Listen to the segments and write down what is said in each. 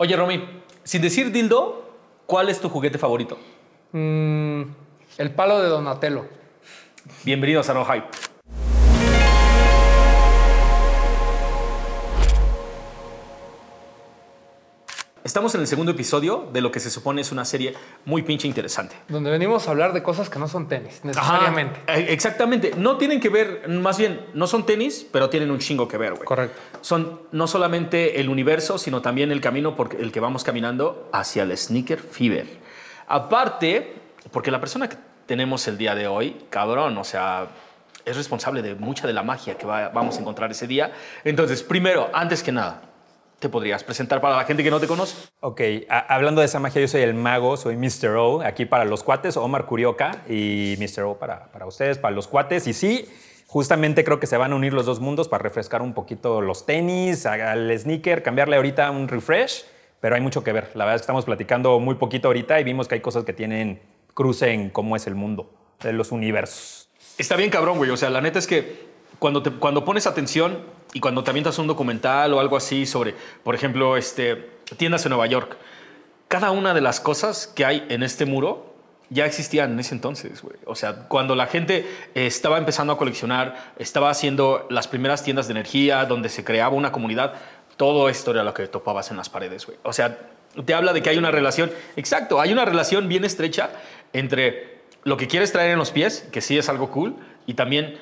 Oye, Romy, sin decir dildo, ¿cuál es tu juguete favorito? Mm, el palo de Donatello. Bienvenidos a No Hype. Estamos en el segundo episodio de lo que se supone es una serie muy pinche interesante. Donde venimos a hablar de cosas que no son tenis, necesariamente. Ajá, eh, exactamente. No tienen que ver, más bien, no son tenis, pero tienen un chingo que ver, güey. Correcto. Son no solamente el universo, sino también el camino por el que vamos caminando hacia el sneaker fever. Aparte, porque la persona que tenemos el día de hoy, cabrón, o sea, es responsable de mucha de la magia que va- vamos a encontrar ese día. Entonces, primero, antes que nada, ¿te podrías presentar para la gente que no te conoce? Ok, a- hablando de esa magia, yo soy el mago, soy Mr. O, aquí para los cuates, Omar Curioca y Mr. O para, para ustedes, para los cuates. Y sí, justamente creo que se van a unir los dos mundos para refrescar un poquito los tenis, al sneaker, cambiarle ahorita un refresh, pero hay mucho que ver. La verdad es que estamos platicando muy poquito ahorita y vimos que hay cosas que tienen cruce en cómo es el mundo, de los universos. Está bien cabrón, güey. O sea, la neta es que cuando, te, cuando pones atención y cuando te avientas un documental o algo así sobre, por ejemplo, este, tiendas en Nueva York, cada una de las cosas que hay en este muro ya existían en ese entonces, güey. O sea, cuando la gente eh, estaba empezando a coleccionar, estaba haciendo las primeras tiendas de energía, donde se creaba una comunidad, todo esto era lo que topabas en las paredes, güey. O sea, te habla de que hay una relación, exacto, hay una relación bien estrecha entre lo que quieres traer en los pies, que sí es algo cool, y también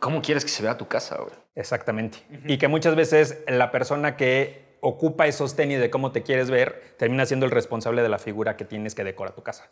cómo quieres que se vea tu casa, güey. Exactamente. Y que muchas veces la persona que ocupa esos tenis de cómo te quieres ver termina siendo el responsable de la figura que tienes que decorar tu casa.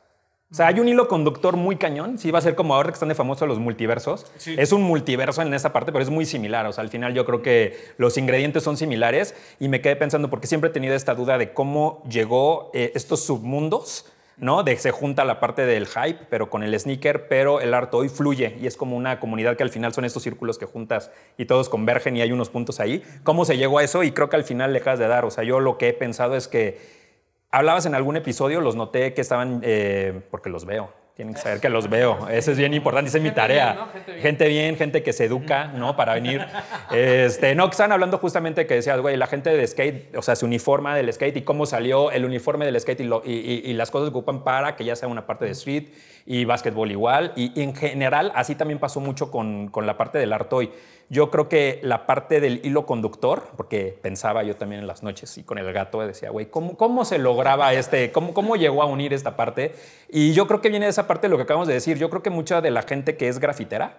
O sea, hay un hilo conductor muy cañón. Sí, va a ser como ahora que están de famosos los multiversos. Es un multiverso en esa parte, pero es muy similar. O sea, al final yo creo que los ingredientes son similares y me quedé pensando porque siempre he tenido esta duda de cómo llegó eh, estos submundos ¿no? De se junta la parte del hype, pero con el sneaker, pero el arte hoy fluye y es como una comunidad que al final son estos círculos que juntas y todos convergen y hay unos puntos ahí. ¿Cómo se llegó a eso? Y creo que al final dejas de dar. O sea, yo lo que he pensado es que hablabas en algún episodio, los noté que estaban, eh, porque los veo. Tienen que saber que los veo. Eso es bien importante, esa es mi tarea. Gente bien. Gente que se educa, ¿no? Para venir. Este, no, que estaban hablando justamente que decías, güey, la gente de skate, o sea, se uniforma del skate y cómo salió el uniforme del skate y, lo- y- y- y las cosas que ocupan para que ya sea una parte de street y básquetbol igual. Y, y en general, así también pasó mucho con, con la parte del art hoy. Yo creo que la parte del hilo conductor, porque pensaba yo también en las noches y con el gato decía, güey, ¿cómo, ¿cómo se lograba este, cómo, cómo llegó a unir esta parte? Y yo creo que viene de esa parte de lo que acabamos de decir. Yo creo que mucha de la gente que es grafitera,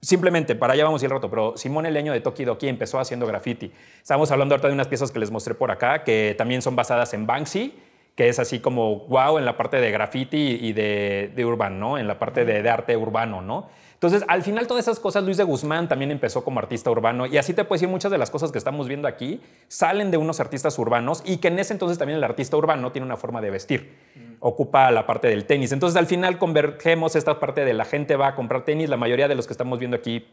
Simplemente, para allá vamos y el rato, pero Simón el Leño de Toki Doki empezó haciendo graffiti. Estamos hablando ahorita de unas piezas que les mostré por acá, que también son basadas en Banksy, que es así como wow en la parte de graffiti y de, de urban, ¿no? En la parte de, de arte urbano, ¿no? Entonces, al final todas esas cosas, Luis de Guzmán también empezó como artista urbano y así te puedo decir muchas de las cosas que estamos viendo aquí salen de unos artistas urbanos y que en ese entonces también el artista urbano tiene una forma de vestir, ocupa la parte del tenis. Entonces, al final convergemos esta parte de la gente va a comprar tenis, la mayoría de los que estamos viendo aquí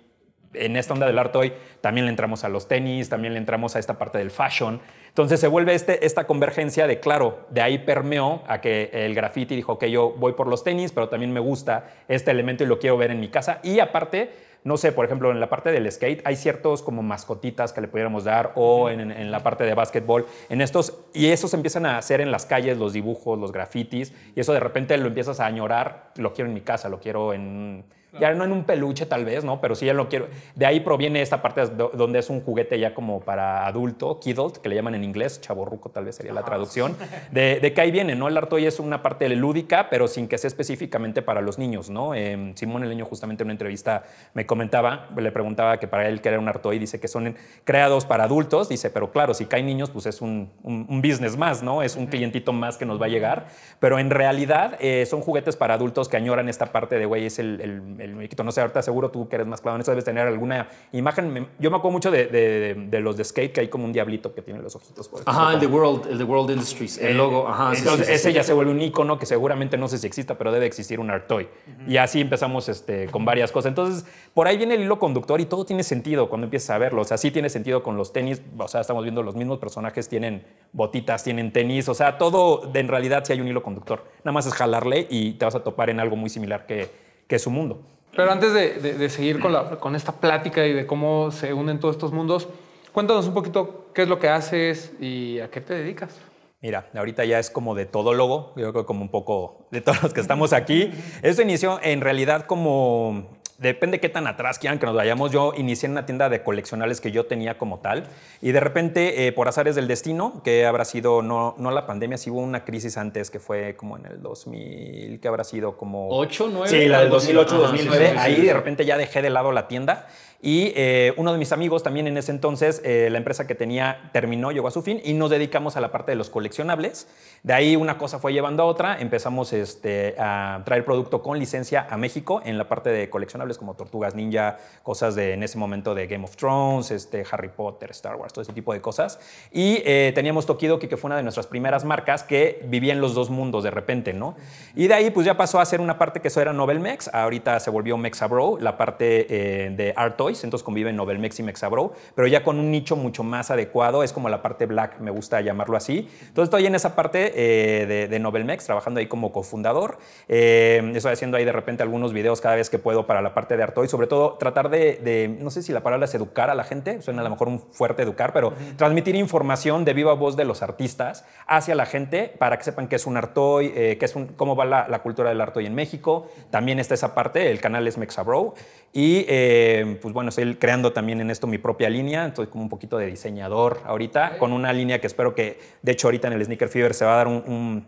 en esta onda del arte hoy también le entramos a los tenis, también le entramos a esta parte del fashion. Entonces se vuelve este, esta convergencia de, claro, de ahí permeó a que el graffiti dijo que yo voy por los tenis, pero también me gusta este elemento y lo quiero ver en mi casa. Y aparte, no sé, por ejemplo, en la parte del skate hay ciertos como mascotitas que le pudiéramos dar o en, en- en la parte de básquetbol, en estos, y esos empiezan a hacer en las calles los dibujos, los grafitis, y eso de repente lo empiezas a añorar, lo quiero en mi casa, lo quiero en... Ya no en un peluche tal vez, ¿no? Pero sí ya lo quiero. De ahí proviene esta parte do- donde es un juguete ya como para adulto, kidult, que le llaman en inglés, chaborruco tal vez sería la traducción. De, de que ahí viene, ¿no? El arte hoy es una parte lúdica, pero sin que sea específicamente para los niños, ¿no? Eh, Simón el Niño justamente en una entrevista me comentaba, le preguntaba que para él que era un arte hoy, dice que son creados para adultos, dice, pero claro, si caen niños, pues es un, un- un business más, ¿no? Es un clientito más que nos va a llegar, pero en realidad eh, son juguetes para adultos que añoran esta parte de, güey, es el, el, el muñequito. No sé, ahorita seguro tú que eres más claro en eso, debes tener alguna imagen. Yo me acuerdo mucho de, de- de los de skate, que hay como un diablito que tiene los ojitos. por. Ajá, el de World, el de World Industries, el logo, ajá. Entonces, sí, sí, ese sí. ya se vuelve un icono que seguramente no sé si exista, pero debe existir un art toy. Y así empezamos este, con varias cosas. Entonces, por ahí viene el hilo conductor y todo tiene sentido cuando empiezas a verlo. O sea, sí tiene sentido con los tenis. O sea, estamos viendo los mismos personajes, tienen botitas, tienen tenis. O sea, todo de, en realidad sí hay un hilo conductor. Nada más es jalarle y te vas a topar en algo muy similar que, que es su mundo. Pero antes de, de- de seguir con, la- con esta plática y de cómo se unen todos estos mundos, cuéntanos un poquito qué es lo que haces y a qué te dedicas. Mira, ahorita ya es como de todólogo, yo creo como un poco de todos los que estamos aquí. Esto inició en realidad como depende qué tan atrás quieran que nos vayamos. Yo inicié en una tienda de coleccionables que yo tenía como tal y de repente, eh, por azares del destino, que habrá sido, no, no la pandemia, sí hubo una crisis antes que fue como en el 2000, que habrá sido como... ¿8, 9? Sí, la del 2008, Ajá, 2009. sí, sí, sí, ahí de repente ya dejé de lado la tienda. Y eh, uno de mis amigos también en ese entonces, eh, la empresa que tenía terminó, llegó a su fin y nos dedicamos a la parte de los coleccionables. De ahí una cosa fue llevando a otra. Empezamos este, a traer producto con licencia a México en la parte de coleccionables como Tortugas Ninja, cosas de en ese momento de Game of Thrones, este, Harry Potter, Star Wars, todo ese tipo de cosas. Y eh, teníamos Tokidoki, que fue una de nuestras primeras marcas que vivía en los dos mundos de repente, ¿no? Y de ahí pues ya pasó a ser una parte que eso era Novelmex. Ahorita se volvió Mexabro, la parte eh, de Art Toys, entonces conviven Novelmex y Mexabro, pero ya con un nicho mucho más adecuado, es como la parte black, me gusta llamarlo así. Entonces estoy en esa parte eh, de, de Novelmex, trabajando ahí como cofundador. Eh, estoy haciendo ahí de repente algunos videos cada vez que puedo para la parte de Art Toys, sobre todo tratar de, de, no sé si la palabra es educar a la gente, suena a lo mejor un fuerte educar, pero transmitir información de viva voz de los artistas hacia la gente para que sepan qué es un Art Toy, eh, qué es un, cómo va la, la cultura del Art Toy en México. También está esa parte, el canal es Mexabro. Y eh, pues bueno, estoy creando también en esto mi propia línea, estoy como un poquito de diseñador ahorita, con una línea que espero que, de hecho ahorita en el Sneaker Fever se va a dar un, un-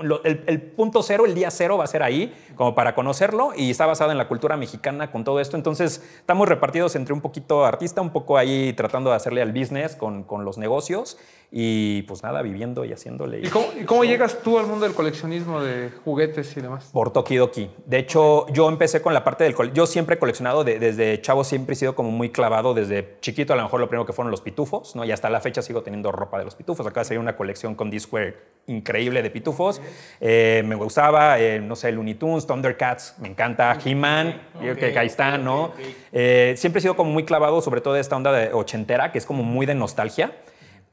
un- el, el punto cero, el día cero va a ser ahí, como para conocerlo, y está basado en la cultura mexicana con todo esto, entonces estamos repartidos entre un poquito artista, un poco ahí tratando de hacerle al business con, con los negocios, y pues nada, viviendo y haciéndole. ¿Y cómo, y cómo llegas tú al mundo del coleccionismo de juguetes y demás? Por Tokidoki. De hecho, yo empecé con la parte del... Yo siempre he coleccionado, de- desde chavo siempre he sido como muy clavado, desde chiquito a lo mejor lo primero que fueron los pitufos, ¿no? Y hasta la fecha sigo teniendo ropa de los pitufos. Acá sería una colección con Discwear increíble de pitufos. Eh, me gustaba, eh, no sé, Looney Tunes, Thundercats, me encanta, He-Man, creo que ahí está, ¿no? Eh, siempre he sido como muy clavado, sobre todo de esta onda de ochentera, que es como muy de nostalgia.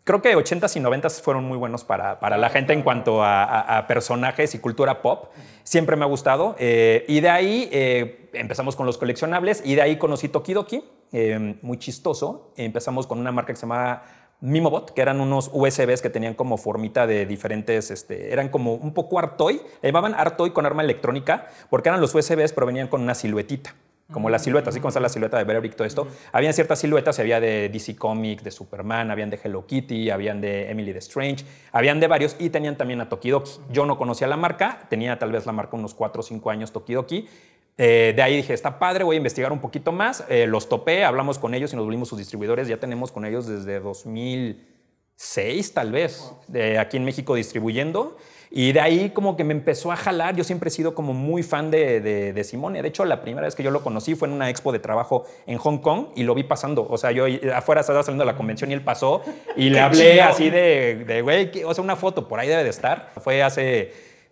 Creo que 80s y 90s fueron muy buenos para, para la gente en cuanto a, a- a personajes y cultura pop. Siempre me ha gustado. eh, y de ahí eh, empezamos con los coleccionables y de ahí conocí Tokidoki, eh, muy chistoso. Empezamos con una marca que se llamaba Mimobot, que eran unos USBs que tenían como formita de diferentes, este, eran como un poco Artoy, llamaban Artoy con arma electrónica, porque eran los USBs, pero venían con una siluetita como la silueta, así como está la silueta de Bear y todo esto. Habían ciertas siluetas, había de DC Comics, de Superman, habían de Hello Kitty, habían de Emily the Strange, habían de varios y tenían también a Tokidoki. Yo no conocía la marca, tenía tal vez la marca unos 4 o 5 años Tokidoki. Eh, de ahí dije, está padre, voy a investigar un poquito más. Eh, los topé, hablamos con ellos y nos volvimos sus distribuidores. Ya tenemos con ellos desde 2006, tal vez, de aquí en México distribuyendo. Y de ahí como que me empezó a jalar. Yo siempre he sido como muy fan de, de, de Simone. De hecho, la primera vez que yo lo conocí fue en una expo de trabajo en Hong Kong y lo vi pasando. O sea, yo afuera estaba saliendo de la convención y él pasó y le hablé así de, de, güey, ¿qué? o sea, una foto, por ahí debe de estar. Fue hace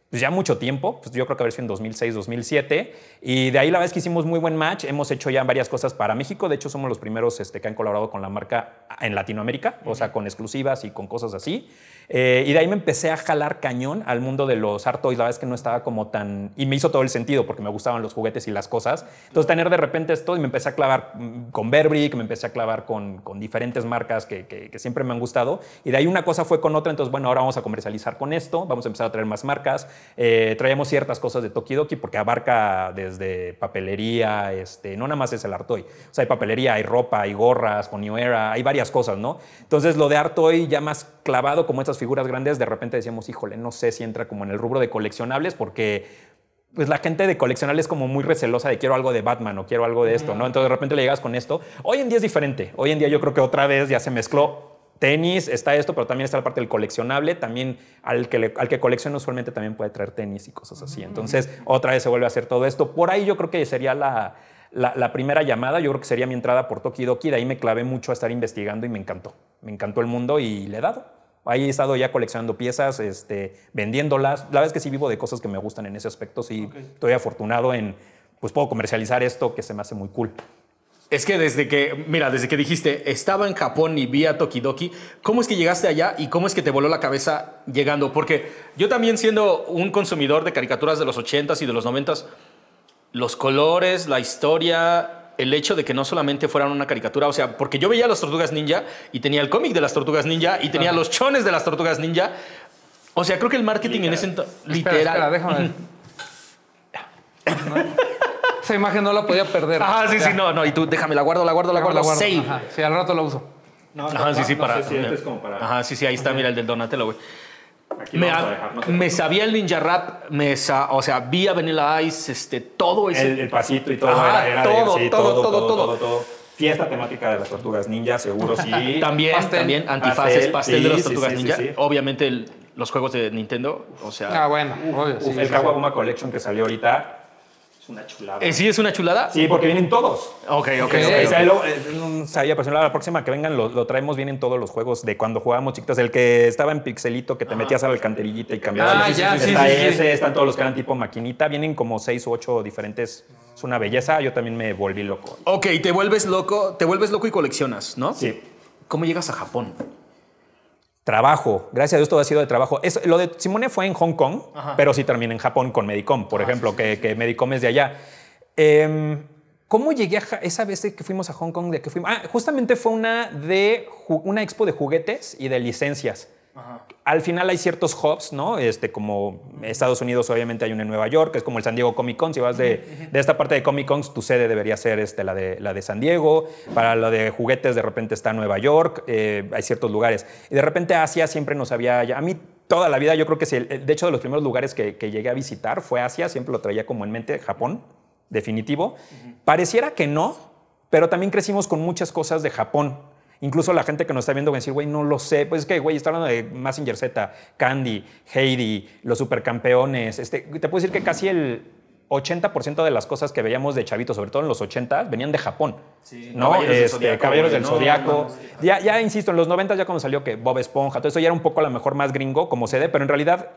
pues ya mucho tiempo, pues yo creo que haber sido en 2006, 2007, y de ahí la vez que hicimos muy buen match, hemos hecho ya varias cosas para México, de hecho somos los primeros este, que han colaborado con la marca en Latinoamérica, o sea, con exclusivas y con cosas así, Eh, y de ahí me empecé a jalar cañón al mundo de los art toys, la verdad es que no estaba como tan, y me hizo todo el sentido porque me gustaban los juguetes y las cosas, entonces tener de repente esto y me empecé a clavar mm, con Burberry, me empecé a clavar con, con diferentes marcas que, que- que siempre me han gustado, y de ahí una cosa fue con otra, entonces bueno, ahora vamos a comercializar con esto, vamos a empezar a traer más marcas, eh, traemos ciertas cosas de Tokidoki porque abarca desde papelería, este, no nada más es el Artoy. O sea, hay papelería, hay ropa, hay gorras, con New Era, hay varias cosas, ¿no? Entonces, lo de Artoy ya más clavado como estas figuras grandes, de repente decíamos, híjole, no sé si entra como en el rubro de coleccionables porque pues la gente de coleccionables es como muy recelosa de quiero algo de Batman o quiero algo de esto, ¿no? Entonces de repente le llegas con esto. Hoy en día es diferente. Hoy en día yo creo que otra vez ya se mezcló tenis, está esto, pero también está la parte del coleccionable. También al que, le- al que colecciona usualmente también puede traer tenis y cosas así. Entonces otra vez se vuelve a hacer todo esto. Por ahí yo creo que sería la, la, la primera llamada. Yo creo que sería mi entrada por Tokidoki. De ahí me clavé mucho a estar investigando y me encantó. Me encantó el mundo y le he dado. Ahí he estado ya coleccionando piezas, este, vendiéndolas. La verdad es que sí vivo de cosas que me gustan en ese aspecto. Sí, estoy afortunado en, pues puedo comercializar esto que se me hace muy cool. Es que desde que, mira, desde que dijiste, estaba en Japón y vi a Tokidoki, ¿cómo es que llegaste allá y cómo es que te voló la cabeza llegando? Porque yo también siendo un consumidor de caricaturas de los 80s y de los 90s, los colores, la historia, el hecho de que no solamente fueran una caricatura, o sea, porque yo veía las tortugas ninja y tenía el cómic de las tortugas ninja y tenía los chones de las tortugas ninja, O sea, creo que el marketing en ese entonces. Literal. espera, déjame ver. No. Esa imagen no la podía perder. Ajá, sí, Ya. sí, no, no. Y tú, déjame, la guardo, la guardo, la Guarda, guardo. guarda. Save. Ajá, Sí, al rato la uso. No, Ajá, sí, sí, para. sé si este es como para- Ajá, sí, sí, ahí está, mira el del Donatello, güey. Aquí Me, vamos a dejar, no me sabía el Ninja Rap, me sa- o sea, vi a Vanilla Ice, este, todo ese. El, el pasito y todo. Ajá, era, era de- todo, sí, todo, todo, todo. Fiesta temática de las tortugas ninja, seguro sí. También, Pastel. también, antifaces, Pastel, pastel, sí, de las sí, tortugas sí, sí, ninja. sí. Obviamente el- los juegos de Nintendo, o sea. Ah, bueno, obvio, sí. Uf, el Kawabuma Collection que salió ahorita es una chulada. eh, ¿Sí es una chulada? Sí, porque vienen todos. Ok, ok, ok. Sí, O sea, lo- la próxima que vengan lo, lo traemos bien en todos los juegos de cuando jugábamos chiquitos. El que estaba en pixelito, que te metías a la alcantarillita y cambiabas. Ah, ya, sí, Está sí, sí. ese, están todos los que eran tipo maquinita. Vienen como seis u ocho diferentes. Es una belleza. Yo también me volví loco. Ok, te vuelves loco, te vuelves loco y coleccionas, ¿no? Sí. ¿Cómo llegas a Japón? Trabajo, gracias a Dios todo ha sido de trabajo. Es- lo de Simone fue en Hong Kong, pero sí terminé en Japón con Medicom, por ejemplo, que, que Medicom es de allá. Em, ¿Cómo llegué a esa vez que fuimos a Hong Kong? De que fuimos, ah, justamente fue una, de, una expo de juguetes y de licencias. Al final hay ciertos hubs, ¿no? Este, como Estados Unidos, obviamente hay uno en Nueva York, que es como el San Diego Comic Con. Si vas de, de esta parte de Comic Con, tu sede debería ser este, la, de, la de San Diego. Para lo de juguetes, de repente está Nueva York. eh, hay ciertos lugares. Y de repente Asia siempre nos había. A mí, toda la vida, yo creo que sí, de hecho, de los primeros lugares que, que llegué a visitar fue Asia. Siempre lo traía como en mente, Japón, definitivo. Pareciera que no, pero también crecimos con muchas cosas de Japón. Incluso la gente que nos está viendo va a decir, güey, no lo sé. Pues es que, güey, está hablando de Massinger Z, Candy, Heidi, los supercampeones. Este, te puedo decir que casi el 80% de las cosas que veíamos de chavitos, sobre todo en los 80, venían de Japón. ¿no? Caballeros Este, Caballeros del no. Ya, ya insisto, en los 90 ya cuando salió que Bob Esponja, todo eso ya era un poco a lo mejor más gringo como CD, pero en realidad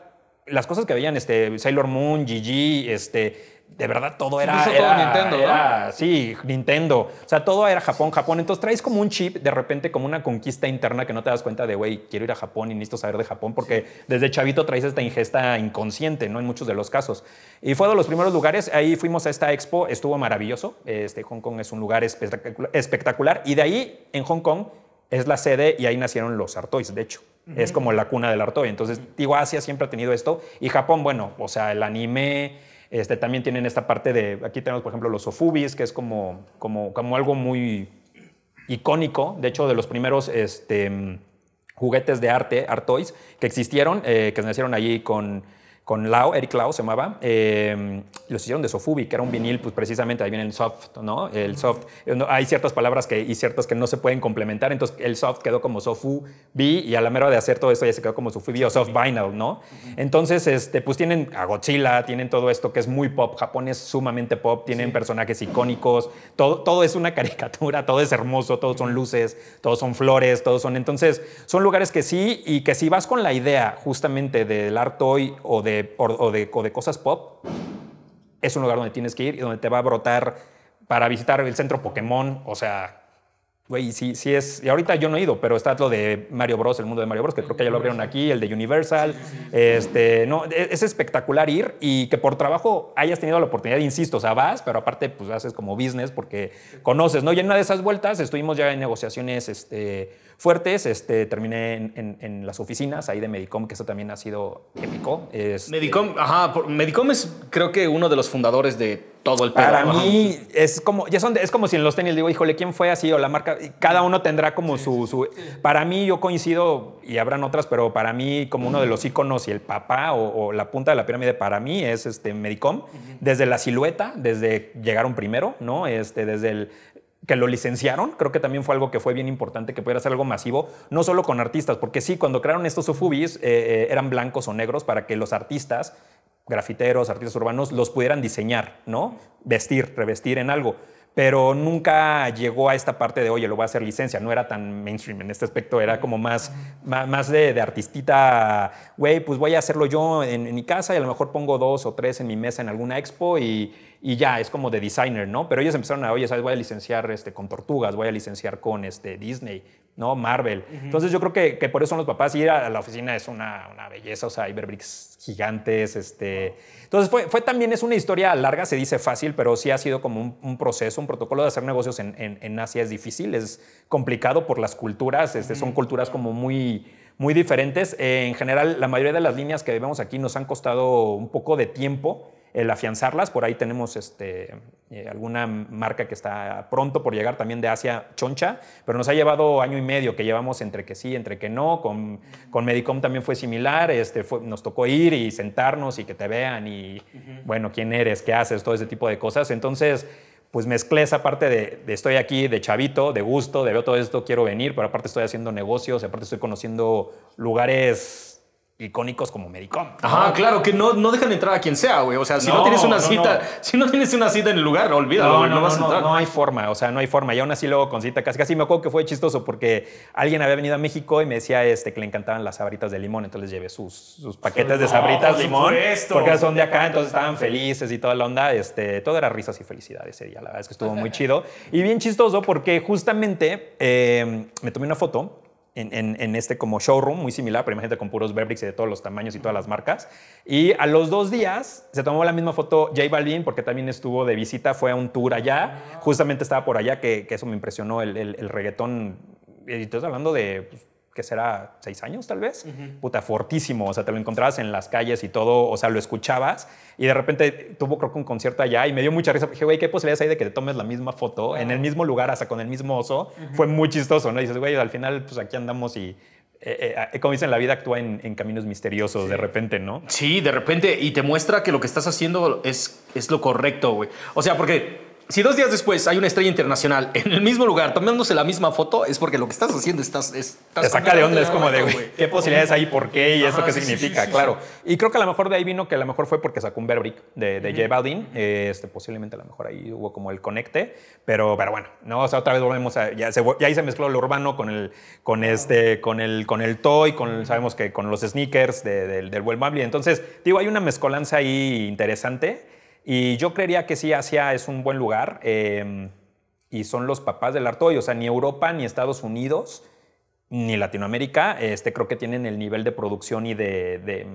las cosas que veían, este, Sailor Moon, Gigi, este, de verdad todo era, Incluso todo era- Nintendo, sí, Nintendo. O sea, todo era Japón, Japón. Entonces traes como un chip, de repente como una conquista interna que no te das cuenta de, güey, quiero ir a Japón y necesito saber de Japón porque desde chavito traes esta ingesta inconsciente, ¿no? En muchos de los casos. Y fue de los primeros lugares, ahí fuimos a esta expo, estuvo maravilloso. Este, Hong Kong es un lugar espectacular, espectacular. Y de ahí, en Hong Kong, es la sede y ahí nacieron los Artois, de hecho. Es como la cuna del Artois. Entonces, digo, Asia siempre ha tenido esto. Y Japón, bueno, o sea, el anime, este, también tienen esta parte de, aquí tenemos, por ejemplo, los Ofubis, que es como, como, como algo muy icónico, de hecho, de los primeros este, juguetes de arte, Art Toys, que existieron, eh, que nacieron allí con, con Lau, Eric Lau se llamaba, eh, los hicieron de Sofubi, que era un vinil, pues precisamente ahí viene el soft, ¿no? El soft. Eh, Hay ciertas palabras que, y ciertas que no se pueden complementar, entonces el soft quedó como Sofu B y a la mera de hacer todo esto ya se quedó como Sofu B o soft vinyl, ¿no? Entonces, este, pues tienen a Godzilla, tienen todo esto que es muy pop, Japón es sumamente pop, tienen personajes icónicos, todo, todo es una caricatura, todo es hermoso, todos son luces, todos son flores, todos son... Entonces, son lugares que sí, y que si vas con la idea justamente del art toy o de, o, o de, o de cosas pop, es un lugar donde tienes que ir y donde te va a brotar para visitar el centro Pokémon, o sea... Güey, sí, sí es. Y ahorita yo no he ido, pero está lo de Mario Bros, el mundo de Mario Bros, que creo que ya lo abrieron aquí, el de Universal. Este, no, es, es espectacular ir y que por trabajo hayas tenido la oportunidad, insisto, o sea, vas, pero aparte, pues haces como business porque conoces, ¿no? Y en una de esas vueltas estuvimos ya en negociaciones este, fuertes. Este, terminé en, en- en las oficinas ahí de Medicom, que eso también ha sido épico. Este, Medicom, ajá, por- Medicom es creo que uno de los fundadores de todo el pedo. Para ajá. mí es como, ya son es como si en los tenis digo, híjole, ¿quién fue así? O la marca, cada uno tendrá como su, su- Para mí yo coincido, y habrán otras, pero para mí como uno de los iconos y el papá o, o la punta de la pirámide para mí es este Medicom. Desde la silueta, desde llegaron primero, ¿no? Este, desde el que lo licenciaron, creo que también fue algo que fue bien importante, que pudiera ser algo masivo, no solo con artistas, porque sí, cuando crearon estos Ufubis eh, eh, eran blancos o negros para que los artistas grafiteros, artistas urbanos, los pudieran diseñar, ¿no? Vestir, revestir en algo. Pero nunca llegó a esta parte de, oye, lo voy a hacer licencia. No era tan mainstream en este aspecto, era como más, más, de, de artistita, güey, pues voy a hacerlo yo en, en mi casa y a lo mejor pongo dos o tres en mi mesa en alguna expo y, y ya, es como de designer, ¿no? Pero ellos empezaron a, oye, ¿sabes? Voy a licenciar este, con Tortugas, voy a licenciar con este, Disney, ¿no? Marvel. Entonces yo creo que, que por eso son los papás. Ir a la oficina es una, una belleza, o sea, hay bricks gigantes, este... Entonces fue, fue también, es una historia larga, se dice fácil, pero sí ha sido como un, un proceso, un protocolo de hacer negocios en, en- en Asia es difícil, es complicado por las culturas, este, son culturas como muy muy diferentes. Eh, en general, la mayoría de las líneas que vemos aquí nos han costado un poco de tiempo el afianzarlas. Por ahí tenemos este, eh, alguna marca que está pronto por llegar también de Asia, Choncha, pero nos ha llevado año y medio que llevamos entre que sí, entre que no. Con, con Medicom también fue similar. Este, fue- nos tocó ir y sentarnos y que te vean y, bueno, quién eres, qué haces, todo ese tipo de cosas. Entonces, pues mezclé esa parte de, de estoy aquí de chavito, de gusto, de veo todo esto, quiero venir, pero aparte estoy haciendo negocios, aparte estoy conociendo lugares icónicos como Medicom. Ajá, claro, que no, no dejan entrar a quien sea, güey. O sea, si no, No, tienes una no, cita, no. si no tienes una cita en el lugar, olvídalo, No, güey, vas a entrar. no hay forma, o sea, no hay forma. Y aún así luego con cita casi, casi me acuerdo que fue chistoso porque alguien había venido a México y me decía este, que le encantaban las sabritas de limón, entonces les llevé sus, sus paquetes de sabritas por limón, supuesto. porque son de acá, entonces estaban felices y toda la onda, este, todo era risas y felicidad ese día, la verdad es que estuvo muy chido. Y bien chistoso porque justamente eh, me tomé una foto en, en- en este como showroom muy similar, pero imagínate con puros Bebricks y de todos los tamaños y todas las marcas. Y a los dos días se tomó la misma foto J Balvin porque también estuvo de visita, fue a un tour allá, justamente estaba por allá, que, que eso me impresionó, el, el, el reggaetón, y estoy hablando de... pues, que será seis años tal vez, puta, fortísimo, o sea, te lo encontrabas en las calles y todo, o sea, lo escuchabas y de repente tuvo creo que un concierto allá y me dio mucha risa, dije, güey, ¿qué posibilidades hay de que te tomes la misma foto en el mismo lugar, hasta con el mismo oso? Fue muy chistoso, ¿no? Y dices, güey, al final, pues aquí andamos y, eh, eh, como dicen, la vida actúa en, en caminos misteriosos de repente, ¿no? Sí, de repente, y te muestra que lo que estás haciendo es, es lo correcto, güey. O sea, porque si dos días después hay una estrella internacional en el mismo lugar tomándose la misma foto, es porque lo que estás haciendo estás. estás te saca de onda, es como de, güey, ¿qué posibilidades hay? ¿Por qué? ¿Y eso qué sí, significa? sí, sí, claro. Y creo que a lo mejor de ahí vino que a lo mejor fue porque sacó un Bearbrick de, de J Balvin. Este, posiblemente a lo mejor ahí hubo como el conecte. Pero, pero bueno, no, o sea, otra vez volvemos a. Ya, se, ya ahí se mezcló lo urbano con el, con este, con el, con el toy, con, sabemos que con los sneakers de- del, del Bambly. Entonces, digo, hay una mezcolanza ahí interesante. Y yo creería que sí, Asia es un buen lugar. eh, y son los papás del Artoy. O sea, ni Europa ni Estados Unidos ni Latinoamérica, este, creo que tienen el nivel de producción y de, de,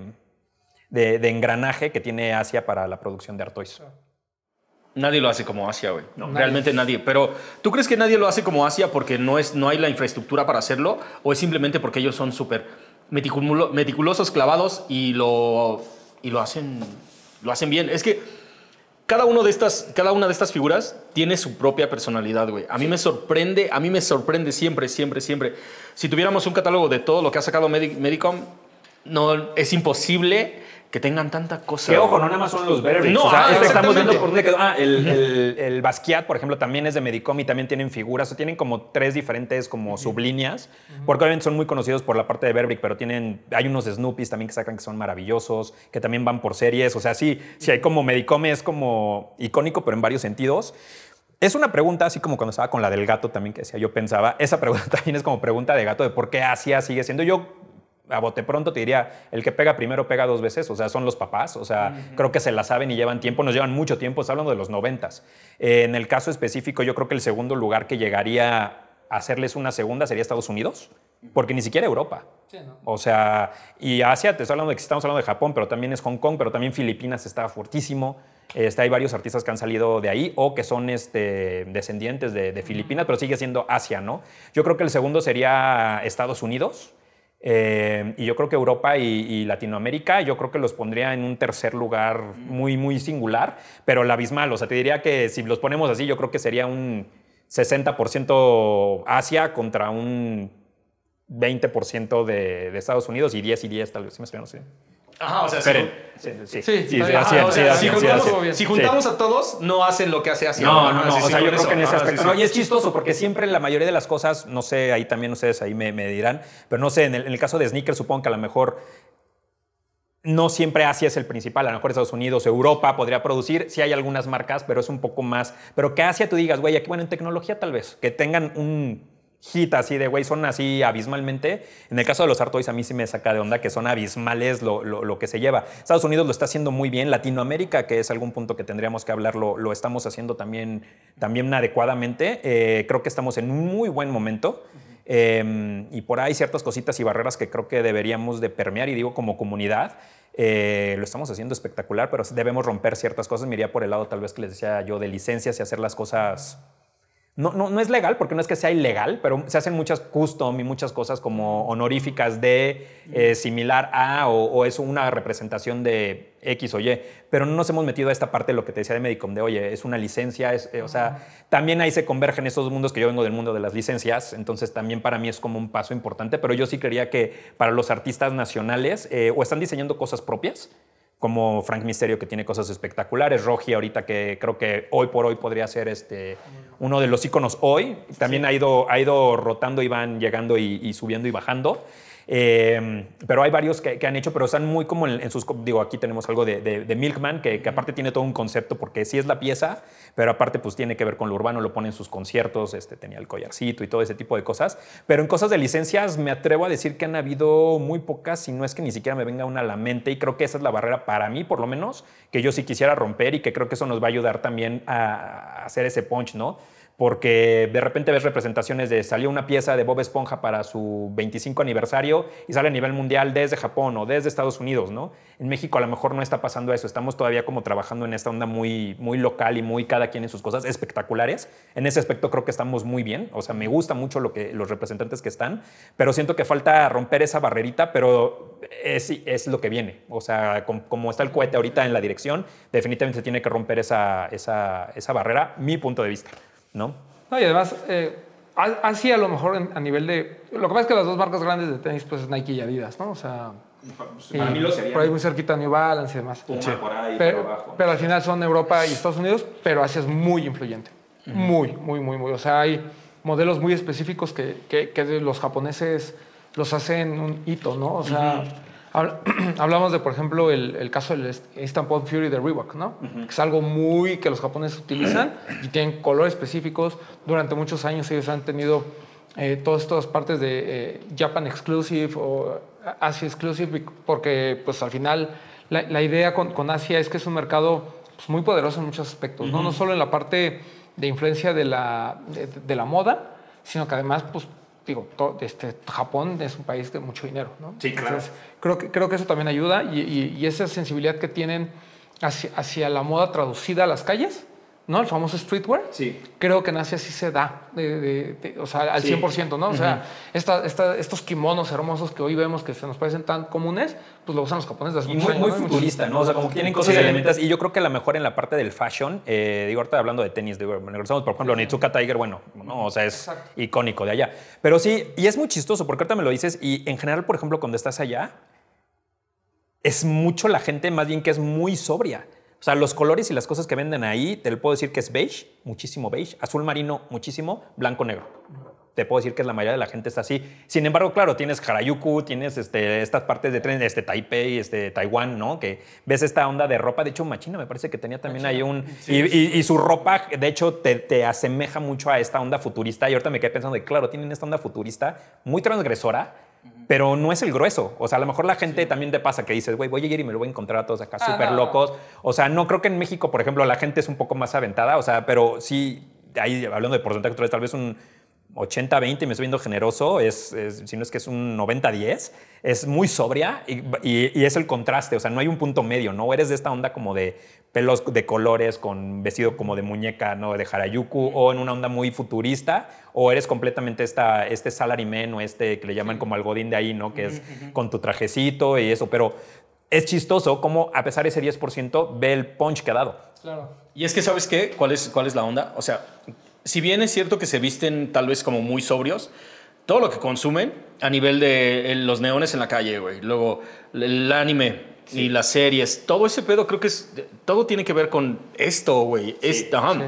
de- de engranaje que tiene Asia para la producción de Artois. Nadie lo hace como Asia, güey. Nadie. Realmente nadie. Pero, ¿tú crees que nadie lo hace como Asia porque no, es, no hay la infraestructura para hacerlo? ¿O es simplemente porque ellos son súper meticulo- meticulosos, clavados y lo, y lo, hacen, lo hacen bien? Es que cada, uno de estas, cada una de estas figuras tiene su propia personalidad, güey. A mí me sorprende, a mí me sorprende siempre, siempre, siempre. Si tuviéramos un catálogo de todo lo que ha sacado Medi- Medicom, no, es imposible que tengan tanta cosa. Que ojo, no nada más son los Bearbricks. No, o sea, ah, este estamos viendo por dónde quedó. Ah, el, el, el Basquiat, por ejemplo, también es de Medicom y también tienen figuras. O tienen como tres diferentes como sublíneas. Porque obviamente son muy conocidos por la parte de Bearbrick, pero tienen, hay unos Snoopys también que sacan que son maravillosos, que también van por series. O sea, sí, sí hay como Medicom es como icónico, pero en varios sentidos. Es una pregunta, así como cuando estaba con la del gato también, que decía, yo pensaba, esa pregunta también es como pregunta de gato de por qué Asia sigue siendo. Yo a bote pronto te diría, el que pega primero pega dos veces, o sea, son los papás, o sea, creo que se la saben y llevan tiempo, nos llevan mucho tiempo, está hablando de los noventas. Eh, en el caso específico, yo creo que el segundo lugar que llegaría a hacerles una segunda sería Estados Unidos, porque ni siquiera Europa. Sí, ¿no? O sea, y Asia, te estoy hablando de que estamos hablando de Japón, pero también es Hong Kong, pero también Filipinas está fortísimo. Este, hay varios artistas que han salido de ahí o que son este, descendientes de, de Filipinas, pero sigue siendo Asia, ¿no? Yo creo que el segundo sería Estados Unidos. Eh, y yo creo que Europa y, Latinoamérica, yo creo que los pondría en un tercer lugar muy, muy singular, pero la abismal. O sea, te diría que si los ponemos así, yo creo que sería un 60% Asia contra un 20% de, de Estados Unidos y 10 y 10 tal vez. ¿Sí me explico? No. Ajá, o sea, Esperen. sí. Sí, sí, Sí, sí, así Ajá, o sea, así si sí, juntamos, así si juntamos a todos, no hacen lo que hace Asia. No, no, no. sí, o sí, sea, yo creo eso. que en ese sí, aspecto. sí. No, y es chistoso porque siempre la mayoría de las cosas, no sé, ahí también ustedes ahí me, me dirán, pero no sé, en el, en el caso de sneakers supongo que a lo mejor no siempre Asia es el principal, a lo mejor Estados Unidos, Europa podría producir, sí hay algunas marcas, pero es un poco más, pero que Asia tú digas, güey, aquí bueno, en tecnología tal vez, que tengan un hit así de, güey, son así abismalmente. En el caso de los Artois a mí sí me saca de onda que son abismales lo, lo- que se lleva. Estados Unidos lo está haciendo muy bien, Latinoamérica, que es algún punto que tendríamos que hablar, lo, estamos haciendo también, también adecuadamente. Eh, creo que estamos en un muy buen momento. Eh, y por ahí ciertas cositas y barreras que creo que deberíamos de permear, y digo como comunidad, eh, lo estamos haciendo espectacular, pero debemos romper ciertas cosas. Me iría por el lado tal vez que les decía yo de licencias y hacer las cosas no, no, no es legal, porque no es que sea ilegal, pero se hacen muchas custom y muchas cosas como honoríficas de eh, similar a o, o es una representación de X o Y. Pero no nos hemos metido a esta parte de lo que te decía de Medicom, de oye, es una licencia, es, eh, o sea, también ahí se convergen esos mundos que yo vengo del mundo de las licencias, entonces también para mí es como un paso importante, pero yo sí creía que para los artistas nacionales eh, o están diseñando cosas propias, como Frank Misterio que tiene cosas espectaculares, Rogi ahorita que creo que hoy por hoy podría ser este, uno de los íconos hoy, también ha, ido, ha ido rotando y van llegando y, y subiendo y bajando. Eh, pero hay varios que, han hecho, pero están muy como en, sus... Digo, aquí tenemos algo de, Milkman, que, que aparte tiene todo un concepto, porque sí es la pieza, pero aparte pues tiene que ver con lo urbano, lo pone en sus conciertos, este, tenía el collarcito y todo ese tipo de cosas. Pero en cosas de licencias me atrevo a decir que han habido muy pocas, si no es que ni siquiera me venga una a la mente, y creo que esa es la barrera para mí, por lo menos, que yo sí quisiera romper y que creo que eso nos va a ayudar también a hacer ese punch, ¿no? Porque de repente ves representaciones de salió una pieza de Bob Esponja para su 25 aniversario y sale a nivel mundial desde Japón o desde Estados Unidos, ¿no? En México a lo mejor no está pasando eso, estamos todavía como trabajando en esta onda muy, muy local y muy cada quien en sus cosas espectaculares. En ese aspecto creo que estamos muy bien, o sea, me gusta mucho lo que, los representantes que están, pero siento que falta romper esa barrerita, pero es, es lo que viene, o sea, com- como está el cohete ahorita en la dirección, definitivamente se tiene que romper esa, esa, esa barrera, mi punto de vista, ¿no? No, y además, eh, a- así a lo mejor en- a nivel de. Lo que pasa es que las dos marcas grandes de tenis, pues es Nike y Adidas, ¿no? O sea. y Para mí lo serían. Por ahí muy cerquita New Balance y demás. Puma por ahí, pero, por abajo. pero al final son Europa y Estados Unidos, pero Asia es muy influyente. Muy, muy, muy, muy. O sea, hay modelos muy específicos que, que- que los japoneses los hacen un hito, ¿no? O sea, hablamos de, por ejemplo, el, el caso del Instant Fury de Reebok, ¿no? Que es algo muy que los japoneses utilizan y tienen colores específicos. Durante muchos años ellos han tenido eh, todas estas partes de eh, Japan Exclusive o Asia Exclusive, porque pues al final la, la idea con, con Asia es que es un mercado pues, muy poderoso en muchos aspectos, ¿no? No solo en la parte de influencia de la, de, de la moda, sino que además, pues, digo, to- este, Japón es un país de mucho dinero, ¿no? Sí, claro. Entonces, creo, que, creo que eso también ayuda y, y- y esa sensibilidad que tienen hacia, hacia la moda traducida a las calles, ¿no? El famoso streetwear. Sí. Creo que en Asia sí se da, de- de- de- o sea, al Sí. 100%, ¿no? O sea, esta- esta- estos kimonos hermosos que hoy vemos que se nos parecen tan comunes, pues lo usan los japoneses. desde Y muchos muy, muy futurista, ¿no? O sea, como que tienen cosas Sí. elementales. Y yo creo que a lo mejor en la parte del fashion, eh, digo, ahorita hablando de tenis, digo, regresamos, por ejemplo, Nitsuka Tiger, bueno, no, o sea, es Exacto. icónico de allá. Pero sí, y es muy chistoso, porque ahorita me lo dices, y en general, por ejemplo, cuando estás allá, es mucho la gente más bien que es muy sobria. O sea, los colores y las cosas que venden ahí, te puedo decir que es beige, muchísimo beige, azul marino, muchísimo, blanco negro. Te puedo decir que la mayoría de la gente está así. Sin embargo, claro, tienes Harajuku, tienes este, estas partes de tren, este Taipei, este Taiwán, ¿no? Que ves esta onda de ropa. De hecho, Machina me parece que tenía también ahí un... y, y- y su ropa, de hecho, te, te asemeja mucho a esta onda futurista. Y ahorita me quedé pensando de, claro, tienen esta onda futurista muy transgresora, pero no es el grueso. O sea, a lo mejor la gente también te pasa que dices, güey, voy a ir y me lo voy a encontrar a todos acá súper locos. O sea, no creo que en México, por ejemplo, la gente es un poco más aventada, o sea, pero sí, ahí hablando de porcentaje, otra vez, tal vez un 80-20, me estoy viendo generoso, es, es- si no es que es un 90-10, es muy sobria y, y- y es el contraste, o sea, no hay un punto medio, ¿no? Eres de esta onda como de pelos de colores con vestido como de muñeca, ¿no? De Harajuku, o en una onda muy futurista, o eres completamente esta, este salaryman o este que le llaman como el godín de ahí, ¿no? Que es con tu trajecito y eso, pero es chistoso cómo a pesar de ese 10% ve el punch que ha dado. Claro. Y es que, ¿sabes qué? ¿Cuál es, ¿Cuál es la onda? O sea, si bien es cierto que se visten tal vez como muy sobrios, todo lo que consumen a nivel de los neones en la calle, güey, luego el anime y las series, todo ese pedo creo que es, todo tiene que ver con esto, güey. Sí.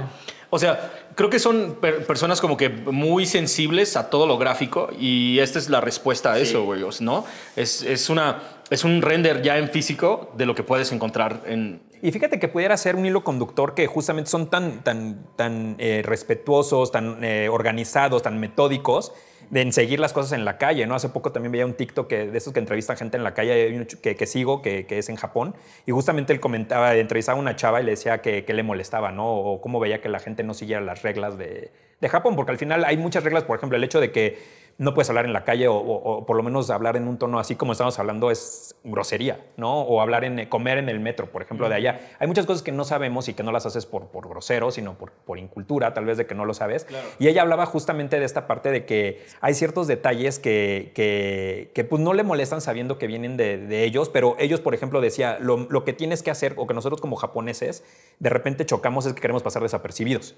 O sea, creo que son per- personas como que muy sensibles a todo lo gráfico y esta es la respuesta a eso, güey, ¿no? Es, es, una, es un render ya en físico de lo que puedes encontrar en... Y fíjate que pudiera ser un hilo conductor que justamente son tan, tan, tan eh, respetuosos, tan eh, organizados, tan metódicos en seguir las cosas en la calle, ¿no? Hace poco también veía un TikTok de esos que entrevistan gente en la calle, que, que sigo, que, que es en Japón, y justamente él comentaba, entrevistaba a una chava y le decía que, que le molestaba, ¿no? O cómo veía que la gente no siguiera las reglas de, de Japón, porque al final hay muchas reglas, por ejemplo, el hecho de que no puedes hablar en la calle o, o- o por lo menos hablar en un tono así como estamos hablando es grosería, ¿no? O hablar en comer en el metro, por ejemplo, de allá. Hay muchas cosas que no sabemos y que no las haces por, por grosero, sino por, por incultura, tal vez de que no lo sabes. Y ella hablaba justamente de esta parte de que hay ciertos detalles que, que, que, pues no le molestan sabiendo que vienen de, de ellos, pero ellos, por ejemplo, decía, lo, lo que tienes que hacer o que nosotros como japoneses de repente chocamos es que queremos pasar desapercibidos.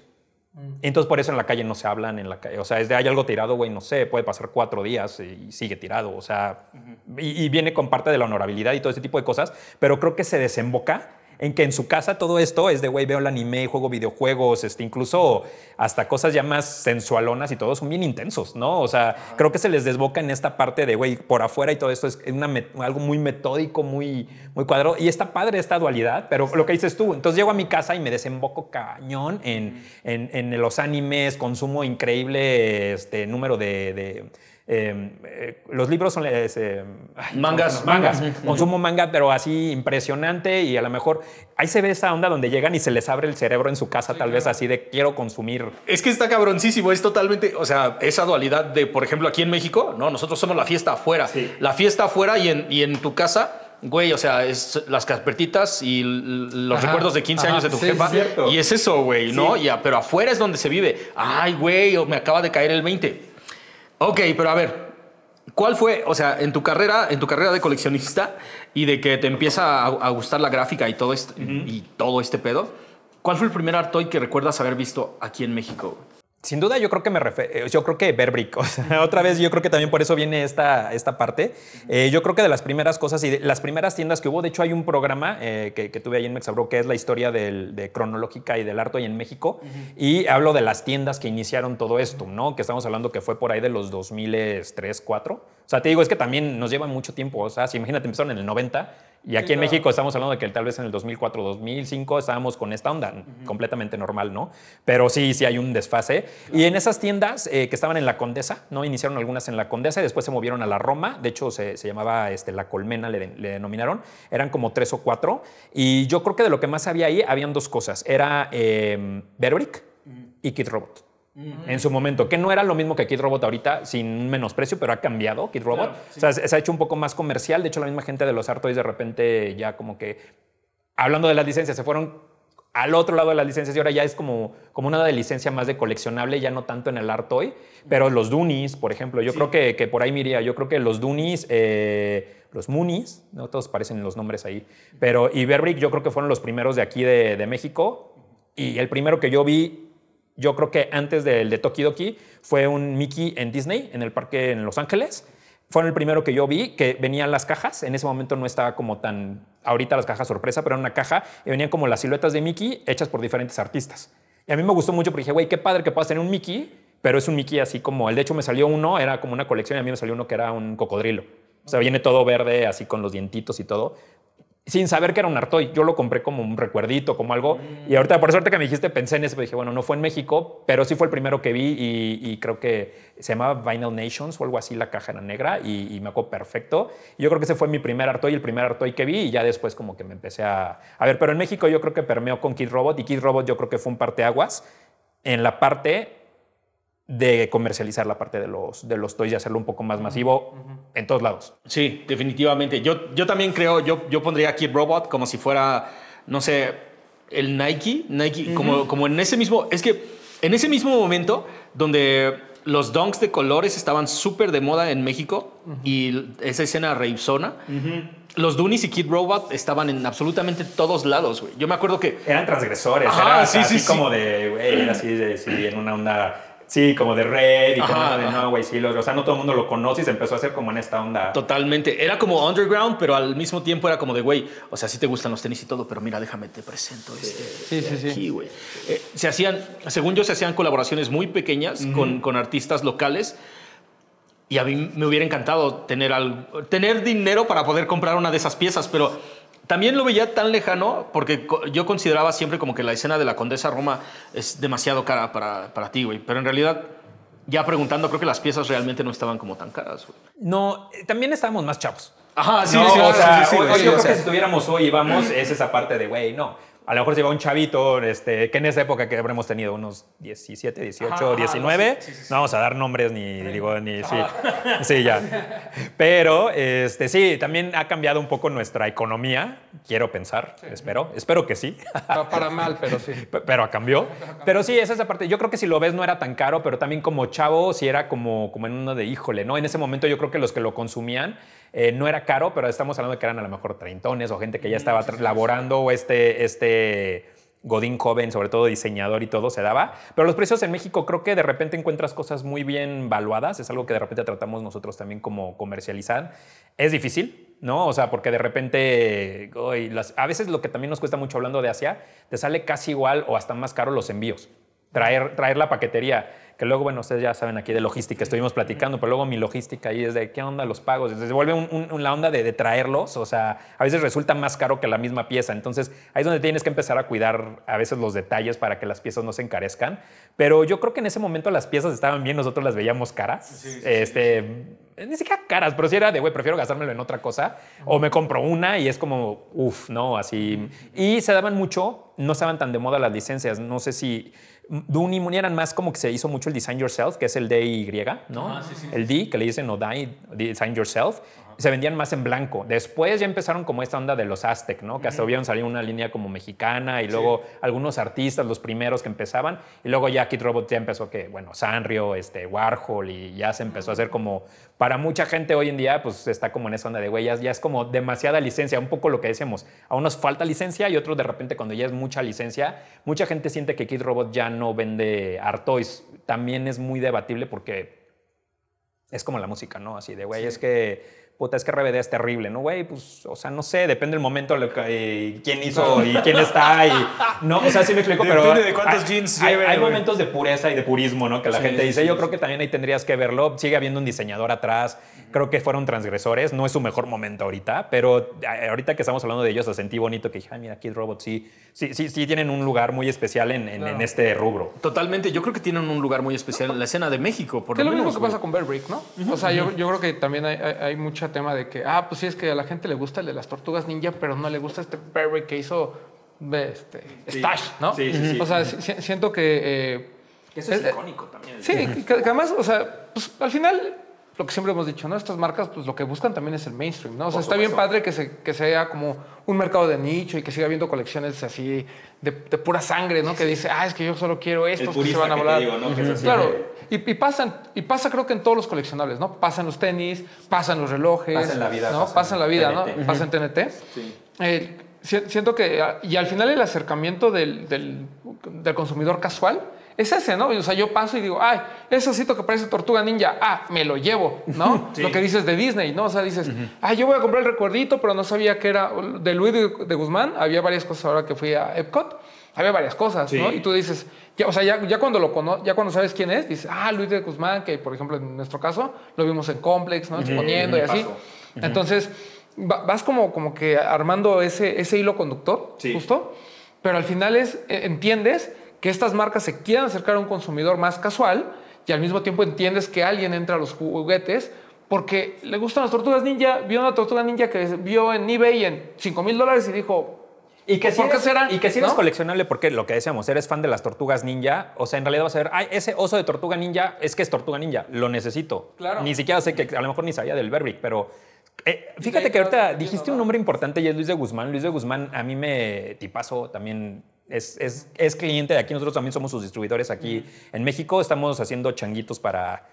Entonces por eso en la calle no se hablan en la calle. O sea, es de hay algo tirado, güey, no sé, puede pasar cuatro días y sigue tirado. O sea, y, y viene con parte de la honorabilidad y todo ese tipo de cosas, pero creo que se desemboca en que en su casa todo esto es de, güey, veo el anime, juego videojuegos, este, incluso hasta cosas ya más sensualonas y todo son bien intensos, ¿no? O sea, creo que se les desboca en esta parte de, güey, por afuera y todo esto es una algo muy metódico, muy, muy cuadrado. Y está padre esta dualidad, pero lo que dices tú, entonces llego a mi casa y me desemboco cañón en, en, en los animes, consumo increíble este, número de... de, eh, eh, los libros son es, eh, Mangas. mangas. Consumo manga, pero así impresionante y a lo mejor ahí se ve esa onda donde llegan y se les abre el cerebro en su casa, tal vez así de quiero consumir. Es que está cabroncísimo, es totalmente, o sea, esa dualidad de, por ejemplo, aquí en México, no, nosotros somos la fiesta afuera. La fiesta afuera y en, y en tu casa, güey, o sea, es las carpetitas y los Ajá, recuerdos de 15 ajá, años de tu sí, jefa. cierto. Y es eso, güey, ¿no? Ya, pero afuera es donde se vive. Ay, güey, me acaba de caer el 20. Ok, pero a ver, ¿cuál fue, o sea, en tu carrera, en tu carrera de coleccionista y de que te empieza a, a gustar la gráfica y todo este, y todo este pedo? ¿Cuál fue el primer art toy que recuerdas haber visto aquí en México? Sin duda, yo creo que me refe- eh, yo creo que Berbrick, o sea, otra vez, yo creo que también por eso viene esta, esta parte. Eh, yo creo que de las primeras cosas y de las primeras tiendas que hubo, de hecho, hay un programa eh, que, que tuve ahí en Mexabro que es la historia del- de cronológica y del arte en México. Y hablo de las tiendas que iniciaron todo esto, ¿no? Que estamos hablando que fue por ahí de los 2003, 4. O sea, te digo, es que también nos lleva mucho tiempo. O sea, si imagínate, empezaron en el 90 y aquí en México estamos hablando de que tal vez en el 2004, 2005 estábamos con esta onda, completamente normal, ¿no? Pero sí, sí hay un desfase. Y en esas tiendas eh, que estaban en la Condesa, ¿no? Iniciaron algunas en la Condesa y después se movieron a la Roma. De hecho, se, se llamaba este, La Colmena, le, le denominaron. Eran como tres o cuatro. Y yo creo que de lo que más había ahí, habían dos cosas. Era eh, Berbrick y Kid Robot. En su momento, que no era lo mismo que Kid Robot ahorita, sin menosprecio, pero ha cambiado Kid Robot. O sea, se ha hecho un poco más comercial. De hecho, la misma gente de los Art Toys de repente ya como que, hablando de las licencias, se fueron al otro lado de las licencias y ahora ya es como, como una de licencia más de coleccionable, ya no tanto en el Art Toy. Pero los Doonies, por ejemplo, yo creo que, que por ahí me iría. Yo creo que los Doonies, eh, los Moonies, ¿no? todos parecen los nombres ahí, pero y Berbrick yo creo que fueron los primeros de aquí de, de México. Y el primero que yo vi yo creo que antes del de Tokidoki fue un Mickey en Disney, en el parque en Los Ángeles. Fue el primero que yo vi, que venían las cajas. En ese momento no estaba como tan... Ahorita las cajas sorpresa, pero era una caja y venían como las siluetas de Mickey hechas por diferentes artistas. Y a mí me gustó mucho porque dije, güey, qué padre que puedas tener un Mickey, pero es un Mickey así como... El de hecho me salió uno, era como una colección y a mí me salió uno que era un cocodrilo. O sea, viene todo verde, así con los dientitos y todo sin saber que era un Artoy. Yo lo compré como un recuerdito, como algo. Y ahorita, por suerte que me dijiste, pensé en eso. Dije, bueno, no fue en México, pero sí fue el primero que vi y, y creo que se llamaba Vinyl Nations o algo así. La caja era negra y, y me acuerdo perfecto. Y yo creo que ese fue mi primer Artoy, el primer Artoy que vi y ya después como que me empecé a... A ver, pero en México yo creo que permeó con Kid Robot y Kid Robot yo creo que fue un parteaguas en la parte de comercializar la parte de los, de los toys y hacerlo un poco más masivo en todos lados. Sí, definitivamente. Yo, yo también creo, yo, yo pondría Kid Robot como si fuera, no sé, el Nike, Nike, como, como en ese mismo, es que en ese mismo momento donde los donks de colores estaban súper de moda en México y esa escena raizona, los Doonies y Kid Robot estaban en absolutamente todos lados, güey. Yo me acuerdo que Eran transgresores, Ajá, era sí, así sí, sí. como de, güey, era así de, sí, en una onda, sí, como de red y como Ajá, de, ajá. no, güey, sí, lo- o sea, no todo el mundo lo conoce y se empezó a hacer como en esta onda. Totalmente. Era como underground, pero al mismo tiempo era como de, güey, o sea, sí te gustan los tenis y todo, pero mira, déjame te presento este. Sí, sí, sí. aquí, güey. Eh, se hacían, según yo, se hacían colaboraciones muy pequeñas con, con artistas locales. Y a mí me hubiera encantado tener, al- tener dinero para poder comprar una de esas piezas, pero también lo veía tan lejano porque yo consideraba siempre como que la escena de la Condesa Roma es demasiado cara para, para ti, güey. Pero en realidad, ya preguntando, creo que las piezas realmente no estaban como tan caras, güey. No, eh, también estábamos más chavos. Ajá, sí, No, sí, o sí, sea, sí, yo o creo sea. que si estuviéramos hoy y vamos, es esa parte de, güey, no. A lo mejor si va un chavito, este, que en esa época que habremos tenido unos 17, 18, Ajá, ajá, 19, sí, sí, sí, no vamos a dar nombres ni, digo, ni, sí, sí, ya. Pero, este, sí, también ha cambiado un poco nuestra economía, quiero pensar, espero, espero que sí. Para, para mal, pero sí. Pero cambió. Pero sí, esa es la parte. Yo creo que si lo ves no era tan caro, pero también como chavo sí era como, como en uno de híjole, ¿no? En ese momento yo creo que los que lo consumían eh, no era caro, pero estamos hablando de que eran a lo mejor treintones o gente que ya estaba tra- laborando o este, este Godín joven, sobre todo diseñador y todo, se daba. Pero los precios en México creo que de repente encuentras cosas muy bien valuadas. Es algo que de repente tratamos nosotros también como comercializar. Es difícil, ¿no? O sea, porque de repente, uy, las- a veces lo que también nos cuesta mucho hablando de Asia, te sale casi igual o hasta más caro los envíos. Traer, traer la paquetería, que luego, bueno, ustedes ya saben aquí de logística, estuvimos platicando, pero luego mi logística ahí es de qué onda los pagos. Se vuelve un- un- la onda de, de traerlos, o sea, a veces resulta más caro que la misma pieza. Entonces, ahí es donde tienes que empezar a cuidar a veces los detalles para que las piezas no se encarezcan. Pero yo creo que en ese momento las piezas estaban bien, nosotros las veíamos caras. este, Ni siquiera caras, pero si era de, güey, prefiero gastármelo en otra cosa. O me compro una y es como, uff, ¿no? Así. Y se daban mucho, no estaban tan de moda las licencias. No sé si. Dune y eran más como que se hizo mucho el Design Yourself, que es el DY, ¿no? Ajá, sí, sí, el D, que le dicen o die, Design Yourself. Se vendían más en blanco. Después ya empezaron como esta onda de los Aztec, ¿no? Que hasta hubieron salido una línea como mexicana y luego algunos artistas, los primeros que empezaban. Y luego ya Kid Robot ya empezó que, bueno, Sanrio, este, Warhol y ya se empezó a hacer como, para mucha gente hoy en día, pues está como en esa onda de, güey, ya, ya es como demasiada licencia. Un poco lo que decíamos, a unos falta licencia y otros de repente cuando ya es mucha licencia, mucha gente siente que Kid Robot ya no vende Artois. También es muy debatible porque es como la música, ¿no? Así de, güey, es que, puta, es que RBD es terrible, ¿no, güey? Pues, o sea, no sé, depende del momento, lo que, quién hizo y quién está y, no, o sea, sí me explico, pero... Depende de cuántos hay- jeans hay, lleve, hay momentos de pureza y de purismo, ¿no? Que la Sí, gente dice, sí, yo sí. creo que también ahí tendrías que verlo, sigue habiendo un diseñador atrás, creo que fueron transgresores, no es su mejor momento ahorita, pero ahorita que estamos hablando de ellos, sentí bonito que dije, ay, mira, Kid Robot sí, sí, sí, sí tienen un lugar muy especial en, en- en este rubro. Totalmente, yo creo que tienen un lugar muy especial en la escena de México, por Que es lo lo mismo que pasa con Bear Brick, ¿no? O sea, yo, yo creo que también hay, hay, hay tema de que, ah, pues sí, es que a la gente le gusta el de las tortugas ninja, pero no le gusta este Brick que hizo este, Stash, ¿no? Sí, sí, sí. O sea, si- siento que... eh, Eso es- icónico también. Sí, que, que además, o sea, pues al final, lo que siempre hemos dicho, ¿no? Estas marcas, pues lo que buscan también es el mainstream, ¿no? O sea, está bien padre que, se, que sea como un mercado de nicho y que siga habiendo colecciones así de, de pura sangre, ¿no? Que dice, ah, es que yo solo quiero estos que se van a volar. Claro, y, y pasan, y pasa creo que en todos los coleccionables, ¿no? Pasan los tenis, pasan los relojes. Pasa en la vida, ¿no? pasa en Pasa en la vida, TNT. ¿no? Pasa en TNT. Eh, si- siento que, ah, y al final el acercamiento del, del- del consumidor casual es ese, ¿no? O sea, yo paso y digo, ay, ese osito que parece tortuga ninja, ah, me lo llevo, ¿no? Lo que dices de Disney, ¿no? O sea, dices, ay, yo voy a comprar el recuerdito, pero no sabía que era de Luis de, de Guzmán. Había varias cosas ahora que fui a Epcot, había varias cosas, ¿no? Y tú dices, ya, o sea, ya, ya cuando lo cono ya cuando sabes quién es, dices, ah, Luis de Guzmán, que por ejemplo en nuestro caso lo vimos en Complex, ¿no? Exponiendo y así. Entonces, va- vas como, como que armando ese, ese hilo conductor, Sí. justo, pero al final es, eh, entiendes que estas marcas se quieren acercar a un consumidor más casual y al mismo tiempo entiendes que alguien entra a los juguetes porque le gustan las tortugas ninja, vio una tortuga ninja que vio en eBay en 5 mil dólares y dijo, Y que si ¿Por qué eres, será? Y que si eres ¿No? coleccionable, porque lo que decíamos, eres fan de las tortugas ninja, o sea, en realidad vas a ver, ay, ese oso de tortuga ninja es que es tortuga ninja, lo necesito. Claro. Ni siquiera sé que, a lo mejor ni sabía del Berbic, pero eh, fíjate que ahorita dijiste un nombre importante y es Luis de Guzmán. Luis de Guzmán, a mí me tipazo también. Es, es, es cliente de aquí, nosotros también somos sus distribuidores aquí en México. Estamos haciendo changuitos para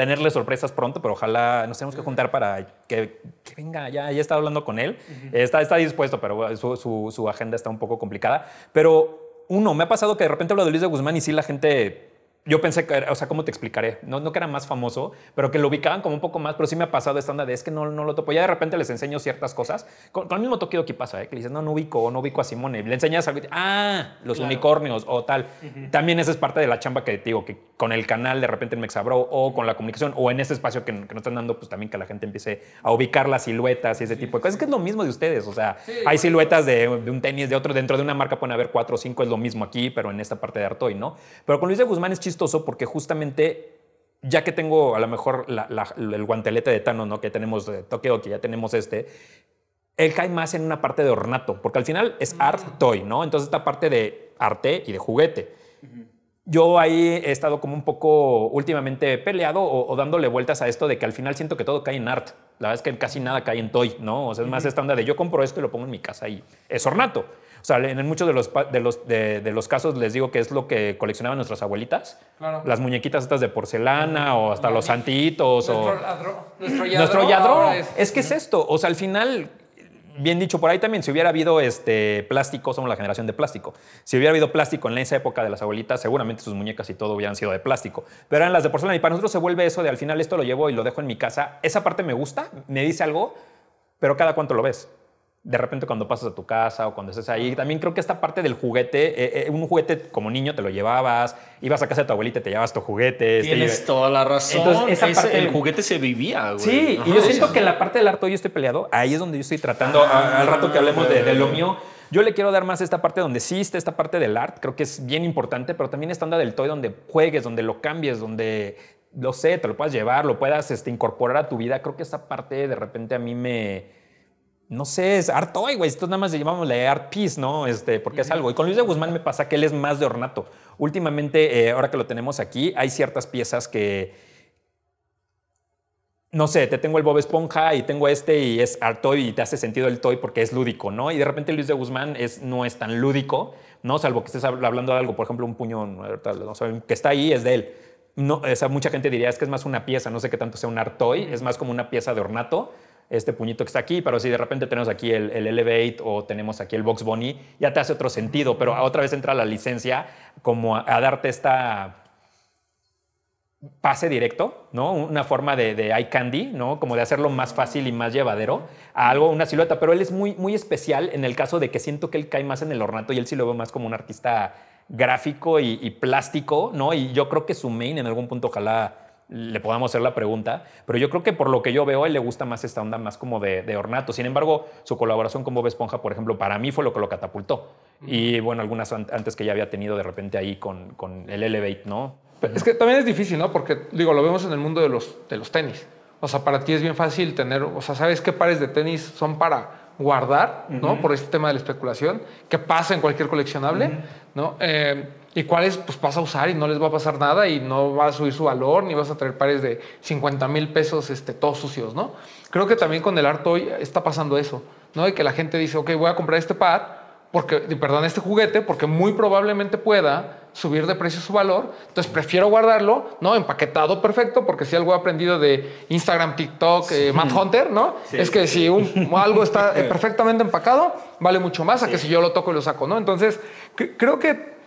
tenerle sorpresas pronto, pero ojalá nos tenemos que juntar para que, que venga, ya, ya he estado hablando con él, está, está dispuesto, pero su- su agenda está un poco complicada. Pero uno, me ha pasado que de repente hablo de Luis de Guzmán y sí la gente... Yo pensé que, o sea, ¿cómo te explicaré? No, no que era más famoso, pero que lo ubicaban como un poco más, pero sí me ha pasado esta onda de es que no, no lo topo. Ya de repente les enseño ciertas cosas. Con, con el mismo Tokido que pasa, ¿eh? que le dices, no, no ubico, no ubico a Simone. Le enseñas algo y, ah, los unicornios o tal. También esa es parte de la chamba que te digo, que con el canal de repente en Mexabro o con la comunicación o en este espacio que, que nos están dando, pues también que la gente empiece a ubicar las siluetas y ese tipo de cosas. Es que es lo mismo de ustedes, o sea, hay siluetas de, de un tenis, de otro, dentro de una marca pueden haber cuatro o cinco, es lo mismo aquí, pero en esta parte de Artoy, ¿no? Pero con Luis de Guzmán es chistoso porque justamente ya que tengo a lo mejor la- la- el guantelete de Thanos, ¿no? Que tenemos de Tokio, que ya tenemos este, él cae más en una parte de ornato, porque al final es art toy, ¿no? Entonces esta parte de arte y de juguete. Yo ahí he estado como un poco últimamente peleado o, o dándole vueltas a esto de que al final siento que todo cae en art. La verdad es que casi nada cae en toy, ¿no? O sea, es más esta onda de yo compro esto y lo pongo en mi casa y es ornato. O sea, en muchos de los, de los, de, de los casos les digo que es lo que coleccionaban nuestras abuelitas. Claro. Las muñequitas estas de porcelana o hasta los santitos o... Nuestro, ladro- nuestro yadro. Nuestro yadro. ahora Es, es- que es esto. O sea, al final, bien dicho por ahí también, si hubiera habido este plástico, somos la generación de plástico. Si hubiera habido plástico en esa época de las abuelitas, seguramente sus muñecas y todo hubieran sido de plástico. Pero eran las de porcelana. Y para nosotros se vuelve eso de al final esto lo llevo y lo dejo en mi casa. Esa parte me gusta, me dice algo, pero cada cuánto lo ves. De repente cuando pasas a tu casa o cuando estés ahí. También creo que esta parte del juguete, eh, eh, un juguete como niño te lo llevabas, ibas a casa de tu abuelita y te llevabas tu juguete. este, Tienes toda la razón. Entonces, esa Ese- parte- el juguete se vivía, güey. Sí, Ajá. y yo siento que en la parte del arte hoy estoy peleado. Ahí es donde yo estoy tratando, al rato que hablemos de, de lo mío, yo le quiero dar más esta parte donde sí está esta parte del art, creo que es bien importante, pero también esta onda del toy donde juegues, donde lo cambies, donde, lo sé, te lo puedas llevar, lo puedas este, incorporar a tu vida. Creo que esa parte de repente a mí me... No sé, es art toy, güey. Esto nada más llamámosle art piece, ¿no? Este, porque es algo. Y con Luis de Guzmán me pasa que él es más de ornato. Últimamente, eh, ahora que lo tenemos aquí, hay ciertas piezas que, no sé, te tengo el Bob Esponja y tengo este y es art toy y te hace sentido el toy porque es lúdico, ¿no? Y de repente Luis de Guzmán es, no es tan lúdico, ¿no? Salvo que estés hab- hablando de algo, por ejemplo, un puño no sé, que está ahí es de él. No, o sea, mucha gente diría es que es más una pieza, no sé qué tanto sea un art toy, es más como una pieza de ornato, este puñito que está aquí, pero si de repente tenemos aquí el, el Elevate o tenemos aquí el Box Bunny, ya te hace otro sentido, pero otra vez entra la licencia como a- a darte esta pase directo, ¿no? Una forma de, de eye candy, ¿no? Como de hacerlo más fácil y más llevadero a algo, una silueta. Pero él es muy, muy especial en el caso de que siento que él cae más en el ornato y él sí lo veo más como un artista gráfico y, y plástico, ¿no? Y yo creo que su main en algún punto ojalá le podamos hacer la pregunta, pero yo creo que por lo que yo veo, a él le gusta más esta onda más como de, de ornato. Sin embargo, su colaboración con Bob Esponja, por ejemplo, para mí fue lo que lo catapultó. Y bueno, algunas an- antes que ya había tenido de repente ahí con, con el Elevate, ¿no? Es que también es difícil, ¿no? Porque, digo, lo vemos en el mundo de los, de los tenis. O sea, para ti es bien fácil tener, o sea, ¿sabes qué pares de tenis son para guardar, ¿no? Por este tema de la especulación, que pasa en cualquier coleccionable, ¿no? Eh, y cuáles, pues vas a usar y no les va a pasar nada y no va a subir su valor, ni vas a traer pares de 50 mil pesos este, todos sucios, ¿no? Creo que también con el art hoy está pasando eso, ¿no? Y que la gente dice, ok, voy a comprar este par, porque, perdón, este juguete, porque muy probablemente pueda subir de precio su valor. Entonces prefiero guardarlo, ¿no? Empaquetado perfecto, porque si algo he aprendido de Instagram, TikTok, eh, Matt Hunter, ¿no? Es que si un- algo está perfectamente empacado, vale mucho más a que si yo lo toco y lo saco, ¿no? Entonces, cre- creo que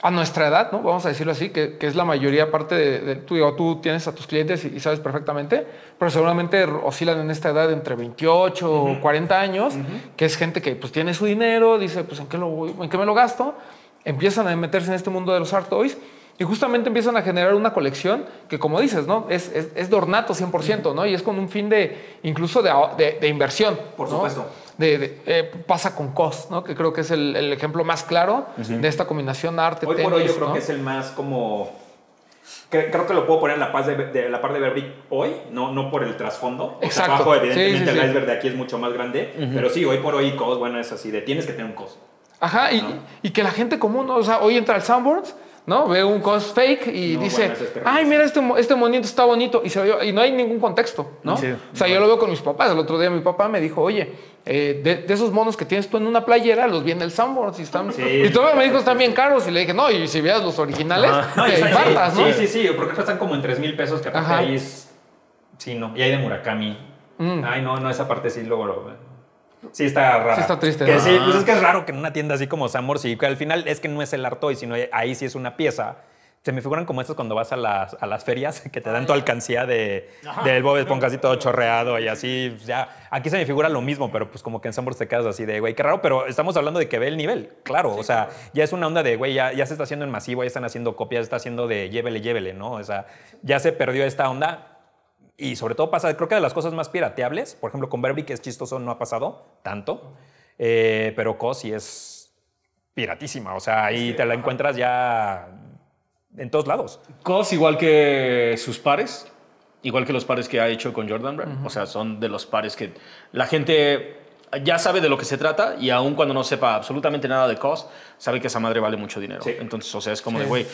a nuestra edad, ¿no? Vamos a decirlo así, que, que es la mayoría parte de, de- tú, digo, tú tienes a tus clientes y, y sabes perfectamente, pero seguramente oscilan en esta edad entre 28 o 40 años, que es gente que pues tiene su dinero, dice, pues ¿en qué, lo, voy- en qué me lo gasto? Empiezan a meterse en este mundo de los art toys y justamente empiezan a generar una colección que, como dices, ¿no? Es, es, es de ornato 100%, ¿no? Y es con un fin de, incluso de, de- de inversión. Por ¿no? supuesto. De, de- eh, pasa con COS, ¿no? Que creo que es el, el ejemplo más claro de esta combinación arte Hoy por hoy yo creo ¿no? que es el más como... Creo que lo puedo poner en la, paz de, de- la par de Beverly hoy, no, no por el trasfondo. O sea, Exacto. abajo, Sí, evidentemente, sí, sí. el iceberg de aquí es mucho más grande. Pero sí, hoy por hoy COS, bueno, es así de tienes que tener un COS. Ajá, y, y que la gente común, ¿no? o sea, hoy entra al Sanborns, ¿no? Ve un cos fake y No, dice, ay, mira, este, este monito está bonito. Y, se ve- y no hay ningún contexto, ¿no? Sí. O sea, yo lo veo con mis papás. El otro día mi papá me dijo, oye, eh, de, de esos monos que tienes tú en una playera, los vi en el Sanborns y están... Sí. y todavía me dijo, están bien caros. Y le dije, no, y si veas los originales, No, te infartas, sí, ¿no? sí, sí, porque están como en 3 mil pesos, que aparte ahí es... Sí, no. Y hay de Murakami. Mm. Ay, no, no, esa parte sí luego lo... Sí está raro. Sí está triste, Que ¿no? sí, pues es que es raro que en una tienda así como Samors y que al final es que no es el artoy, sino ahí sí es una pieza. Se me figuran como estas cuando vas a las, a las ferias que te dan tu alcancía de, del Bob Esponja así todo chorreado y así. pues Ya, aquí se me figura lo mismo, pero pues como que en Sambors te quedas así de, güey, qué raro, pero estamos hablando de que ve el nivel, claro. o sea, ya es una onda de, güey, ya, ya se está haciendo en masivo, ya están haciendo copias, ya está haciendo de llévele, llévele, ¿no? O sea, ya se perdió esta onda. Y sobre todo pasa, creo que de las cosas más pirateables, por ejemplo, con Burberry, que es chistoso, no ha pasado tanto, eh, pero COS sí es piratísima. O sea, ahí te la encuentras ya en todos lados. Cos igual que sus pares, igual que los pares que ha hecho con Jordan Brand. O sea, son de los pares que la gente ya sabe de lo que se trata y aun cuando no sepa absolutamente nada de COS, sabe que esa madre vale mucho dinero. Sí. Entonces, o sea, es como de, güey,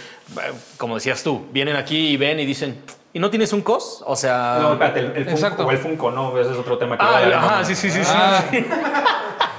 como decías tú, vienen aquí y ven y dicen, ¿y no tienes un COS? O sea... No, espérate, el, el. Funko, o el Funko, no, ese es otro tema que Ah, el- ajá, sí, sí, sí, sí, Ah. sí.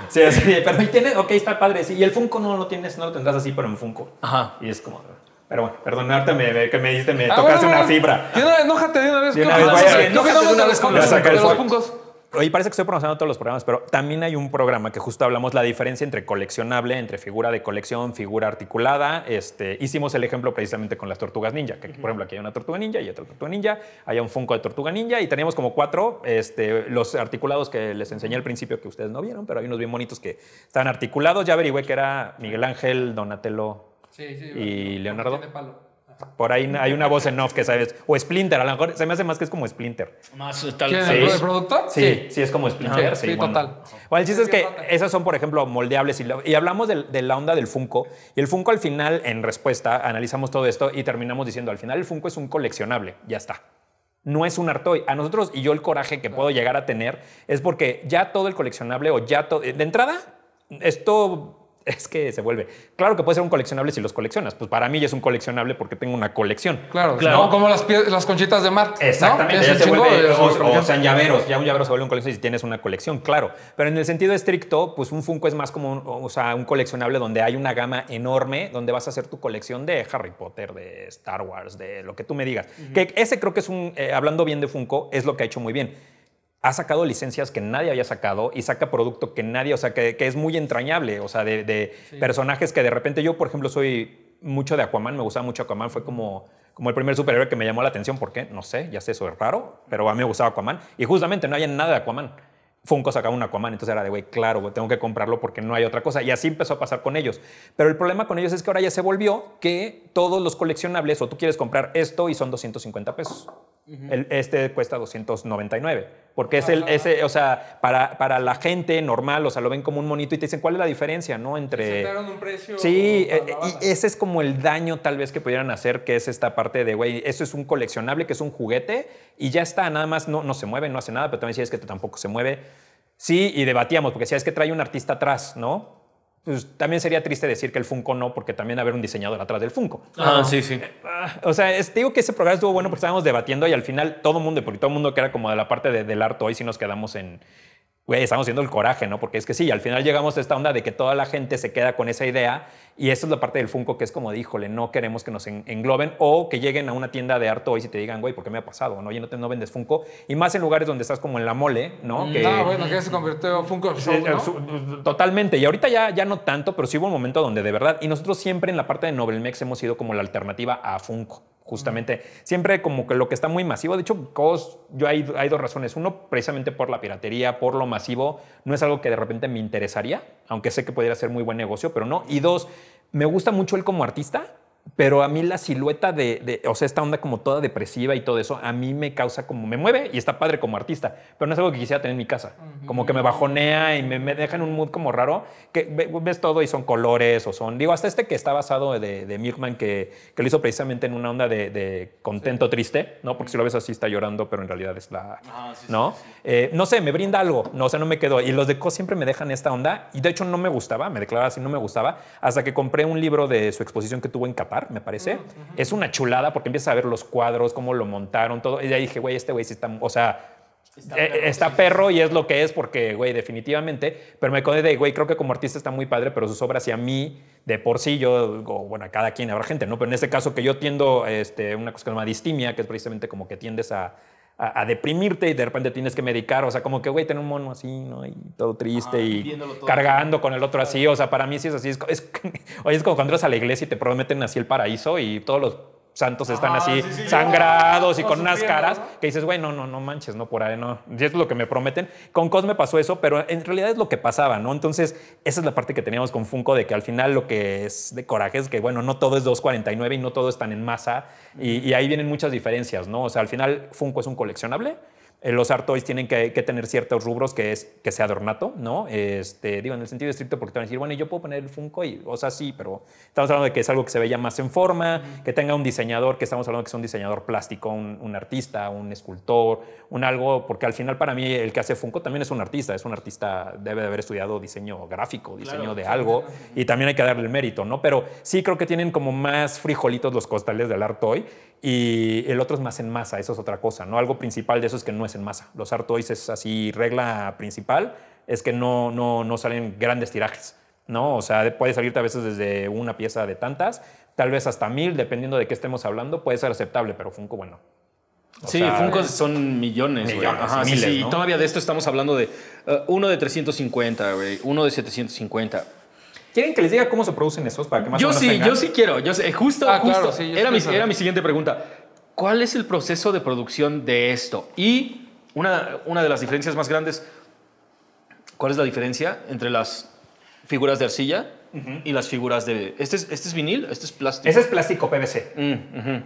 Sí, así, pero ¿y tiene, ok, está padre, sí. Y el Funko no lo tienes, no lo tendrás así, pero en Funko. Ajá. Y es como, pero bueno, perdón, ahorita me, me- que me diste, me Ah, tocaste bueno, una bueno. fibra. De una enójate de una vez. De ¿qué una vez, vaya, ¿Qué enójate de una vez los con- saca el De los fuego. Oye, parece que estoy pronunciando todos los programas, pero también hay un programa que justo hablamos la diferencia entre coleccionable, entre figura de colección, figura articulada. Este, hicimos el ejemplo precisamente con las tortugas ninja, que por ejemplo aquí hay una tortuga ninja y otra tortuga ninja, hay un Funko de tortuga ninja y teníamos como cuatro, este, los articulados que les enseñé al principio que ustedes no vieron, pero hay unos bien bonitos que están articulados. Ya averigüé que era Miguel Ángel, Donatello Sí, sí. y Leonardo. Palo. Por ahí hay una voz en off que sabes, o Splinter, a lo mejor se me hace más que es como Splinter. Más tal ¿Quién? sí. ¿El productor? Sí, sí, es como Splinter. Sí, sí, sí, bueno. total. Bueno, el chiste es Sí, que sí, esas son, por ejemplo, moldeables. Y, lo- y hablamos del- de, la onda del Funko. Y el Funko al final, en respuesta, analizamos todo esto y terminamos diciendo, al final el Funko es un coleccionable. Ya está. No es un artoy. A nosotros, y yo el coraje que puedo llegar a tener, es porque ya todo el coleccionable o ya todo... De entrada, esto... Es que se vuelve. Claro que puede ser un coleccionable si los coleccionas. Pues para mí ya es un coleccionable porque tengo una colección. Claro, Claro. ¿no? como las, las conchitas de mar. Exactamente, Tienes ya un se chingo vuelve, de- o, o sean llaveros, ya un llavero se vuelve un colección si tienes una colección, claro. Pero en el sentido estricto, pues un Funko es más como un, o sea, un coleccionable donde hay una gama enorme, donde vas a hacer tu colección de Harry Potter, de Star Wars, de lo que tú me digas. Que ese creo que es un, eh, hablando bien de Funko, es lo que ha hecho muy bien. Ha sacado licencias que nadie había sacado y saca producto que nadie, o sea, que, que es muy entrañable, o sea, de, de personajes que de repente yo, por ejemplo, soy mucho de Aquaman, me gustaba mucho Aquaman, fue como, como el primer superhéroe que me llamó la atención, ¿por qué? No sé, ya sé, eso es raro, pero a mí me gustaba Aquaman y justamente no había nada de Aquaman. Funko sacaba un Aquaman, entonces era de, güey, claro, tengo que comprarlo porque no hay otra cosa. Y así empezó a pasar con ellos. Pero el problema con ellos es que ahora ya se volvió que todos los coleccionables, o tú quieres comprar esto y son 250 pesos. El- este cuesta 299. Porque es el, ese, o sea, para, para la gente normal, o sea, lo ven como un monito y te dicen, ¿cuál es la diferencia, no? Entre... Sentaron un precio Sí, eh, banda. y ese es como el daño tal vez que pudieran hacer, que es esta parte de, güey, eso es un coleccionable, que es un juguete, y ya está, nada más no, no se mueve, no hace nada, pero también si es que tampoco se mueve. Sí, y debatíamos, porque si es que trae un artista atrás, ¿no? Pues también sería triste decir que el Funko no, porque también haber un diseñador atrás del Funko. Ah, sí, sí. Ah, O sea, es- te digo que ese programa estuvo bueno porque estábamos debatiendo y al final todo el mundo, porque todo el mundo que era como de la parte de- del arte, hoy sí nos quedamos en, güey, estamos haciendo el coraje, ¿no? Porque es que sí, al final llegamos a esta onda de que toda la gente se queda con esa idea y esa es la parte del Funko que es como de, híjole, no queremos que nos en- engloben o que lleguen a una tienda de arte hoy y te digan, güey, ¿por qué me ha pasado? ¿no? Oye, no, te, no vendes Funko. Y más en lugares donde estás como en la mole, ¿no? Que- Ah, bueno, que se convirtió Funko Show, ¿no? Totalmente. Y ahorita ya, ya no tanto, pero sí hubo un momento donde de verdad, y nosotros siempre en la parte de Nobelmex hemos sido como la alternativa a Funko. Justamente, siempre como que lo que está muy masivo. De hecho, yo hay, hay dos razones. Uno, precisamente por la piratería, por lo masivo, no es algo que de repente me interesaría, aunque sé que podría ser muy buen negocio, pero no. Y dos, me gusta mucho él como artista, pero a mí la silueta de, de- o sea, esta onda como toda depresiva y todo eso, a mí me causa como, me mueve y está padre como artista, pero no es algo que quisiera tener en mi casa. Como que me bajonea y me, me deja en un mood como raro, que ve- ves todo y son colores o son, digo, hasta este que está basado de, de Milkman, que, que lo hizo precisamente en una onda de, de contento triste, ¿no? Porque si lo ves así está llorando, pero en realidad es la, ¿no? Eh, no sé, me brinda algo, no, o sea, no me quedo. Y los de Co siempre me dejan esta onda. Y de hecho no me gustaba, me declaraba así, no me gustaba, hasta que compré un libro de su exposición que tuvo en Me parece. Es una chulada porque empiezas a ver los cuadros, cómo lo montaron, todo. Y ya dije, güey, este güey sí está, o sea... eh, Está, perro, y es lo que es porque, güey, definitivamente. Pero me acordé de, güey, creo que como artista está muy padre, pero sus obras y a mí, de por sí, yo, o bueno, a cada quien habrá gente, ¿no? Pero en este caso que yo tiendo este, una cosa que se llama distimia, que es precisamente como que tiendes a, a, a deprimirte y de repente tienes que medicar, o sea, como que, güey, tener un mono así, ¿no? Y todo triste y todo. cargando con el otro así, o sea, para mí sí es así. Es, es- oye, es como cuando entras a la iglesia y te prometen así el paraíso y todos los santos están Ah, así sí, sí, sí. sangrados y con unas caras ¿no? que dices, güey, no, no, no manches, no por ahí, no. Y es lo que me prometen. Con Cosme pasó eso, pero en realidad es lo que pasaba, ¿no? Entonces, esa es la parte que teníamos con Funko, de que al final lo que es de coraje es que, bueno, no todo es 249 y no todo es tan en masa, y, y ahí vienen muchas diferencias, ¿no? O sea, al final Funko es un coleccionable. Eh, Los art toys tienen que, que tener ciertos rubros que es que sea de ornato, ¿no? Este, digo, en el sentido estricto, porque te van a decir, bueno, yo puedo poner el Funko y, o sea, sí, pero estamos hablando de que es algo que se veía más en forma, que tenga un diseñador, que estamos hablando de que es un diseñador plástico, un, un artista, un escultor, un algo, porque al final para mí el que hace Funko también es un artista, es un artista, debe de haber estudiado diseño gráfico, diseño de algo, y también hay que darle el mérito, ¿no? Pero sí creo que tienen como más frijolitos los costales del art toy y el otro es más en masa, eso es otra cosa, ¿no? Algo principal de eso es que no es en masa. Los art toys es así, regla principal es que no, no, no salen grandes tirajes, ¿no? O sea, puede salirte a veces desde una pieza de tantas, tal vez hasta mil, dependiendo de qué estemos hablando, puede ser aceptable, pero Funko, bueno. O Sí, sea, Funko son millones. Millones, Ajá, sí, miles, sí. ¿no? Y todavía de esto estamos hablando de uh, uno de 350, güey. Uno de 750. ¿Quieren que les diga cómo se producen esos para que más o Yo menos sí, tengan? yo sí quiero. Yo sé, justo, Ah, justo. claro, sí, yo era, mi, era mi siguiente pregunta. ¿Cuál es el proceso de producción de esto? Y una, una de las diferencias más grandes, ¿cuál es la diferencia entre las figuras de arcilla y las figuras de... ¿Este es, este es vinil? ¿Este es plástico? Ese es plástico PVC. Mm,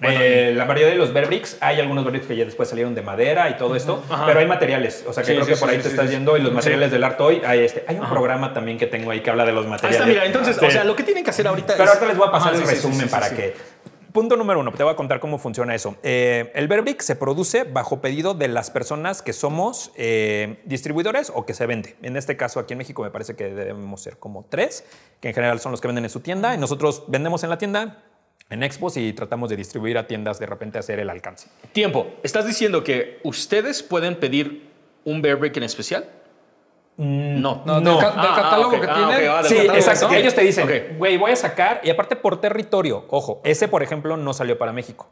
ujú. Eh, la mayoría de los Berbricks, hay algunos Berbricks que ya después salieron de madera y todo esto, Ajá. pero hay materiales. O sea, que Sí, creo sí, que por ahí sí, te estás yendo y los materiales del art hoy. Hay, este, hay un programa también que tengo ahí que habla de los Ahí materiales. está, mira. Entonces, o sea, lo que tienen que hacer ahorita Pero es... ahorita les voy a pasar Ajá, el sí, sí, resumen para que. Punto número uno, te voy a contar cómo funciona eso. Eh, el Berbrick se produce bajo pedido de las personas que somos eh, distribuidores o que se vende. En este caso, aquí en México me parece que debemos ser como tres, que en general son los que venden en su tienda. Y nosotros vendemos en la tienda, en Expos, y tratamos de distribuir a tiendas de repente hacer el alcance. Tiempo. ¿Estás diciendo que ustedes pueden pedir un Bear Brick en especial? No. No, No. Del, ca- del Ah, catálogo que ah, tienen. ah, Sí, exacto. ¿no? Ellos te dicen, güey, voy a sacar, y aparte por territorio, ojo, ese por ejemplo no salió para México.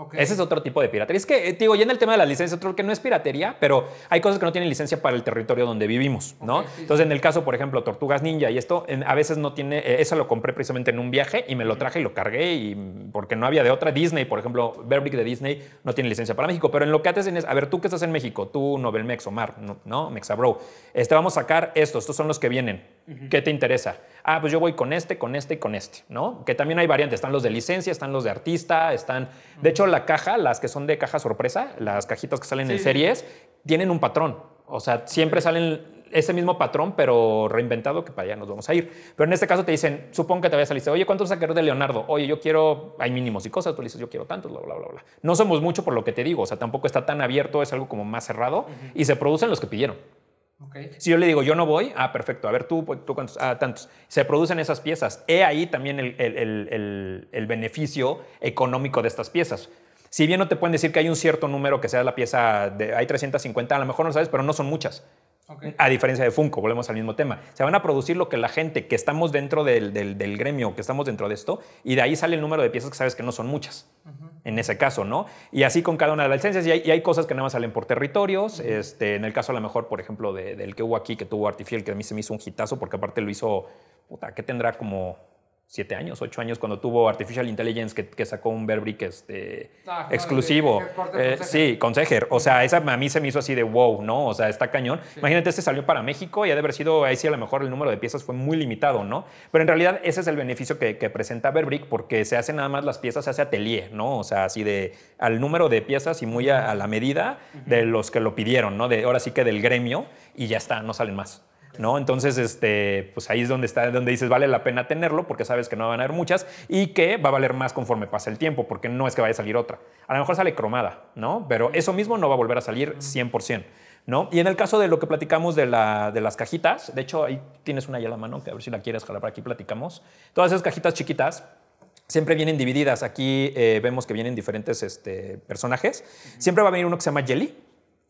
Ok. Ese es otro tipo de piratería. Es que, eh, digo, ya en el tema de las licencias, creo que no es piratería, pero hay cosas que no tienen licencia para el territorio donde vivimos, ¿no? Ok, sí, sí. Entonces, en el caso, por ejemplo, Tortugas Ninja y esto, en- a veces no tiene, eh, eso lo compré precisamente en un viaje y me lo traje y lo cargué y mm, porque no había de otra. Disney, por ejemplo, Bear de Disney no tiene licencia para México, pero en lo que hacen es, a ver, tú que estás en México, tú Novelmex, Omar, ¿no? ¿no? Mexabro, este, vamos a sacar estos, estos son los que vienen. ¿Qué te interesa? Ah, pues yo voy con este, con este y con este, ¿no? Que también hay variantes, están los de licencia, están los de artista, están... De hecho, la caja, las que son de caja sorpresa, las cajitas que salen en Sí. series, tienen un patrón. O sea, siempre salen ese mismo patrón, pero reinventado, que para allá nos vamos a ir. Pero en este caso te dicen, supongo que te vayas a lista, oye, ¿cuánto vas a querer de Leonardo? Oye, yo quiero, hay mínimos y cosas, tú le dices, yo quiero tantos, bla, bla, bla, bla. No somos mucho por lo que te digo, o sea, tampoco está tan abierto, es algo como más cerrado y se producen los que pidieron. Si yo le digo, yo no voy, ah, perfecto, a ver tú, pues, tú cuántos, ah, tantos. Se producen esas piezas. He ahí también el- el- el beneficio económico de estas piezas. Si bien no te pueden decir que hay un cierto número que sea la pieza, de, hay 350, a lo mejor no sabes, pero no son muchas. A diferencia de Funko, volvemos al mismo tema. Se van a producir lo que la gente que estamos dentro del, del- del gremio, que estamos dentro de esto, y de ahí sale el número de piezas que sabes que no son muchas. En ese caso, ¿no? Y así con cada una de las licencias. Y hay, y hay cosas que nada más salen por territorios. este, en el caso, a lo mejor, por ejemplo, de- del que hubo aquí, que tuvo Artificial, que a mí se me hizo un hitazo, porque aparte lo hizo, puta, ¿qué tendrá como siete años, ocho años, cuando tuvo Artificial Intelligence, que, que sacó un Bearbrick este, Ah, exclusivo. Eh, sí, con Seger. O sea, esa a mí se me hizo así de wow, ¿no? O sea, está cañón. Imagínate, este salió para México y ha de haber sido, ahí sí a lo mejor el número de piezas fue muy limitado, ¿no? Pero en realidad ese es el beneficio que, que presenta Bearbrick porque se hace nada más las piezas, se hace atelier, ¿no? O sea, así de al número de piezas y muy a, a la medida de los que lo pidieron, ¿no? De, ahora sí que del gremio y ya está, no salen más. ¿No? Entonces, este, pues ahí es donde está, donde dices vale la pena tenerlo porque sabes que no van a haber muchas y que va a valer más conforme pase el tiempo, porque no es que vaya a salir otra. A lo mejor sale cromada, ¿no? Pero eso mismo no va a volver a salir 100%. ¿No? Y en el caso de lo que platicamos de, la, de las cajitas, de hecho ahí tienes una ya a la mano, que a ver si la quieres jalar para aquí platicamos. Todas esas cajitas chiquitas siempre vienen divididas. Aquí eh, vemos que vienen diferentes este, personajes. Siempre va a venir uno que se llama Jelly,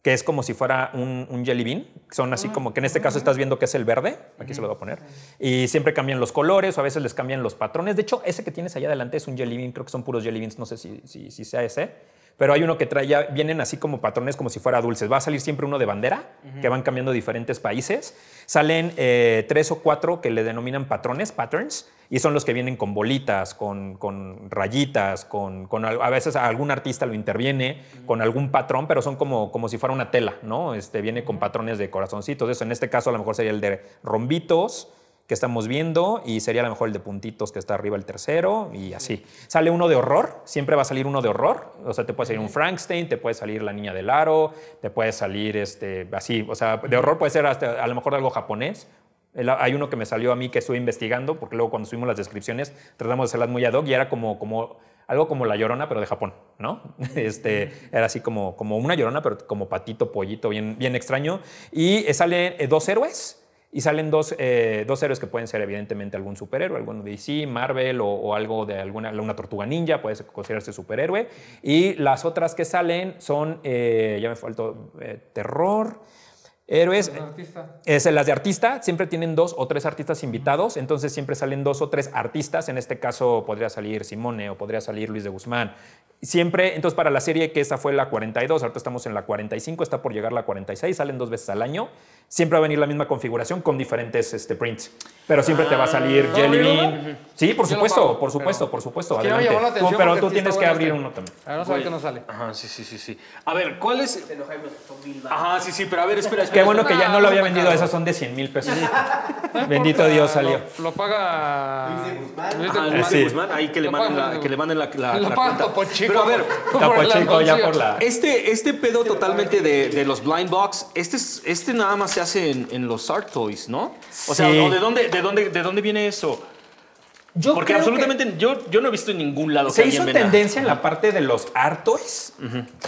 que es como si fuera un, un jelly bean. Son así como que en este caso estás viendo que es el verde. Aquí se lo voy a poner. Y siempre cambian los colores o a veces les cambian los patrones. De hecho, ese que tienes allá adelante es un jelly bean. Creo que son puros jelly beans. No sé si, si, si sea ese. Pero hay uno que trae, ya vienen así como patrones como si fuera dulces. Va a salir siempre uno de bandera, que van cambiando diferentes países. Salen eh, tres o cuatro que le denominan patrones, patterns, y son los que vienen con bolitas, con, con rayitas, con, con a veces algún artista lo interviene con algún patrón, pero son como, como si fuera una tela, ¿no? Este, viene con patrones de corazoncitos. Eso en este caso a lo mejor sería el de rombitos, que estamos viendo y sería a lo mejor el de puntitos que está arriba el tercero y así. Sale uno de horror, siempre va a salir uno de horror, o sea, te puede salir un Frankenstein, te puede salir la niña del aro, te puede salir este, así, o sea, de horror puede ser hasta a lo mejor algo japonés. Hay uno que me salió a mí que estuve investigando, porque luego cuando subimos las descripciones tratamos de hacerlas muy ad hoc y era como, como algo como la llorona, pero de Japón, ¿no? Este, era así como, como una llorona, pero como patito, pollito, bien, bien extraño. Y eh, salen eh, dos héroes. Y salen dos, eh, dos héroes que pueden ser evidentemente algún superhéroe, alguno de DC, Marvel o, o algo de alguna una tortuga ninja, puede considerarse superhéroe. Y las otras que salen son, eh, ya me faltó, eh, terror, héroes. Es, las de artista siempre tienen dos o tres artistas invitados, entonces siempre salen dos o tres artistas. En este caso podría salir Simone o podría salir Luis de Guzmán. Siempre, entonces para la serie que esa fue la 42, ahorita estamos en la 45, está por llegar la 46, salen dos veces al año. Siempre va a venir la misma configuración con diferentes este, prints, pero siempre te va a salir ¿no Jelly Bean. Sí, por supuesto, pago, por supuesto, pero- por supuesto. Es que adelante. llamó la atención Tú- pero tú tienes que abrir este. uno también. A ver, no sabe que no sale. Ajá, sí, sí, sí, sí. A ver, ¿cuál es? Baros. Ajá, sí, sí, pero a ver, espera, Qué espera. bueno que ya Ah, no lo había no, vendido, no. esas son de 100 mil pesos. No Bendito Dios salió. Lo, lo paga. Luis de Guzmán. Luis de Ajá, Guzmán. Luis de. Guzmán, ahí que le manden la, Luis que le manden la, la, Lo la paga cuenta. Topo Chico. Pero a ver, Topo ya por la... este, este pedo totalmente de, de los blind box, este, es- este nada más se hace en, en los art toys, ¿no? O sea, Sí. ¿o ¿de, dónde, de, dónde, ¿de dónde viene eso? Yo Porque absolutamente yo, yo no he visto en ningún lado Se que hizo tendencia en la parte de los art toys.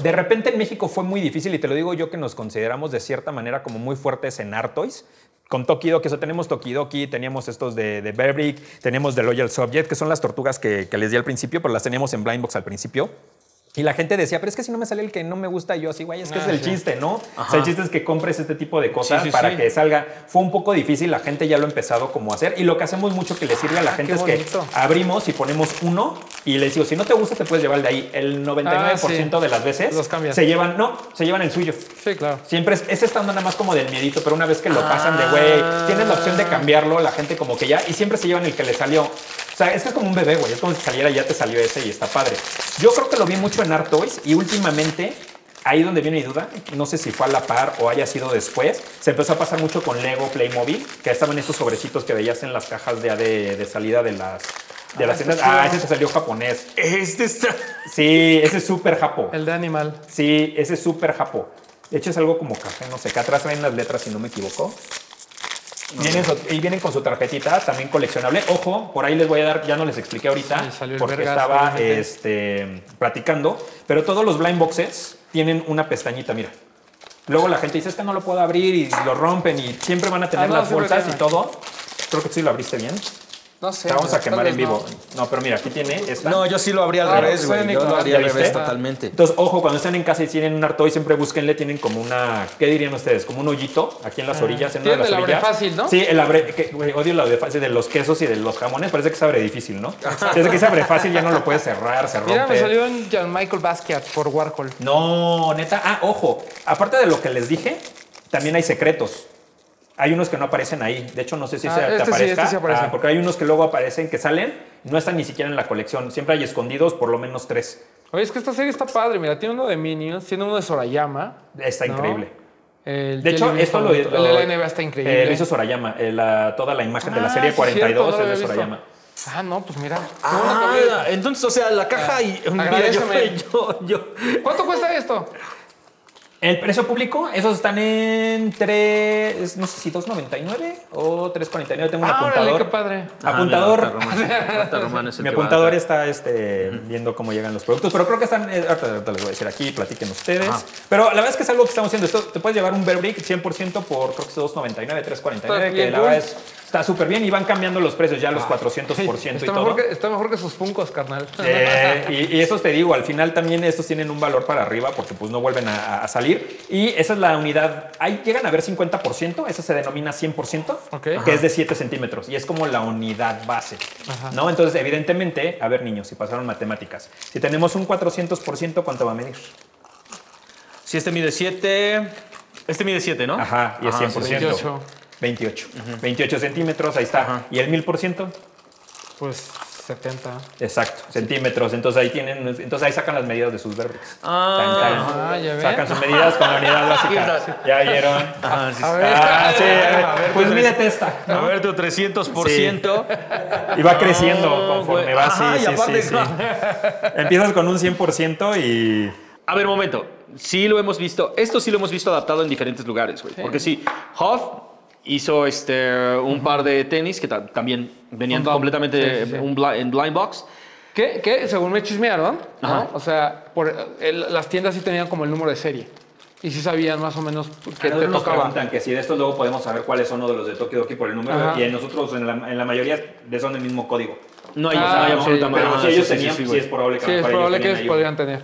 De repente en México fue muy difícil, y te lo digo yo que nos consideramos de cierta manera como muy fuertes en art toys. Con Tokidoki, o sea, tenemos Tokidoki, teníamos estos de, de Bear Brick, tenemos de Loyal Subject, que son las tortugas que, que les di al principio, pero las teníamos en Blind Box al principio. Y la gente decía, pero es que si no me sale el que no me gusta, yo así, güey, es que Ah, es el sí. chiste, ¿no? O sea, el chiste es que compres este tipo de cosas Sí, sí, para que salga. Fue un poco difícil, la gente ya lo ha empezado como a hacer. Y lo que hacemos mucho que le sirve a la Ah, gente es que abrimos y ponemos uno y les digo, si no te gusta, te puedes llevar el de ahí. El 99% Ah, de las veces Los se llevan, no, se llevan el suyo. Sí, claro. Siempre es, es estando nada más como del miedito, pero una vez que lo pasan de güey, tienes la opción de cambiarlo, la gente como que ya, y siempre se llevan el que le salió. O sea, es que es como un bebé, güey. Es como si saliera y ya te salió ese y está padre. Yo creo que lo vi mucho en Art Toys y últimamente, ahí donde viene mi duda, no sé si fue a la par o haya sido después, se empezó a pasar mucho con Lego Playmobil, que estaban estos sobrecitos que veías en las cajas de, de, de salida de las, de Ah, las tiendas. Ah, ese te salió japonés. Este está... Sí, ese es súper japo. El de Animal. Sí, ese es súper japo. De hecho, es algo como café, no sé, que atrás traen las letras, si no me equivoco. Vienen, y vienen con su tarjetita, también coleccionable. Ojo, por ahí les voy a dar, ya no les expliqué ahorita, porque Vergas, estaba este, platicando, pero todos los blind boxes tienen una pestañita, mira. Luego la gente dice, es que no lo puedo abrir y lo rompen y siempre van a tener Ah, no, las bolsas y todo. Creo que sí lo abriste bien. No sé. Te vamos a quemar en vivo. no. No. pero mira, aquí tiene esta. No, yo sí lo abría al Ah, revés, güey. Yo lo abría al ¿Ya revés viste? totalmente. Entonces, ojo, cuando estén en casa y tienen un artoy, siempre búsquenle, tienen como una, ¿qué dirían ustedes? Como un hoyito aquí en las orillas, en una de Tienen las el abre orillas. fácil, ¿no? Sí, el abre, que, güey, odio el abre fácil de los quesos y de los jamones, parece que se abre difícil, ¿no? Desde que se abre fácil ya no lo puedes cerrar, se rompe. Mira, me salió en John Michael Basquiat por Warhol. No, neta. Ah, ojo. Aparte de lo que les dije, también hay secretos. Hay unos que no aparecen ahí. De hecho, no sé si Ah, se te este sí, aparezca. este sí aparece. Ah, porque hay unos que luego aparecen, que salen, no están ni siquiera en la colección. Siempre hay escondidos por lo menos tres. Oye, es que esta serie está padre. Mira, tiene uno de Minions, tiene uno de Sorayama. Está ¿no? increíble. El De hecho, esto lo, lo- El de la NBA está increíble. eh, lo hizo Sorayama. Eh, la- toda la imagen de la Ah, serie sí, 42 cierto, no lo es de visto. Sorayama. Ah, no, pues mira. Ah, entonces, o sea, la caja y... Mira, yo, yo, yo... ¿Cuánto cuesta esto? El precio público, esos están en 3, no sé si 2.99 o 3.49. Tengo un Ah, órale, apuntador. qué padre. Apuntador. Ah, mira, Marta Román. Marta Román es el Mi apuntador está este, viendo cómo llegan los productos, pero creo que están. eh, ahorita, ahorita les voy a decir aquí, platiquen ustedes. Ajá. Pero la verdad es que es algo que estamos haciendo. Esto te puedes llevar un Bear Brick 100% por creo que es 2.99, 3.49, Está que la verdad es. Está súper bien y van cambiando los precios ya los 400% y Está todo. mejor, que, está mejor que sus funcos, carnal. Eh, y, y esos te digo, al final también estos tienen un valor para arriba porque pues no vuelven a, a salir. Y esa es la unidad, ahí llegan a ver 50%, esa se denomina 100%, Ok. que es de 7 centímetros y es como la unidad base. Ajá. ¿no? Entonces, evidentemente, a ver niños, si pasaron matemáticas, si tenemos un 400%, ¿cuánto va a medir? Si este mide 7... Este mide 7, ¿no? Ajá, y es Ajá, 100%. 28. 28. 28 centímetros, ahí está. ¿Y el 1000%? Pues 70. Exacto, centímetros. Entonces ahí tienen, entonces ahí sacan las medidas de sus verdes. Ah, ah, ya ven. Sacan sus medidas con la unidad básica. ¿Ya vieron? Ajá, sí, A sí. ver, Ah, sí, a ver, pues mide eres- testa. A ver, tu 300%. Y va creciendo No, conforme va, Ajá, sí, y sí, aparte- sí, sí. Empiezas con un 100% y... A ver, momento. Sí lo hemos visto. Esto sí lo hemos visto adaptado en diferentes lugares, güey. Porque sí, Hoff hizo este, un par de tenis que ta- también venían Un completamente Sí, sí, sí. un bli- en blind box. Que, que según me chismearon, ¿no? O sea, por, el- las tiendas sí tenían como el número de serie. Y sí sabían más o menos que te nos tocaba. preguntan que si de estos luego podemos saber cuáles son los de los de Tokyo Doki por el número Ajá. y en nosotros en la, en la mayoría de son el mismo código. No hay, Ah, no hay absolutamente Pero nada. si ellos Sí, sí, tenían, sí, sí, güey. es probable que, Sí, a es probable que ellos podrían tener.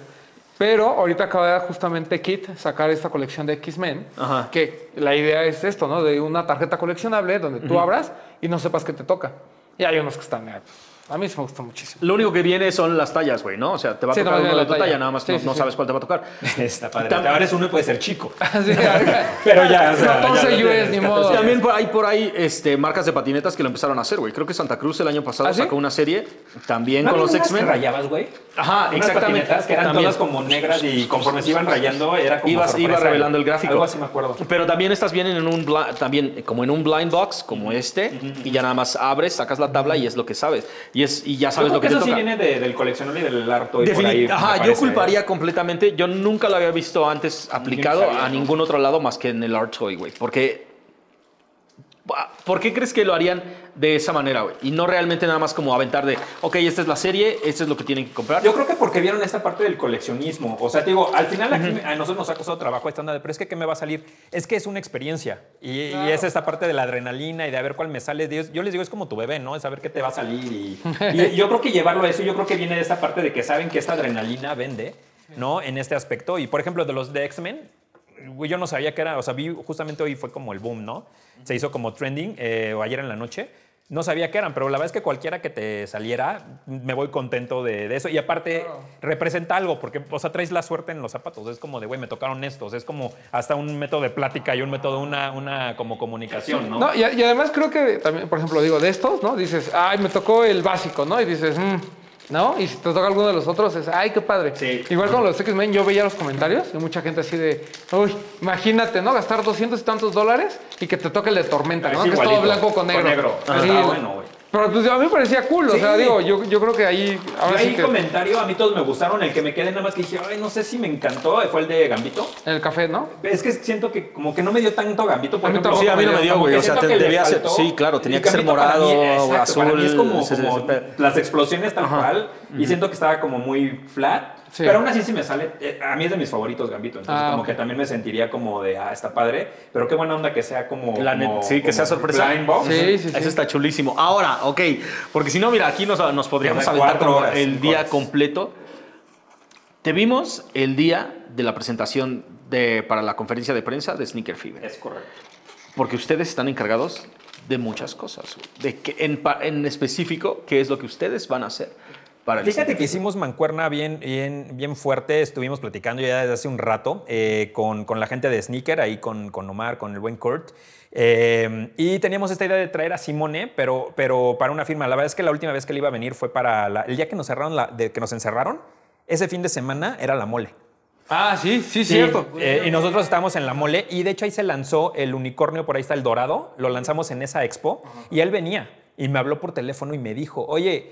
Pero ahorita acaba justamente Kit sacar esta colección de X-Men, que la idea es esto, ¿no? De una tarjeta coleccionable donde tú abras y no sepas qué te toca. Y hay unos que están... A mí sí me gustan muchísimo. Lo único que viene son las tallas, güey, ¿no? O sea, te va a Sí, tocar no, uno de tu talla, talla. nada más Sí, no, sí, no sí. sabes cuál te va a tocar. Está padre. Tam- Te abres uno y puede ser chico. Así, Pero ya, o sea, no, ya 11 lo US, ni 14 modo. También por ahí, por ahí este, marcas de patinetas que lo empezaron a hacer, güey. Creo que Santa Cruz el año pasado ¿Ah, sí? sacó una serie también ¿No con los X-Men. rayabas, güey? Ajá, Unas exactamente. patinetas que eran También. todas como negras y conforme se iban rayando era como Ibas, sorpresa. iba revelando el gráfico. Algo así me acuerdo. Pero también estas vienen en un también como en un blind box como este y ya nada más abres, sacas la tabla y es lo que sabes y es y ya sabes Yo lo que creo te eso sí viene de- del coleccionable y del harto y por ahí. Ajá, yo culparía completamente. Yo nunca lo había visto antes aplicado a ningún otro lado más que en el Art Toy, güey. Porque. ¿Por qué crees que lo harían de esa manera, güey? Y no realmente nada más como aventar de, ok, esta es la serie, esto es lo que tienen que comprar. Yo creo que porque vieron esta parte del coleccionismo. O sea, te digo, al final aquí a nosotros nos ha costado trabajo esta onda de, pero es que ¿qué me va a salir? Es que es una experiencia. Y, y es esta parte de la adrenalina y de a ver cuál me sale. Yo les digo, es como tu bebé, ¿no? Es saber qué te va a salir. Y, y yo creo que llevarlo a eso, yo creo que viene de esta parte de que saben que esta adrenalina vende, ¿no? En este aspecto. Y por ejemplo, de los de X-Men, güey, yo no sabía que era, o sea, vi justamente hoy fue como el boom, ¿no? Se hizo como trending eh, o ayer en la noche. No sabía qué eran, pero la verdad es que cualquiera que te saliera, me voy contento de, de eso. Y aparte, representa algo, porque, o sea, traes la suerte en los zapatos. Es como de, güey, me tocaron estos. Es como hasta un método de plática y un método, una, una como comunicación, ¿no? No, y, y además creo que también, por ejemplo, digo, de estos, ¿no? Dices, ay, me tocó el básico, ¿no? Y dices, "Mm", ¿no? Y si te toca alguno de los otros, es, ay, qué padre. Sí. Igual con los X-Men, yo veía los comentarios y mucha gente así de, uy, imagínate, ¿no? Gastar 200 y tantos dólares y que te toque el de Tormenta, ¿no? Es que es todo blanco con con negro. negro. Ah, Así, está bueno, güey. Pero pues a mí me parecía cool, o sea, digo, yo, yo creo que ahí, Yo ahora ahí sí que comentario, a mí todos me gustaron. El que me quedé nada más que dije, ay, no sé si me encantó, fue el de Gambito. el café, ¿no? Es que siento que como que no me dio tanto Gambito, por A mí ejemplo. Sí, a mí no me dio, güey. O sea, te- debía ser- sí, claro, tenía que ser para mí, morado, exacto, Para mí es azul, como, sí, sí, sí, como sí. las explosiones tal cual. Y siento que estaba como muy flat. Sí. Pero aún así sí me sale. eh, A mí es de mis favoritos Gambito. Entonces Ah, como ok. que también me sentiría como de, ah, está padre. Pero qué buena onda que sea como... La net- como- sí, que como sea sorpresa. box. Sí, sí, sí. Eso está chulísimo. Ahora, ok, porque si no, mira, aquí nos, nos podríamos aventar como horas, el día horas. completo. Te vimos el día de la presentación de, para la conferencia de prensa de Sneaker Fever. Es correcto. Porque ustedes están encargados de muchas cosas. De que en, en específico, ¿qué es lo que ustedes van a hacer para el Fíjate que hicimos mancuerna bien, bien, bien fuerte. Estuvimos platicando ya desde hace un rato eh, con, con la gente de Sneaker, ahí con, con Omar, con el buen Kurt. Eh, y teníamos esta idea de traer a Simone, pero, pero para una firma. La verdad es que la última vez que él iba a venir fue para la- el día que nos cerraron, la- de, que nos encerraron. Ese fin de semana era la mole. Ah, sí, sí, Sí, cierto. eh, y nosotros estábamos en la mole y de hecho ahí se lanzó el unicornio, por ahí está el dorado, lo lanzamos en esa expo y él venía y me habló por teléfono y me dijo, oye,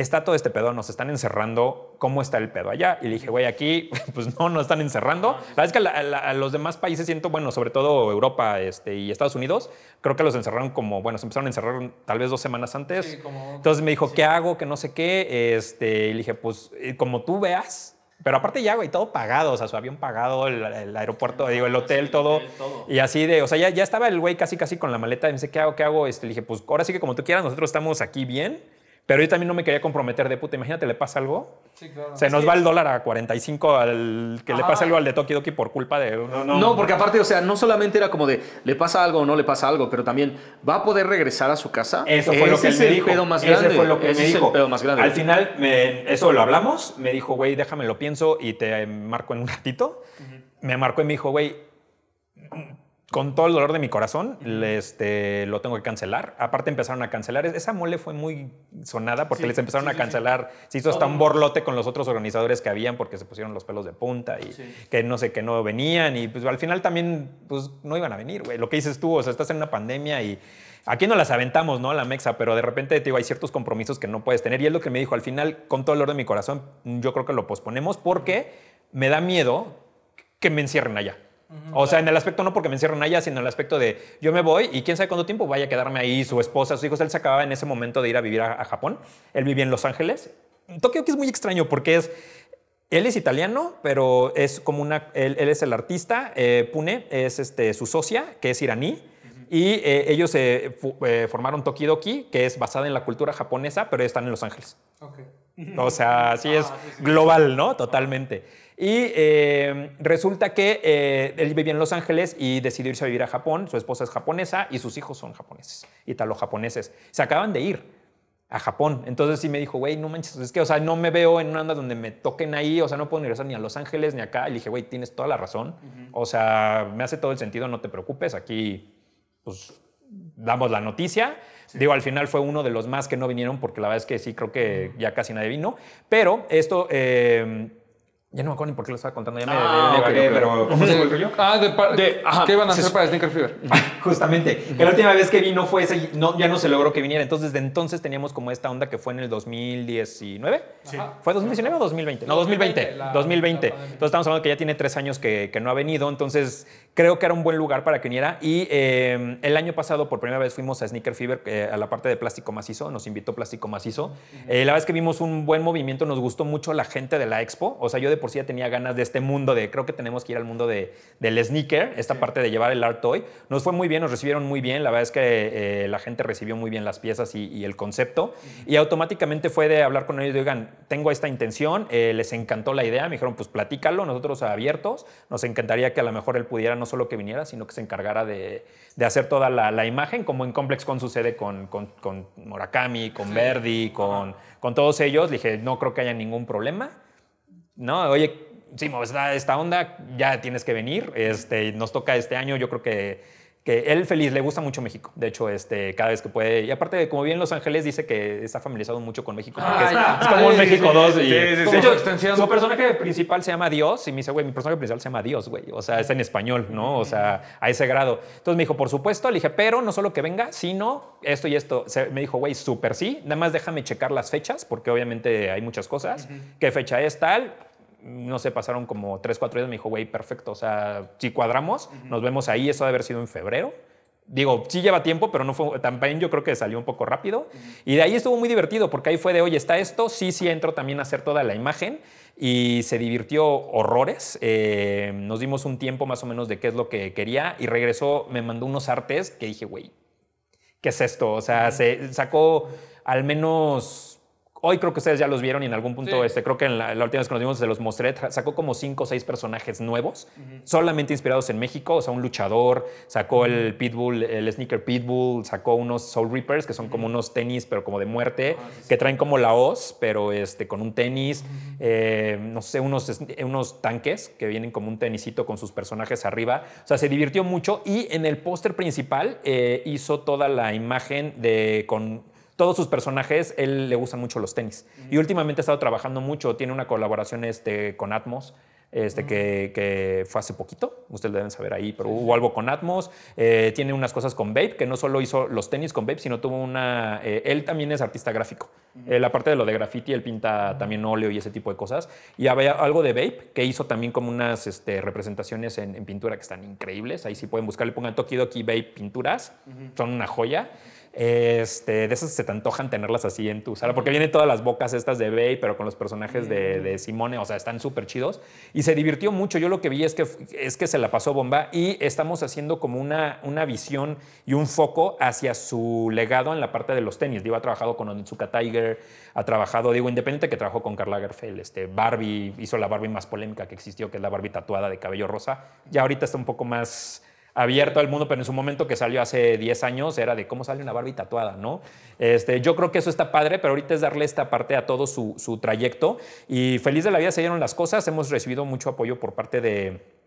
está todo este pedo, nos están encerrando, ¿cómo está el pedo allá? Y le dije, güey, aquí pues no, nos están encerrando. La verdad es que a, a los demás países siento, bueno, sobre todo Europa este, y Estados Unidos, creo que los encerraron como, bueno, se empezaron a encerrar tal vez dos semanas antes. Sí, como- Entonces me dijo, ¿qué hago? Que no sé qué. Este, y le dije, pues eh, como tú veas. Pero aparte ya, güey, todo pagado, o sea, su avión pagado, el, el aeropuerto, digo, el hotel, todo. Y así de, o sea, ya, ya estaba el güey casi, casi con la maleta. Y me dice, ¿qué hago? ¿Qué hago? Este, le dije, pues ahora sí que como tú quieras, nosotros estamos aquí bien. Pero yo también no me quería comprometer de puta. Imagínate, le pasa algo. Sí, claro. Se nos va el dólar a 45 al que le pase algo al de Toki Doki por culpa de. No, no, No, porque aparte, o sea, no solamente era como de le pasa algo o no le pasa algo, pero también va a poder regresar a su casa. Eso fue lo que él es me el dijo. pedo más Ese grande. fue lo que Ese me es dijo. el pedo más grande. Al final, me- eso lo hablamos. Me dijo, güey, déjame lo pienso y te marco en un ratito. Me marcó y me dijo, güey, con todo el dolor de mi corazón, este, lo tengo que cancelar. Aparte empezaron a cancelar. Esa mole fue muy sonada porque Sí, les empezaron sí, a sí, cancelar. Se hizo hasta un borlote con los otros organizadores que habían porque se pusieron los pelos de punta y que no sé, que no venían. Y pues al final también, pues no iban a venir, güey. Lo que dices tú, o sea, estás en una pandemia y aquí no las aventamos, ¿no? La mexa, pero de repente, te digo, hay ciertos compromisos que no puedes tener. Y es lo que me dijo, al final, con todo el dolor de mi corazón, yo creo que lo posponemos porque me da miedo que me encierren allá. O sea, en el aspecto no porque me encierren allá, sino en el aspecto de yo me voy y quién sabe cuánto tiempo vaya a quedarme ahí, su esposa, sus hijos. Él se acababa en ese momento de ir a vivir a, a Japón. Él vivía en Los Ángeles. Tokio que es muy extraño porque es... Él es italiano, pero es como una... Él, él es el artista. eh, Pune es este, su socia, que es iraní. Y eh, ellos eh, formaron Tokidoki, que es basada en la cultura japonesa, pero están en Los Ángeles. O sea, sí es global, ¿no? Totalmente. Y eh, resulta que eh, él vivía en Los Ángeles y decidió irse a vivir a Japón. Su esposa es japonesa y sus hijos son japoneses, italo-japoneses. Se acaban de ir a Japón. Entonces sí me dijo, güey, no manches, es que, o sea, no me veo en una onda donde me toquen ahí, o sea, no puedo regresar ni a Los Ángeles ni acá. Y le dije, güey, tienes toda la razón. O sea, me hace todo el sentido, no te preocupes, aquí, pues, damos la noticia. Digo, al final fue uno de los más que no vinieron porque la verdad es que sí, creo que ya casi nadie vino. Pero esto, eh, ya no me acuerdo ni por qué lo estaba contando, ya me, Ah, me ok, divagué, ok. pero ¿cómo se volvió yo? Ah, de, par- De- ajá, ¿qué iban a sí, hacer sí. para Sneaker Fever? Justamente. Que la última vez que vino fue ese, no, ya no se logró que viniera. Entonces, de entonces teníamos como esta onda que fue en el 2019. ¿Fue 2019 o 2020? No, 2020. 2020, la- 2020. la. Entonces, estamos hablando que ya tiene tres años que, que no ha venido. Entonces, creo que era un buen lugar para que viniera. Y eh, el año pasado, por primera vez, fuimos a Sneaker Fever, eh, a la parte de plástico macizo. Nos invitó Plástico Macizo. Eh, la verdad es que vimos un buen movimiento. Nos gustó mucho la gente de la expo. O sea, yo de por sí ya tenía ganas de este mundo de, creo que tenemos que ir al mundo de, del sneaker, esta parte de llevar el art toy. Nos fue muy bien, nos recibieron muy bien. La verdad es que eh, la gente recibió muy bien las piezas y, y el concepto. Y automáticamente fue de hablar con ellos de, oigan, tengo esta intención, eh, les encantó la idea. Me dijeron, pues platícalo, nosotros abiertos. Nos encantaría que a lo mejor él pudiera no solo que viniera, sino que se encargara de, de hacer toda la, la imagen, como en Complex Con sucede con, con, con Murakami, con Verdi, con, con todos ellos. Le dije, no creo que haya ningún problema. No, oye, sí, pues, esta, esta onda, ya tienes que venir. Este, nos toca este año, yo creo que, que él feliz, le gusta mucho México. De hecho, este, cada vez que puede. Y aparte, como vive en Los Ángeles, dice que está familiarizado mucho con México. porque es, es como un Sí, México sí. 2. y, Sí, sí, de sí. hecho, su personaje principal se llama Dios. Y me dice, güey, mi personaje principal se llama Dios, güey. O sea, es en español, ¿no? O sea, a ese grado. Entonces me dijo, por supuesto. Le dije, pero no solo que venga, sino esto y esto. Se- me dijo, güey, súper sí. Nada más déjame checar las fechas, porque obviamente hay muchas cosas. ¿Qué fecha es tal? No sé, pasaron como tres, cuatro días, me dijo, güey, perfecto, o sea, si cuadramos, nos vemos ahí, eso debe haber sido en febrero. Digo, sí lleva tiempo, pero no fue, también yo creo que salió un poco rápido. Y de ahí estuvo muy divertido, porque ahí fue de, oye, está esto, sí, sí entro también a hacer toda la imagen. Y se divirtió horrores. Eh, nos dimos un tiempo más o menos de qué es lo que quería. Y regresó, me mandó unos artes que dije, güey, ¿qué es esto? O sea, se sacó al menos... Hoy creo que ustedes ya los vieron y en algún punto, Sí. este, creo que en la, la última vez que nos vimos se los mostré, sacó como cinco o seis personajes nuevos, solamente inspirados en México, o sea, un luchador, sacó el Pitbull, el sneaker Pitbull, sacó unos Soul Reapers, que son como unos tenis, pero como de muerte, que traen como la hoz, pero este, con un tenis, eh, no sé, unos, unos tanques que vienen como un tenisito con sus personajes arriba, o sea, se divirtió mucho y en el póster principal eh, hizo toda la imagen de con todos sus personajes, él le gustan mucho los tenis. Y últimamente ha estado trabajando mucho, tiene una colaboración este, con Atmos. Este, que, que fue hace poquito, ustedes deben saber ahí, pero hubo algo con Atmos. eh, tiene unas cosas con Babe, que no solo hizo los tenis con Babe, sino tuvo una. eh, él también es artista gráfico. Eh, la parte de lo de graffiti, él pinta también óleo y ese tipo de cosas. Y había algo de Babe, que hizo también como unas este, representaciones en, en pintura que están increíbles. Ahí sí pueden buscar, le pongan Tokidoki Babe pinturas, son una joya. Este, de esas se te antojan tenerlas así en tu sala, porque vienen todas las bocas estas de Bey, pero con los personajes de, de Simone, o sea, están súper chidos. Y se divirtió mucho. Yo lo que vi es que, es que se la pasó bomba y estamos haciendo como una, una visión y un foco hacia su legado en la parte de los tenis. Digo, ha trabajado con Onitsuka Tiger, ha trabajado, digo, independiente que trabajó con Karl Lagerfeld, este, Barbie, hizo la Barbie más polémica que existió, que es la Barbie tatuada de cabello rosa. Ya ahorita está un poco más abierto al mundo, pero en su momento que salió hace 10 años era de cómo sale una Barbie tatuada, ¿no? Este, yo creo que eso está padre, pero ahorita es darle esta parte a todo su, su trayecto. Y feliz de la vida se dieron las cosas, hemos recibido mucho apoyo por parte de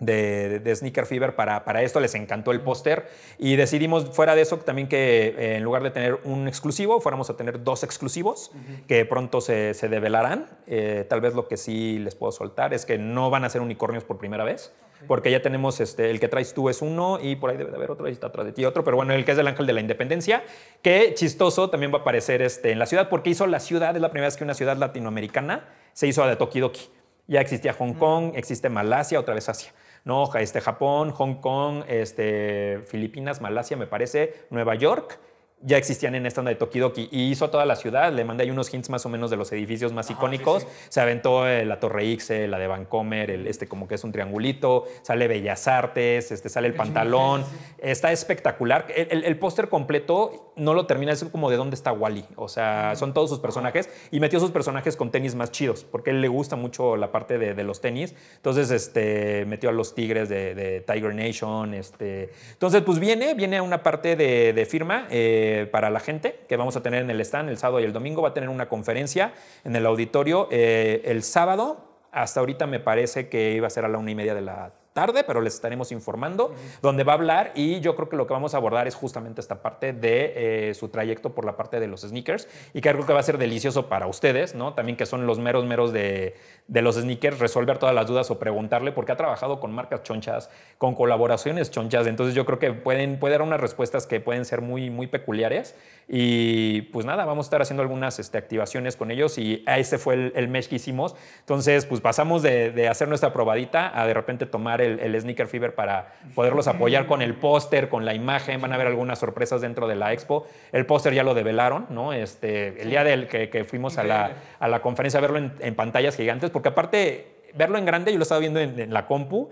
de, de Sneaker Fever para, para esto, les encantó el póster. Y decidimos fuera de eso también que eh, en lugar de tener un exclusivo, fuéramos a tener dos exclusivos que pronto se, se develarán. Eh, tal vez lo que sí les puedo soltar es que no van a ser unicornios por primera vez, porque ya tenemos este, el que traes tú es uno y por ahí debe de haber otro, ahí está atrás de ti otro, pero bueno, el que es del Ángel de la Independencia, que chistoso también va a aparecer este, en la ciudad, porque hizo la ciudad, es la primera vez que una ciudad latinoamericana se hizo de Tokidoki. Ya existía Hong Kong, existe Malasia, otra vez Asia. No, este, Japón, Hong Kong, este, Filipinas, Malasia, me parece, Nueva York, ya existían en esta onda de Tokidoki y hizo toda la ciudad, le mandé ahí unos hints más o menos de los edificios más icónicos, se aventó eh, la Torre Ixe, la de Vancomer, el, este como que es un triangulito, sale Bellas Artes, este, sale el pantalón, está espectacular. El, el- el póster completo no lo termina, es como de dónde está Wally, o sea, son todos sus personajes. Y metió sus personajes con tenis más chidos, porque a él le gusta mucho la parte de, de los tenis, entonces este, metió a los Tigres de, de Tiger Nation, este, entonces pues viene, viene una parte de, de firma eh, para la gente que vamos a tener en el stand el sábado y el domingo, va a tener una conferencia en el auditorio eh, el sábado, hasta ahorita me parece que iba a ser a la una y media de la tarde, pero les estaremos informando, donde va a hablar. Y yo creo que lo que vamos a abordar es justamente esta parte de eh, su trayecto por la parte de los sneakers y que creo que va a ser delicioso para ustedes, ¿no? También que son los meros, meros de, de los sneakers, resolver todas las dudas o preguntarle, porque ha trabajado con marcas chonchas, con colaboraciones chonchas, entonces yo creo que pueden, puede dar unas respuestas que pueden ser muy, muy peculiares y pues nada, vamos a estar haciendo algunas este, activaciones con ellos y ese fue el, el mesh que hicimos, entonces pues pasamos de, de hacer nuestra probadita a de repente tomar el, el Sneaker Fever para poderlos apoyar con el póster, con la imagen, van a haber algunas sorpresas dentro de la expo, el póster ya lo develaron, ¿no? Este, el día del que, que fuimos a la, a la conferencia a verlo en, en pantallas gigantes, porque aparte verlo en grande yo lo estaba viendo en, en la compu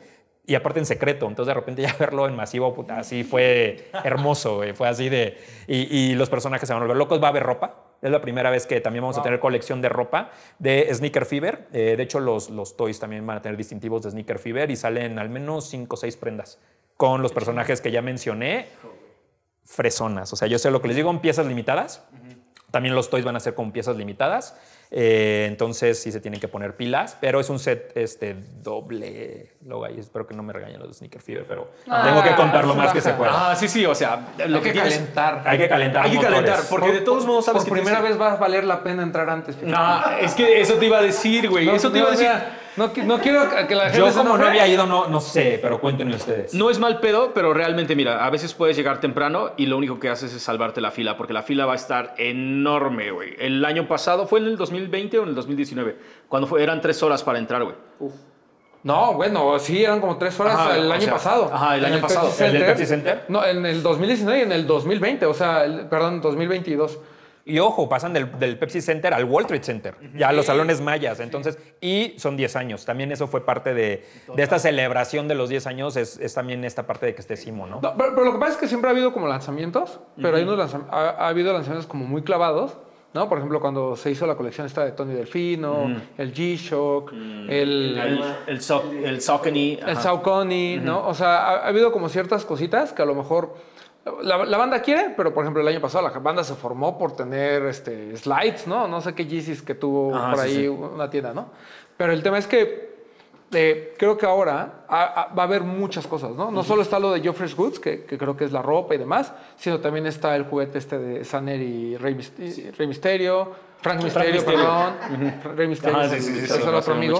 y aparte en secreto, entonces de repente ya verlo en masivo, puta, así fue hermoso, güey, fue así de... Y, y los personajes se van a volver locos, va a haber ropa, es la primera vez que también vamos a tener colección de ropa de Sneaker Fever, Eh, de hecho los, los toys también van a tener distintivos de Sneaker Fever y salen al menos 5 o 6 prendas con los personajes que ya mencioné, fresonas, o sea, yo sé lo que les digo, en piezas limitadas, también los toys van a ser con piezas limitadas. Eh, entonces sí se tienen que poner pilas, pero es un set este, doble. Luego ahí espero que no me regañen los de Sneaker Fever, pero Ah, tengo que contar lo más que se pueda. Ah, sí, sí, o sea, lo Hay que tienes- calentar. Hay que calentar. Hay que motores. calentar, porque de todos modos sabes Por que primera tienes- vez va a valer la pena entrar antes. No, es que eso te iba a decir, güey. No, eso te iba a decir. mira, No, qui- no quiero que la gente Yo se como no había ido, no, no sé, pero cuéntenme ustedes. No es mal pedo, pero realmente, mira, a veces puedes llegar temprano y lo único que haces es salvarte la fila, porque la fila va a estar enorme, güey. El año pasado, ¿fue en el 2020 o en el 2019? Cuando fue, eran tres horas para entrar, güey. No, bueno, sí, eran como tres horas Ajá, el o año sea, pasado. ajá, el En año pasado. Pepsi ¿El. Pepsi Center? No, en el 2019 y en el 2020, o sea, el- perdón, 2022. Y ojo, pasan del, del Pepsi Center al Wall Trade Center, ya a los salones mayas. Entonces, y son 10 años. También eso fue parte de, de esta celebración de los 10 años, es, es también esta parte de que esté Simo, ¿no? No, pero, pero lo que pasa es que siempre ha habido como lanzamientos, pero hay unos lanzam- ha, ha habido lanzamientos como muy clavados, ¿no? Por ejemplo, cuando se hizo la colección esta de Tony Delfino, el G-Shock, el, El, el, so, el Saucony. el. Saucony, ¿no? O sea, ha, ha habido como ciertas cositas que a lo mejor la, la banda quiere, pero por ejemplo el año pasado la banda se formó por tener este, slides, ¿no? No sé qué Yeezys que tuvo Ajá, por sí, ahí sí. una tienda, ¿no? Pero el tema es que eh, creo que ahora va a haber muchas cosas, ¿no? No solo está lo de Joffrey's Goods, que, que creo que es la ropa y demás, sino también está el juguete este de Saner y Rey, Mis- y Rey Misterio, Frank Misterio, Misterio. perdón. Rey Misterio, Ajá, es el otro amigo.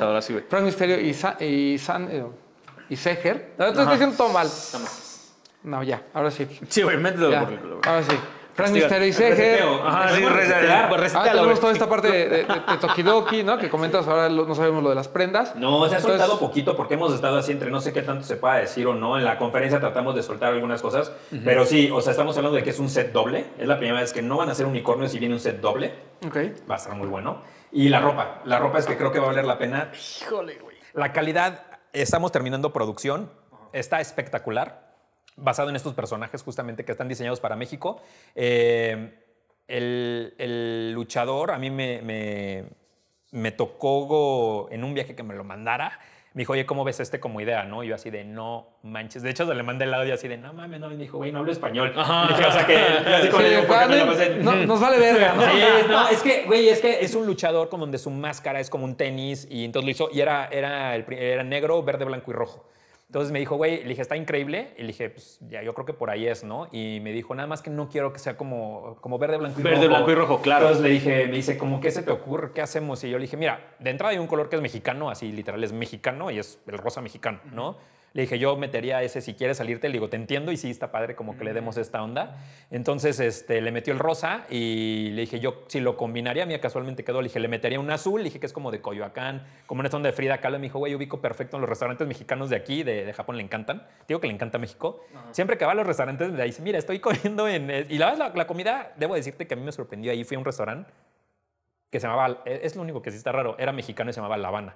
Frank Misterio y, Sa- y, San, eh, y Seger. No, estoy diciendo todo mal. No, ya, ahora sí. Sí, güey, mételo Ya, por el culo, güey. ahora sí. Frank. Misterio y Seger. Ajá, sí, resetear, resetear. Ah, tenemos toda esta parte de, de, de Tokidoki, ¿no? Que comentas ahora, lo- no sabemos lo de las prendas. No, se ha Entonces- soltado poquito porque hemos estado así entre no sé qué tanto se pueda decir o no. En la conferencia tratamos de soltar algunas cosas, pero sí, o sea, estamos hablando de que es un set doble. Es la primera vez que no van a ser unicornios si viene un set doble. Ok. Va a estar muy bueno. Y la ropa. La ropa es que creo que va a valer la pena. Híjole, güey. La calidad, estamos terminando producción, está espectacular, basado en estos personajes justamente que están diseñados para México. Eh, el, el luchador a mí me, me, me tocó en un viaje que me lo mandara. Me dijo, oye, ¿cómo ves este como idea? ¿no? Y yo así de, no manches. De hecho, se le mandé el audio así de, no mames, no. Y me dijo, güey, no hablo español. Dije, o sea, que Sí, vale, no- nos vale verga, ¿no? Sí, no, es que, güey, es que es un luchador con donde su máscara es como un tenis y entonces lo hizo y era, era, el, era negro, verde, blanco y rojo. Entonces me dijo, güey, le dije, está increíble. Y le dije, pues ya, yo creo que por ahí es, ¿no? Y me dijo, nada más que no quiero que sea como, como verde, blanco y rojo. Verde, blanco y rojo, claro. Entonces le dije, me dice, ¿cómo qué se te ocurre? ¿Qué hacemos? Y yo le dije, mira, de entrada hay un color que es mexicano, así literal es mexicano y es el rosa mexicano, ¿no? Le dije, yo metería ese si quieres salirte. Le digo, te entiendo y sí, está padre como que le demos esta onda. Entonces este, le metió el rosa y le dije, yo si lo combinaría, mira, casualmente quedó. Le dije, le metería un azul. Le dije que es como de Coyoacán, como en esta onda de Frida Kahlo. Me dijo, güey, ubico perfecto en los restaurantes mexicanos de aquí, de, de Japón, le encantan. Digo que le encanta México. Siempre que va a los restaurantes, me dice, mira, estoy comiendo en. Y la, la, la comida, debo decirte que a mí me sorprendió. Ahí fui a un restaurante que se llamaba, es lo único que sí está raro, era mexicano y se llamaba La Habana.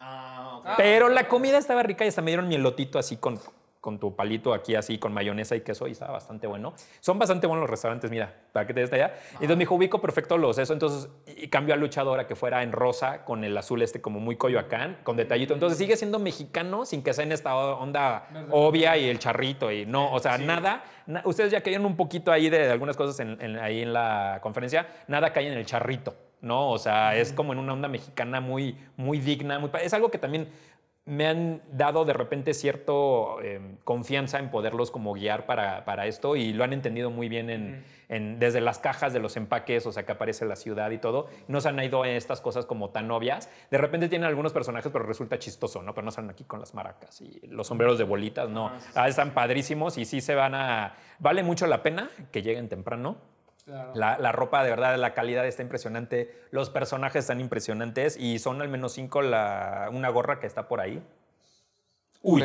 Ah, Pero la comida estaba rica y hasta me dieron mielotito así con, con tu palito aquí así con mayonesa y queso y estaba bastante bueno. Son bastante buenos los restaurantes, mira, para que te des allá. Y entonces me dijo, ubico perfecto los eso. Entonces, y cambió a luchadora que fuera en rosa con el azul este como muy coyoacán, con detallito. Entonces sigue siendo mexicano sin que sea en esta onda obvia y el charrito y no, o sea, nada. na- ustedes ya caían un poquito ahí de, algunas cosas en- en- ahí en la conferencia, nada cae en el charrito. ¿No? O sea, es como en una onda mexicana muy, muy digna. Muy, es algo que también me han dado de repente cierto eh, confianza en poderlos como guiar para, para esto y lo han entendido muy bien en, en- desde las cajas de los empaques, o sea, que aparece la ciudad y todo. No se han ido en estas cosas como tan obvias. De repente tienen algunos personajes, pero resulta chistoso, ¿no? Pero no salen aquí con las maracas y los sombreros de bolitas, no. Ah, están padrísimos y sí se van a... Vale mucho la pena que lleguen temprano. La, la ropa, de verdad, la calidad está impresionante. Los personajes están impresionantes y son al menos cinco la, una gorra que está por ahí. Uy.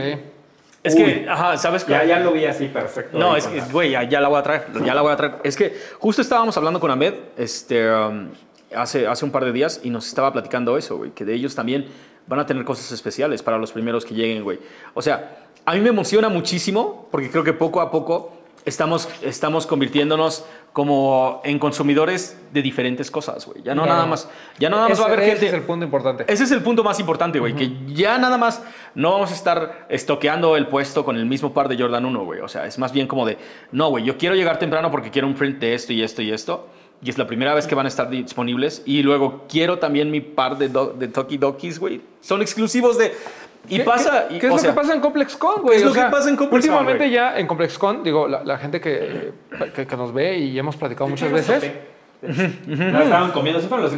Es que, ajá, ¿sabes qué? lo vi así perfecto. No, es que, güey, ya, ya la voy a traer, ya la voy a traer. Es que justo estábamos hablando con Ahmed este, um, hace, hace un par de días y nos estaba platicando eso, güey, que de ellos también van a tener cosas especiales para los primeros que lleguen, güey. O sea, a mí me emociona muchísimo porque creo que poco a poco estamos, estamos convirtiéndonos como en consumidores de diferentes cosas, güey. Ya no Claro. nada más, ya no nada más va a haber Ese- gente... Ese es el punto importante. Ese es el punto más importante, güey, que ya nada más no vamos a estar estoqueando el puesto con el mismo par de Jordan 1, güey. O sea, es más bien como de, no, güey, yo quiero llegar temprano porque quiero un print de esto y esto y esto. Y es la primera vez que van a estar disponibles. Y luego quiero también mi par de, do- de Toki Dokis, güey. Son exclusivos de... Y ¿Qué- pasa... ¿Qué, y- qué es o lo sea, que pasa en ComplexCon, güey? es lo que pasa en ComplexCon, Últimamente ya en ComplexCon, digo, la, la gente que, que, que nos ve y hemos platicado muchas veces. No estaban comiendo, siempre los.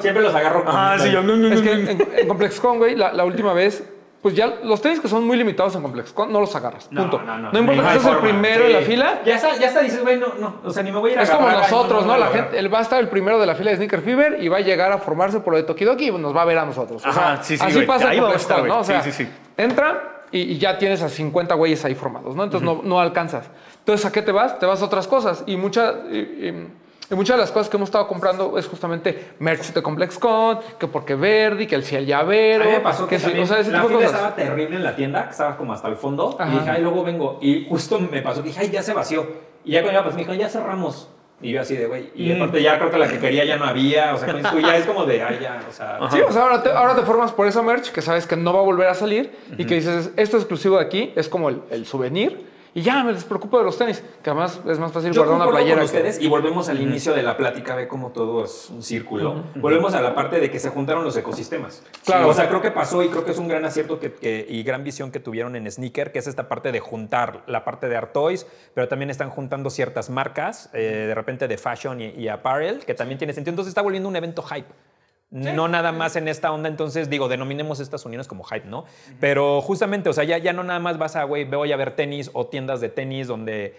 Siempre agarro comiendo. sí, yo... no, no, Es no, que en, en ComplexCon, güey, la, la última vez, pues ya los tenis que son muy limitados en ComplexCon no los agarras. Punto. no, no. No importa que seas el primero Sí. en la fila. Ya está, ya está, dices, güey, no, no, o sea, ni me voy a ir a Es como nosotros, ¿no? La gente, él va a estar el primero de la fila de Sneaker Fever y va a llegar a formarse por lo de Tokidoki y nos va a ver a nosotros. O sea, Ajá, sí, sí, así güey. pasa Ahí a estar, ¿no? O sea, Sí, sí, sí. entra y, y ya tienes a 50 güeyes ahí formados, ¿no? Entonces no, no alcanzas. Entonces, ¿a qué te vas? Te vas a otras cosas. Y, mucha, y, y- y muchas de las cosas que hemos estado comprando es justamente merch de ComplexCon, que porque Verdi, que el ciel llavero. A mí me pasó que, sí, también o sea, ese la tipo de fila cosas. estaba terrible en la tienda, que estaba como hasta el fondo. Ajá. Y dije, ay, luego vengo. Y justo me pasó que dije, ay, ya se vació. Y ya cuando iba, pues me dijo, ya cerramos. Y yo así de, güey. Y Mm. aparte ya creo que la que quería ya no había. O sea, ya es como de, ay, ya, o sea. Sí, o sea, ahora te, ahora te formas por esa merch que sabes que no va a volver a salir y que dices, esto es exclusivo de aquí, es como el, el souvenir y ya me despreocupo de los tenis, que además es más fácil Yo guardar una playera. con que- ustedes y volvemos al inicio de la plática, ve cómo todo es un círculo. Volvemos a la parte de que se juntaron los ecosistemas. Claro. O sea, creo que pasó y creo que es un gran acierto que, que- y gran visión que tuvieron en Sneaker, que es esta parte de juntar la parte de Art Toys, pero también están juntando ciertas marcas, eh, de repente de fashion y, y apparel, que también tiene sentido. Entonces está volviendo un evento hype. No nada más en esta onda, entonces digo, denominemos estas uniones como hype, ¿no? Pero justamente, o sea, ya, ya no nada más vas a, güey, voy a ver tenis o tiendas de tenis donde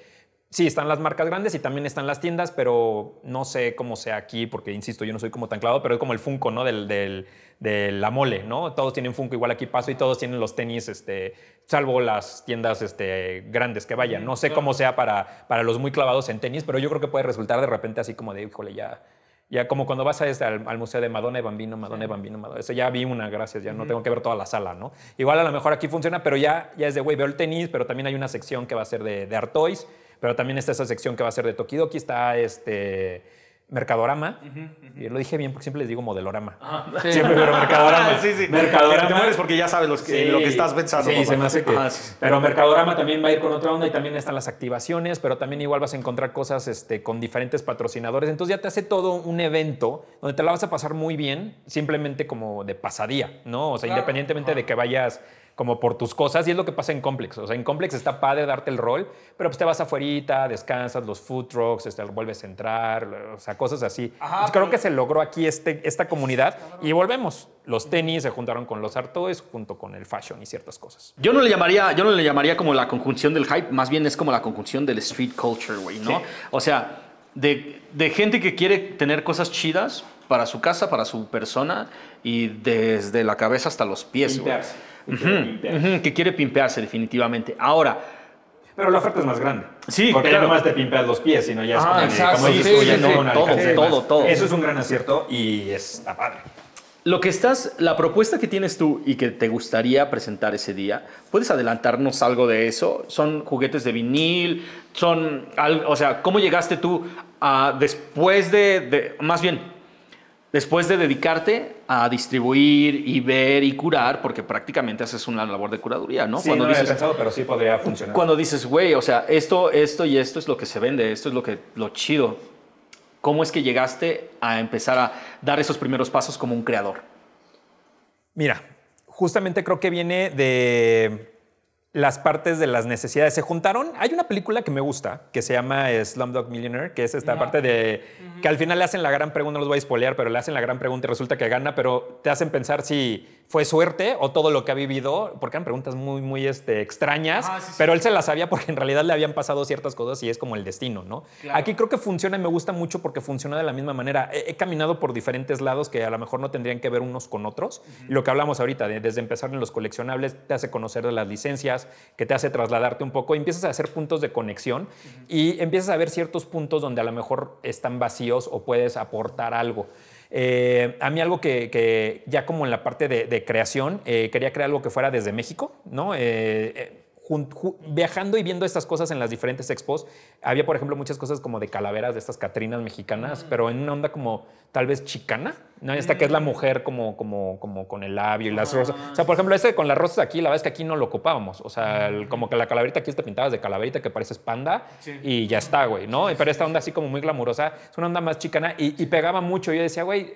sí están las marcas grandes y también están las tiendas, pero no sé cómo sea aquí, porque insisto, yo no soy como tan claro, pero es como el Funko, ¿no? Del, del, de la mole, ¿no? Todos tienen Funko, igual aquí paso y todos tienen los tenis, este, salvo las tiendas este, grandes que vayan. No sé cómo sea para, para los muy clavados en tenis, pero yo creo que puede resultar de repente así como de, híjole, ya. Ya como cuando vas a este, al, al museo de Madonna y Bambino, Madonna y Bambino, Madonna. Eso ya vi una, gracias, ya no tengo que ver toda la sala, ¿no? Igual a lo mejor aquí funciona, pero ya, ya es de, güey, veo el tenis, pero también hay una sección que va a ser de, de Art Toys, pero también está esa sección que va a ser de Tokidoki, está este Mercadorama, y lo dije bien porque siempre les digo modelorama. Sí. Siempre, pero Mercadorama. Sí, sí. Mercadorama. Te mueres porque ya sabes los que- lo que estás pensando. Sí, se me hace que. Pero Mercadorama también va a ir con otra onda y también están las activaciones, pero también igual vas a encontrar cosas este, con diferentes patrocinadores. Entonces ya te hace todo un evento donde te la vas a pasar muy bien, simplemente como de pasadía, ¿no? O sea, independientemente de que vayas como por tus cosas y es lo que pasa en Complex. O sea, en Complex está padre darte el rol, pero pues te vas afuera, descansas, los food trucks, este, vuelves a entrar, o sea, cosas así. Creo que se logró aquí este, esta comunidad y volvemos. Los tenis se juntaron con los art toys junto con el fashion y ciertas cosas. Yo no le llamaría, yo no le llamaría como la conjunción del hype, más bien es como la conjunción del street culture, güey, ¿no? O sea, de, de gente que quiere tener cosas chidas para su casa, para su persona y desde la cabeza hasta los pies, güey. Pimpearse. Ujú, ujú, que quiere pimpearse definitivamente. Ahora, Pero la oferta es más grande. Sí, Porque claro. no nomás te pimpeas los pies, sino ya es Ah, como, exacto, sí, sí, no sí, un todo, todo, más. todo. Eso es un gran acierto y está padre. Lo que estás, la propuesta que tienes tú y que te gustaría presentar ese día, ¿puedes adelantarnos algo de eso? ¿Son juguetes de vinil? ¿Son, o sea, cómo llegaste tú a, después de, de- más bien, después de dedicarte a distribuir y ver y curar, porque prácticamente haces una labor de curaduría, ¿no? Sí, no lo dices, había pensado, pero sí podría funcionar. cuando dices, güey, o sea, esto, esto y esto es lo que se vende, esto es lo, que, lo chido. ¿Cómo es que llegaste a empezar a dar esos primeros pasos como un creador? Mira, justamente creo que viene de las partes de las necesidades. Se juntaron. Hay una película que me gusta que se llama Slumdog Millionaire, que es esta parte de que al final le hacen la gran pregunta, no los voy a spoilear, pero le hacen la gran pregunta y resulta que gana, pero te hacen pensar si fue suerte o todo lo que ha vivido, porque eran preguntas muy, muy este, extrañas, pero él se las sabía porque en realidad le habían pasado ciertas cosas y es como el destino, ¿no? Aquí creo que funciona y me gusta mucho porque funciona de la misma manera. He, he caminado por diferentes lados que a lo mejor no tendrían que ver unos con otros. Lo que hablamos ahorita, de- desde empezar en los coleccionables, te hace conocer de las licencias, que te hace trasladarte un poco, y empiezas a hacer puntos de conexión y empiezas a ver ciertos puntos donde a lo mejor están vacíos o puedes aportar algo. Eh, a mí algo que, ya como en la parte de, creación, eh, quería crear algo que fuera desde México, ¿no? Eh, viajando y viendo estas cosas en las diferentes expos, había, por ejemplo, muchas cosas como de calaveras de estas catrinas mexicanas, pero en una onda como tal vez chicana, ¿no? Esta que es la mujer como, como, como con el labio y las rosas. O sea, por ejemplo, este con las rosas aquí, la verdad es que aquí no lo ocupábamos. O sea, el- como que la calaverita aquí te pintabas de calaverita que pareces panda y ya está, güey, ¿no? Pero esta onda así como muy glamurosa, es una onda más chicana y, y pegaba mucho. Yo decía, güey,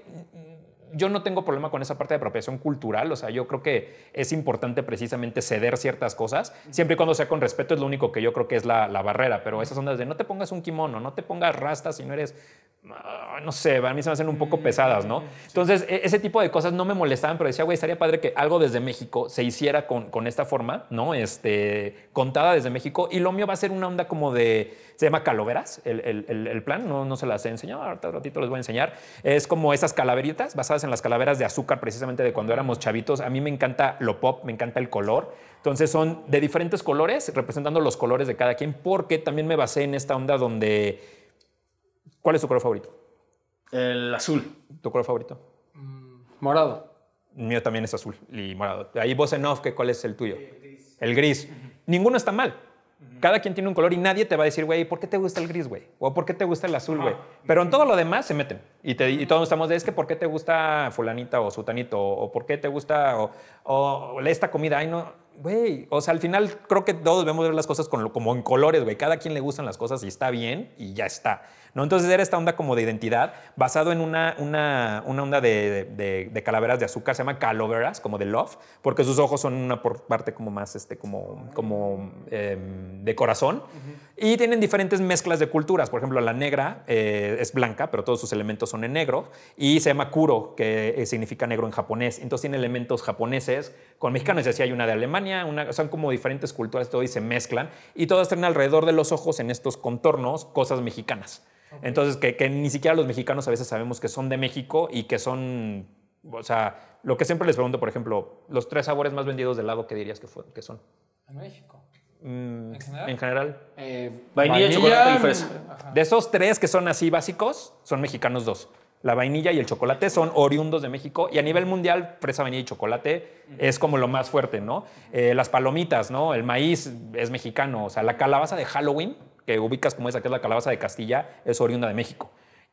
yo no tengo problema con esa parte de apropiación cultural, o sea, yo creo que es importante precisamente ceder ciertas cosas, siempre y cuando sea con respeto, es lo único que yo creo que es la, la barrera, pero esas ondas de no te pongas un kimono, no te pongas rastas si no eres, ah, no sé, a mí se me hacen un poco pesadas, ¿no? Entonces, e- ese tipo de cosas no me molestaban, pero decía, güey, estaría padre que algo desde México se hiciera con, con esta forma, ¿no? Este, contada desde México, y lo mío va a ser una onda como de, se llama caloveras, el, el- el- el plan, no, no se las he enseñado, ahorita ratito les voy a enseñar, es como esas calaveritas basadas en las calaveras de azúcar precisamente de cuando éramos chavitos, a mí me encanta lo pop, me encanta el color, entonces son de diferentes colores, representando los colores de cada quien, porque también me basé en esta onda donde, ¿cuál es tu color favorito? El azul. ¿Tu color favorito? Morado. El mío también es azul y morado. Ahí vos en off, que ¿cuál es el tuyo? El gris. Ninguno está mal. Cada quien tiene un color y nadie te va a decir, güey, ¿por qué te gusta el gris, güey? O ¿por qué te gusta el azul, güey? Pero en todo lo demás se meten. Y, te- y todos estamos de, es que ¿por qué te gusta fulanita o sutanito? O ¿por qué te gusta o, o esta comida? Ay, no, güey. O sea, al final creo que todos debemos ver las cosas con como en colores, güey. Cada quien le gustan las cosas y está bien y ya está. ¿No? Entonces era esta onda como de identidad basado en una, una, una onda de, de- calaveras de azúcar, se llama caloveras, como de love, porque sus ojos son una por parte como más este, como, como em, de corazón. Y tienen diferentes mezclas de culturas. Por ejemplo, la negra eh, es blanca, pero todos sus elementos son en negro. Y se llama kuro, que eh, significa negro en japonés. Entonces tiene elementos japoneses con mexicanos. Y así hay una de Alemania, una, son como diferentes culturas, todo y se mezclan. Y todas tienen alrededor de los ojos en estos contornos cosas mexicanas. Entonces, que, que ni siquiera los mexicanos a veces sabemos que son de México y que son, o sea, lo que siempre les pregunto, por ejemplo, los tres sabores más vendidos de helado, ¿qué dirías que, fue- que son? En México. Mm, ¿En general? En general. Eh, Vainilla, chocolate y fresa. Ajá. De esos tres que son así básicos, son mexicanos dos. La vainilla y el chocolate son oriundos de México y a nivel mundial, fresa, vainilla y chocolate es como lo más fuerte, ¿no? Eh, las palomitas, ¿no? El maíz es mexicano, o sea, la calabaza de Halloween, que ubicas como esa que es la calabaza de Castilla, es oriunda de México.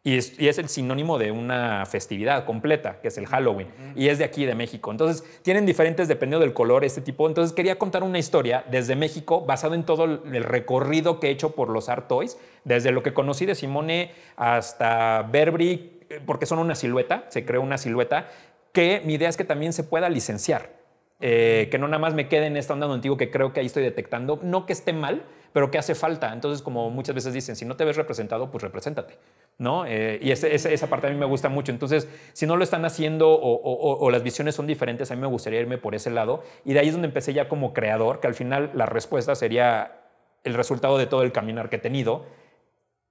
Y es, y es el sinónimo de una festividad completa, que es el Halloween. Y es de aquí, de México. Entonces, tienen diferentes, dependiendo del color, este tipo. Entonces, quería contar una historia desde México, basado en todo el recorrido que he hecho por los Art Toys, desde lo que conocí de Simone hasta Burberry, eh, porque son una silueta, se creó una silueta, que mi idea es que también se pueda licenciar. Eh, que no nada más me quede en esta onda digo que creo que ahí estoy detectando, no que esté mal, pero que hace falta. Entonces, como muchas veces dicen, si no te ves representado, pues represéntate. ¿No? Eh, y esa parte a mí me gusta mucho. Entonces, si no lo están haciendo o, las visiones son diferentes, a mí me gustaría irme por ese lado. Y de ahí es donde empecé ya como creador, que al final la respuesta sería el resultado de todo el caminar que he tenido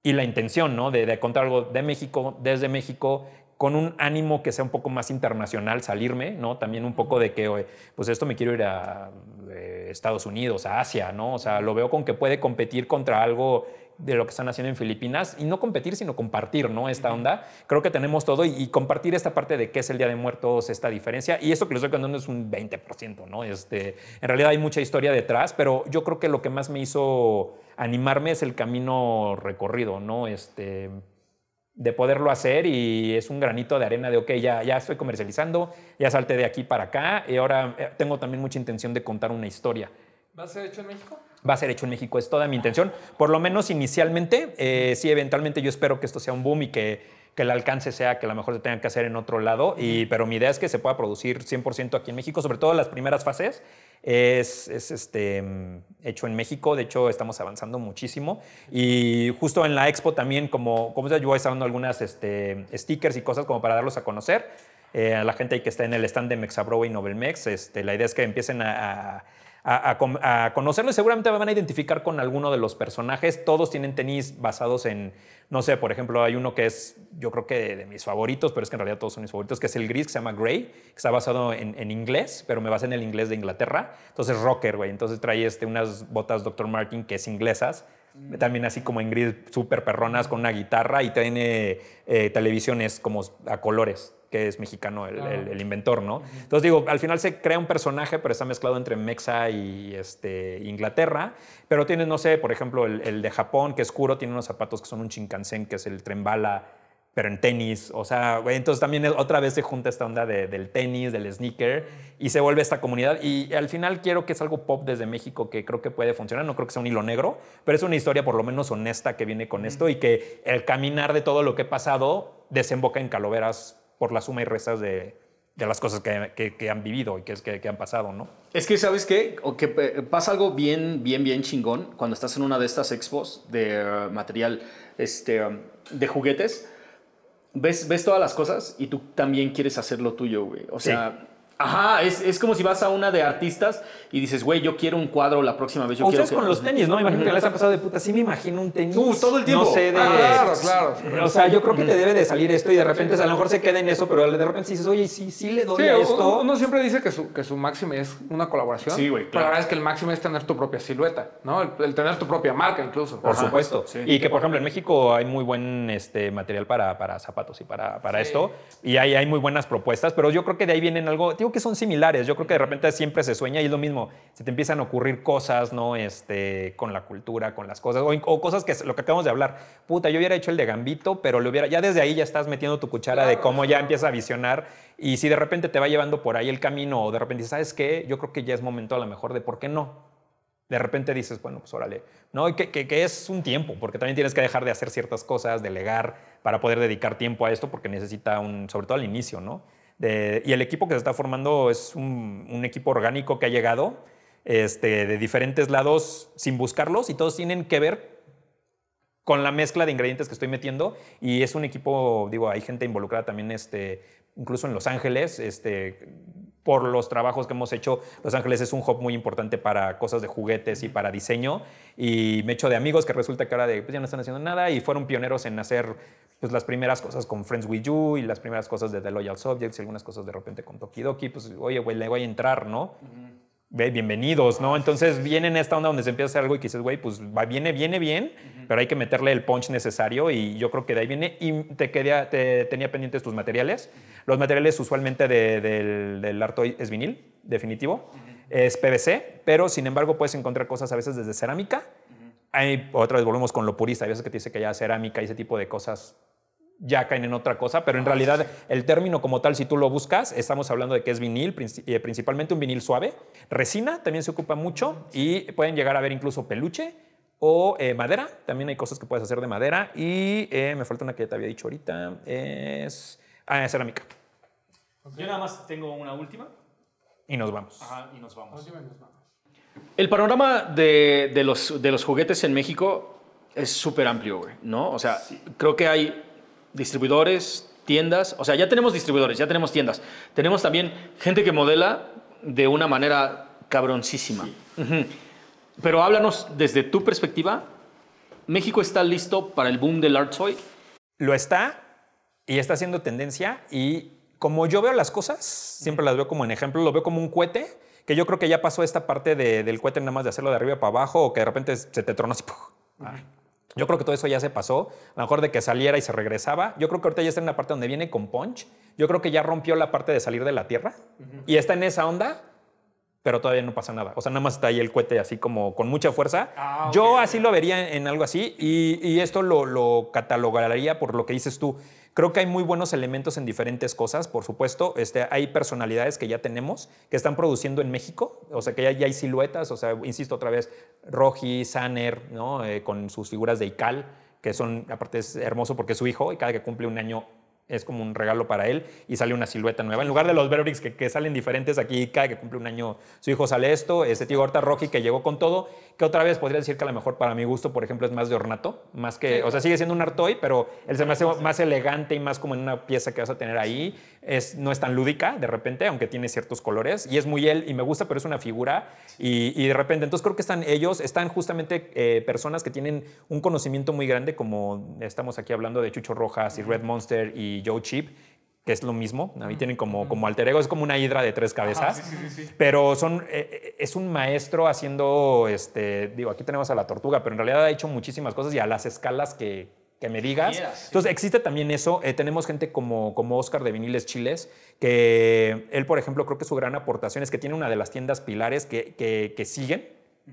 y la intención, ¿no? De, de contar algo de México, desde México, con un ánimo que sea un poco más internacional, salirme, ¿no? También un poco de que, pues esto me quiero ir a eh, Estados Unidos, a Asia, ¿no? O sea, lo veo con que puede competir contra algo de lo que están haciendo en Filipinas y no competir, sino compartir, ¿no? Esta onda. Creo que tenemos todo y, compartir esta parte de qué es el Día de Muertos, esta diferencia. Y esto que les estoy contando es un 20%, ¿no? Este, en realidad hay mucha historia detrás, pero yo creo que lo que más me hizo animarme es el camino recorrido, ¿no? Este, de poderlo hacer y es un granito de arena de, ok, ya, ya estoy comercializando, ya salté de aquí para acá y ahora eh, tengo también mucha intención de contar una historia. ¿Va a ser hecho en México? Va a ser hecho en México, es toda mi intención. Por lo menos inicialmente, eh, sí, eventualmente yo espero que esto sea un boom y que, que el alcance sea que a lo mejor se tenga que hacer en otro lado, y, pero mi idea es que se pueda producir 100% aquí en México, sobre todo las primeras fases, es, es este, hecho en México. De hecho, estamos avanzando muchísimo. Y justo en la expo también, como, como yo voy dando algunas este, stickers y cosas como para darlos a conocer. Eh, a la gente que está en el stand de Mexabro y Novelmex, este, la idea es que empiecen a a, conocerlo y seguramente me van a identificar con alguno de los personajes. Todos tienen tenis basados en, no sé, por ejemplo, hay uno que es, yo creo que de, mis favoritos, pero es que en realidad todos son mis favoritos, que es el gris, que se llama Grey, que está basado en, inglés, pero me basé en el inglés de Inglaterra. Entonces, rocker, güey. Entonces trae este, unas botas Dr. Martin que es inglesas. También así como en gris, súper perronas con una guitarra y tiene eh, televisiones como a colores que es mexicano el, inventor, ¿no? Entonces digo, al final se crea un personaje, pero está mezclado entre Mexa y este, Inglaterra, pero tiene, no sé, por ejemplo, el, de Japón, que es oscuro, tiene unos zapatos que son un Shinkansen, que es el tren bala, pero en tenis, o sea, entonces también otra vez se junta esta onda del tenis, del sneaker, y se vuelve esta comunidad, y al final quiero que es algo pop desde México que creo que puede funcionar, no creo que sea un hilo negro, pero es una historia por lo menos honesta que viene con esto, y que el caminar de todo lo que he pasado desemboca en caloveras por la suma y restas de, de las cosas que, que, han vivido y que, que, que, han pasado, ¿no? Es que, ¿sabes qué? O que pasa algo bien, bien, bien chingón cuando estás en una de estas expos de uh, material, este, um, de juguetes. Ves, ves todas las cosas y tú también quieres hacer lo tuyo, güey. O sea, Ajá, es, es, como si vas a una de artistas y dices, güey, yo quiero un cuadro la próxima vez. Yo o quiero con los tenis, ¿no? Imagino que les ha pasado de puta. Sí, me imagino un tenis. Uh, todo el tiempo. No sé de. Ah, claro, claro. O sea, yo creo que te debe de salir esto y de repente, a lo mejor se queda en eso, pero de repente dices, oye, sí, sí le doy a esto. Uno siempre dice que su, que su máximo es una colaboración. Sí, güey. Pero la verdad es que el máximo es tener tu propia silueta, ¿no? El, tener tu propia marca, incluso. Por supuesto. Sí. Y que, por ejemplo, en México hay muy buen este, material para, para zapatos y para, para esto. Y hay, hay muy buenas propuestas, pero yo creo que de ahí vienen algo. Digo que son similares yo creo que de repente siempre se sueña y es lo mismo. Se te empiezan a ocurrir cosas, ¿no? Este, con la cultura, con las cosas, o, cosas que lo que acabamos de hablar. Puta, yo hubiera hecho el de Gambito, pero lo hubiera, ya desde ahí ya estás metiendo tu cuchara de cómo ya empieza a visionar. Y si de repente te va llevando por ahí el camino, o de repente ¿sabes qué? Yo creo que ya es momento a lo mejor de por qué no. De repente dices, bueno, pues órale, ¿no? Que, que, que es un tiempo, porque también tienes que dejar de hacer ciertas cosas, delegar, para poder dedicar tiempo a esto, porque necesita un, sobre todo al inicio, ¿no? Y el equipo que se está formando es un, equipo orgánico que ha llegado este, de diferentes lados sin buscarlos y todos tienen que ver con la mezcla de ingredientes que estoy metiendo y es un equipo, digo, hay gente involucrada también, este, incluso en Los Ángeles, este, por los trabajos que hemos hecho. Los Ángeles es un hub muy importante para cosas de juguetes y para diseño. Y me echo de amigos que resulta que ahora de, pues ya no están haciendo nada y fueron pioneros en hacer pues, las primeras cosas con Friends With You y las primeras cosas de The Loyal Subjects y algunas cosas de repente con Tokidoki. Pues, oye, güey, le voy a entrar, ¿no? Bienvenidos, ¿no? Entonces viene en esta onda donde se empieza a hacer algo y que dices, güey, pues va, viene, viene bien, pero hay que meterle el punch necesario y yo creo que de ahí viene y te, quería, te tenía pendientes tus materiales. Los materiales usualmente del, del Artoy es vinil, definitivo, es PVC, pero sin embargo puedes encontrar cosas a veces desde cerámica. Hay, otra vez volvemos con lo purista, hay veces que te dice que ya cerámica y ese tipo de cosas ya caen en otra cosa, pero en realidad el término como tal, si tú lo buscas, estamos hablando de que es vinil, eh, principalmente un vinil suave. Resina también se ocupa mucho y pueden llegar a ver incluso peluche o eh, madera. También hay cosas que puedes hacer de madera. Y eh, me falta una que ya te había dicho ahorita, es ah, cerámica. Yo nada más tengo una última. y nos vamos. Ajá, y nos vamos. Última y nos vamos. El panorama de, de los, de los juguetes en México es súper amplio, güey, ¿no? O sea, creo que hay distribuidores, tiendas, o sea, ya tenemos distribuidores, ya tenemos tiendas. Tenemos también gente que modela de una manera cabroncísima. Pero háblanos desde tu perspectiva, ¿México está listo para el boom del art toy? Lo está y está haciendo tendencia y como yo veo las cosas, siempre las veo como en ejemplo, lo veo como un cohete, que yo creo que ya pasó esta parte de- del cohete nada más de hacerlo de arriba para abajo o que de repente se te tronó así. Yo creo que todo eso ya se pasó. A lo mejor de que saliera y se regresaba. Yo creo que ahorita ya está en la parte donde viene con punch. Yo creo que ya rompió la parte de salir de la Tierra y está en esa onda, pero todavía no pasa nada. O sea, nada más está ahí el cohete así como con mucha fuerza. Ah, Yo así lo vería en algo así y, y esto lo, lo catalogaría por lo que dices tú. Creo que hay muy buenos elementos en diferentes cosas, por supuesto. Este, hay personalidades que ya tenemos que están produciendo en México, o sea, que ya, hay siluetas, o sea, insisto otra vez, Roji, Sanner, ¿no? Eh, con sus figuras de Ical, que son, aparte es hermoso porque es su hijo y cada que cumple un año es como un regalo para él y sale una silueta nueva. En lugar de los Bearbricks que, que salen diferentes, aquí cada que cumple un año su hijo sale esto. Este tío Horta Rocky que llegó con todo, que otra vez podría decir que a lo mejor para mi gusto, por ejemplo, es más de ornato, más que, o sea, sigue siendo un artoy, pero él se me hace más elegante y más como en una pieza que vas a tener ahí. Es, no es tan lúdica de repente, aunque tiene ciertos colores y es muy él y me gusta, pero es una figura y, y de repente, entonces creo que están ellos, están justamente eh, personas que tienen un conocimiento muy grande, como estamos aquí hablando de Chucho Rojas y Red Monster y Joe Chip, que es lo mismo. A mí tienen como, como alter ego, es como una hidra de tres cabezas. Pero son, eh, eh, es un maestro haciendo, este, digo, aquí tenemos a la tortuga, pero en realidad ha hecho muchísimas cosas y a las escalas que, que me digas. quieras, sí. Entonces existe también eso. Eh, tenemos gente como, como Oscar de Viniles Chiles, que él, por ejemplo, creo que su gran aportación es que tiene una de las tiendas pilares que, que- que siguen.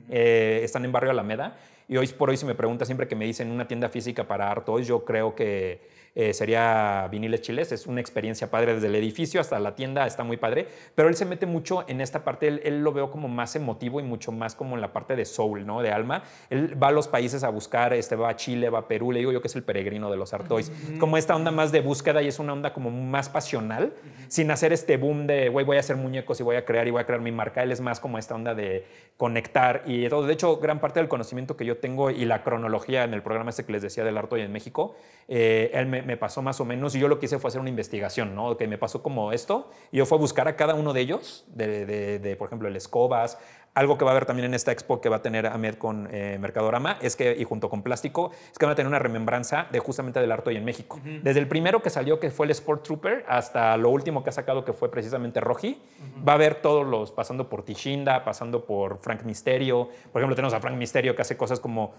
Eh, están en Barrio Alameda. Y hoy por hoy, si me pregunta siempre que me dicen una tienda física para Art Toys, yo creo que eh, sería Viniles Chiles. Es una experiencia padre desde el edificio hasta la tienda, está muy padre. Pero él se mete mucho en esta parte, él, él lo veo como más emotivo y mucho más como en la parte de soul, ¿no? De alma. Él va a los países a buscar, este, va a Chile, va a Perú, le digo yo que es el peregrino de los Art Toys. Como esta onda más de búsqueda y es una onda como más pasional, sin hacer este boom de, güey, voy a hacer muñecos y voy a crear y voy a crear mi marca. Él es más como esta onda de conectar y todo. De hecho, gran parte del conocimiento que yo tengo y la cronología en el programa este que les decía del Art Toy en México, eh, él me, me pasó más o menos y yo lo que hice fue hacer una investigación, ¿no? Que me pasó como esto y yo fue a buscar a cada uno de ellos, de, de- de, por ejemplo, el Escobas, algo que va a haber también en esta expo que va a tener Ahmed con eh, Mercadorama, es que, y junto con Plástico, es que van a tener una remembranza de justamente del arte hoy en México. Desde el primero que salió, que fue el Sport Trooper, hasta lo último que ha sacado, que fue precisamente Roji, va a haber todos los, pasando por Tishinda, pasando por Frank Misterio. Por ejemplo, tenemos a Frank Misterio que hace cosas como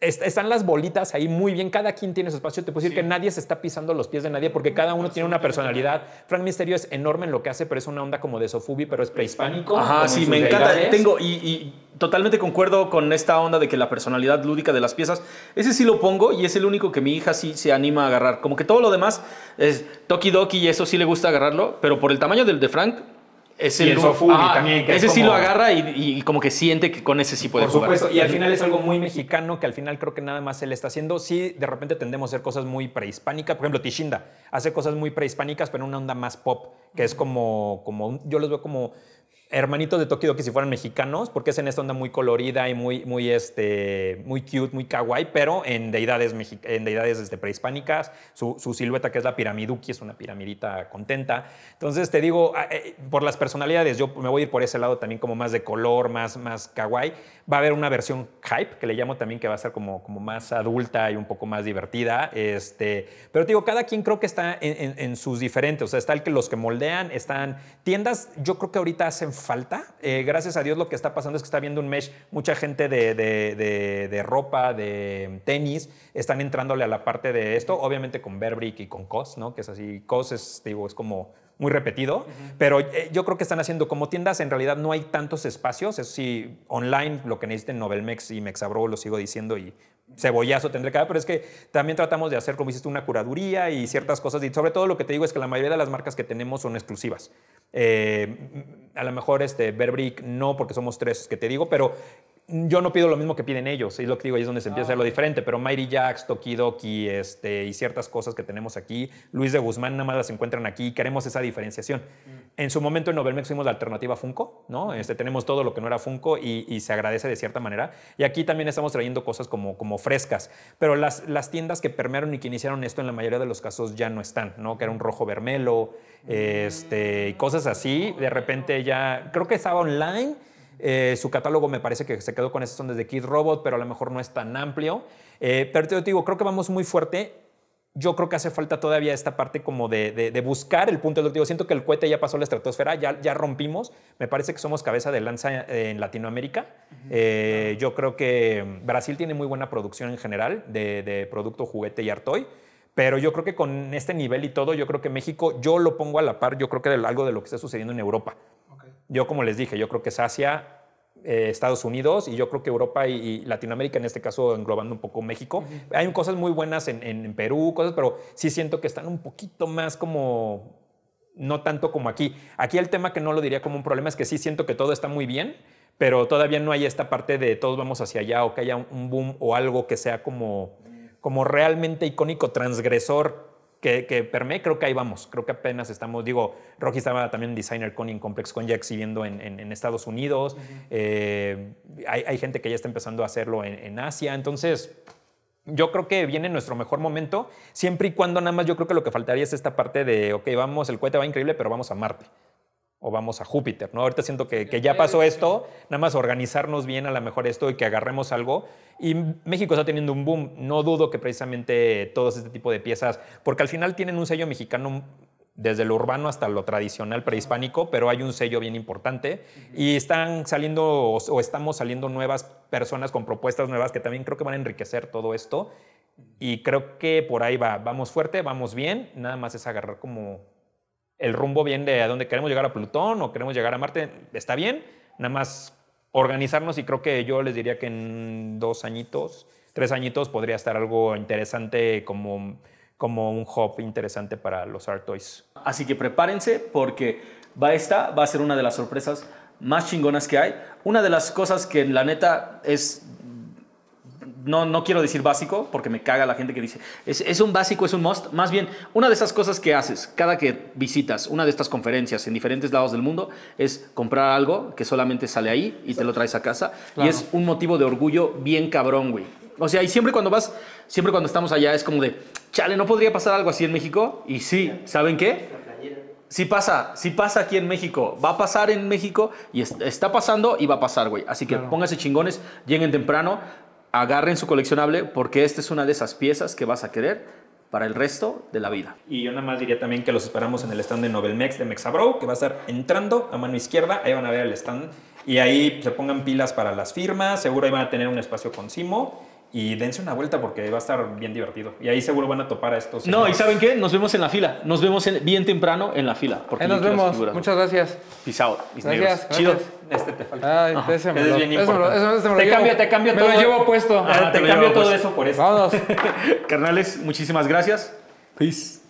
Están las bolitas ahí muy bien, cada quien tiene su espacio. Te puedo decir que nadie se está pisando los pies de nadie porque cada uno tiene una personalidad. Frank Misterio es enorme en lo que hace, pero es una onda como de Sofubi, pero es prehispánico. Ajá, sí, me encanta. Tengo, y, y totalmente concuerdo con esta onda de que la personalidad lúdica de las piezas, ese sí lo pongo y es el único que mi hija sí se anima a agarrar. Como que todo lo demás es Toki Doki y eso sí le gusta agarrarlo, pero por el tamaño del de Frank, es Y el Ajá, también, que es Ese sí lo agarra y, y como que siente que con ese sí puede Por jugar. supuesto, y al final es algo muy mexicano que al final creo que nada más él está haciendo. Sí, de repente tendemos a hacer cosas muy prehispánicas. Por ejemplo, Tishinda hace cosas muy prehispánicas, pero en una onda más pop, que es como, como un- yo los veo como hermanitos de Toki Doki si fueran mexicanos, porque es en esta onda muy colorida y muy, muy, este, muy cute, muy kawaii, pero en deidades, en deidades este, prehispánicas. Su, su silueta, que es la piramiduki, es una piramidita contenta. Entonces, te digo, eh, por las personalidades, yo me voy a ir por ese lado también como más de color, más, más kawaii. Va a haber una versión hype, que le llamo también, que va a ser como, como más adulta y un poco más divertida. Este, pero te digo, cada quien creo que está en, en- en sus diferentes. O sea, está el que los que moldean, están tiendas, yo creo que ahorita hacen falta. Eh, gracias a Dios lo que está pasando es que está viendo un mesh, mucha gente de, de- de- de ropa, de tenis, están entrándole a la parte de esto, obviamente con Burberry y con COS, ¿no? Que es así, COS es, digo, es como muy repetido, pero eh, yo creo que están haciendo como tiendas, en realidad no hay tantos espacios, eso sí, online, lo que necesiten Novelmex y Mexabro, lo sigo diciendo, y cebollazo tendré que dar, pero es que también tratamos de hacer, como hiciste, una curaduría y ciertas cosas, y sobre todo lo que te digo es que la mayoría de las marcas que tenemos son exclusivas. Eh, a lo mejor este, no, porque somos tres que te digo, pero yo no pido lo mismo que piden ellos, es lo que digo, ahí es donde se empieza a hacer lo diferente, pero Mighty Jacks, Tokidoki este, y ciertas cosas que tenemos aquí, Luis de Guzmán nada más las encuentran aquí, queremos esa diferenciación. En su momento en Novelmex fuimos la alternativa Funko, ¿no? Este, tenemos todo lo que no era Funko y, y se agradece de cierta manera. Y aquí también estamos trayendo cosas como, como frescas. Pero las, las tiendas que permearon y que iniciaron esto en la mayoría de los casos ya no están, ¿no? Que era un rojo vermelo, este, y cosas así. De repente ya, creo que estaba online. eh, su catálogo me parece que se quedó con esas ondas de Kid Robot, pero a lo mejor no es tan amplio. Eh, pero te digo, creo que vamos muy fuerte yo creo que hace falta todavía esta parte como de, de- de buscar el punto digo, Siento que el cohete ya pasó la estratosfera, ya, ya rompimos. Me parece que somos cabeza de lanza en Latinoamérica. Eh, yo creo que Brasil tiene muy buena producción en general de, de producto juguete y artoy. Pero yo creo que con este nivel y todo, yo creo que México, yo lo pongo a la par, yo creo que de algo de lo que está sucediendo en Europa. Yo, como les dije, yo creo que es Asia, eh, Estados Unidos y yo creo que Europa y, y Latinoamérica, en este caso englobando un poco México. Hay cosas muy buenas en, en- en Perú, cosas, pero sí siento que están un poquito más como, no tanto como aquí. Aquí el tema que no lo diría como un problema es que sí siento que todo está muy bien, pero todavía no hay esta parte de todos vamos hacia allá o que haya un- un boom o algo que sea como, como realmente icónico, transgresor que, que permee, creo que ahí vamos. Creo que apenas estamos, digo, Rocky estaba también en Designer Con Complex Con ya exhibiendo en, en- en Estados Unidos. Eh, hay, hay gente que ya está empezando a hacerlo en, en Asia. Entonces, yo creo que viene nuestro mejor momento, siempre y cuando nada más yo creo que lo que faltaría es esta parte de, ok, vamos, el cohete va increíble, pero vamos a Marte o vamos a Júpiter, ¿no? Ahorita siento que, que ya pasó esto, nada más organizarnos bien a lo mejor esto y que agarremos algo. Y México está teniendo un boom. No dudo que precisamente todos este tipo de piezas, porque al final tienen un sello mexicano desde lo urbano hasta lo tradicional prehispánico, pero hay un sello bien importante y están saliendo o, o estamos saliendo nuevas personas con propuestas nuevas que también creo que van a enriquecer todo esto. Y creo que por ahí va, vamos fuerte, vamos bien, nada más es agarrar como el rumbo bien de a dónde queremos llegar a Plutón o queremos llegar a Marte, está bien, nada más organizarnos y creo que yo les diría que en dos añitos, tres añitos podría estar algo interesante como, como un hub interesante para los Art Toys. Así que prepárense porque va esta, va a ser una de las sorpresas más chingonas que hay. Una de las cosas que la neta es... No, no quiero decir básico porque me caga la gente que dice es, es un básico, es un must. Más bien, una de esas cosas que haces cada que visitas una de estas conferencias en diferentes lados del mundo es comprar algo que solamente sale ahí y te lo traes a casa. Y es un motivo de orgullo bien cabrón, güey. O sea, y siempre cuando vas, siempre cuando estamos allá es como de, chale, ¿no podría pasar algo así en México? Y sí, ¿saben qué? Sí pasa, sí pasa aquí en México. Va a pasar en México y es- está pasando y va a pasar, güey. Así que pónganse chingones, lleguen temprano, agarren su coleccionable porque esta es una de esas piezas que vas a querer para el resto de la vida. Y yo nada más diría también que los esperamos en el stand de Novelmex de Mexabro, que va a estar entrando a mano izquierda. Ahí van a ver el stand. Y ahí se pongan pilas para las firmas. Seguro ahí van a tener un espacio con Simo. Y dense una vuelta porque va a estar bien divertido. Y ahí seguro van a topar a estos. No, y. ¿saben qué? Nos vemos en la fila. Nos vemos en- bien temprano en la fila. porque Ahí nos vemos. figuras. Muchas gracias. Peace out, mis Gracias, negros. gracias. Chido. Este te falta. Ay, ese me es bien me me Te cambio- te cambio me todo. lo llevo puesto. Ah, Ah, te te lo cambio llevo todo puesto. eso por eso. Vámonos. Carnales, muchísimas gracias. Peace.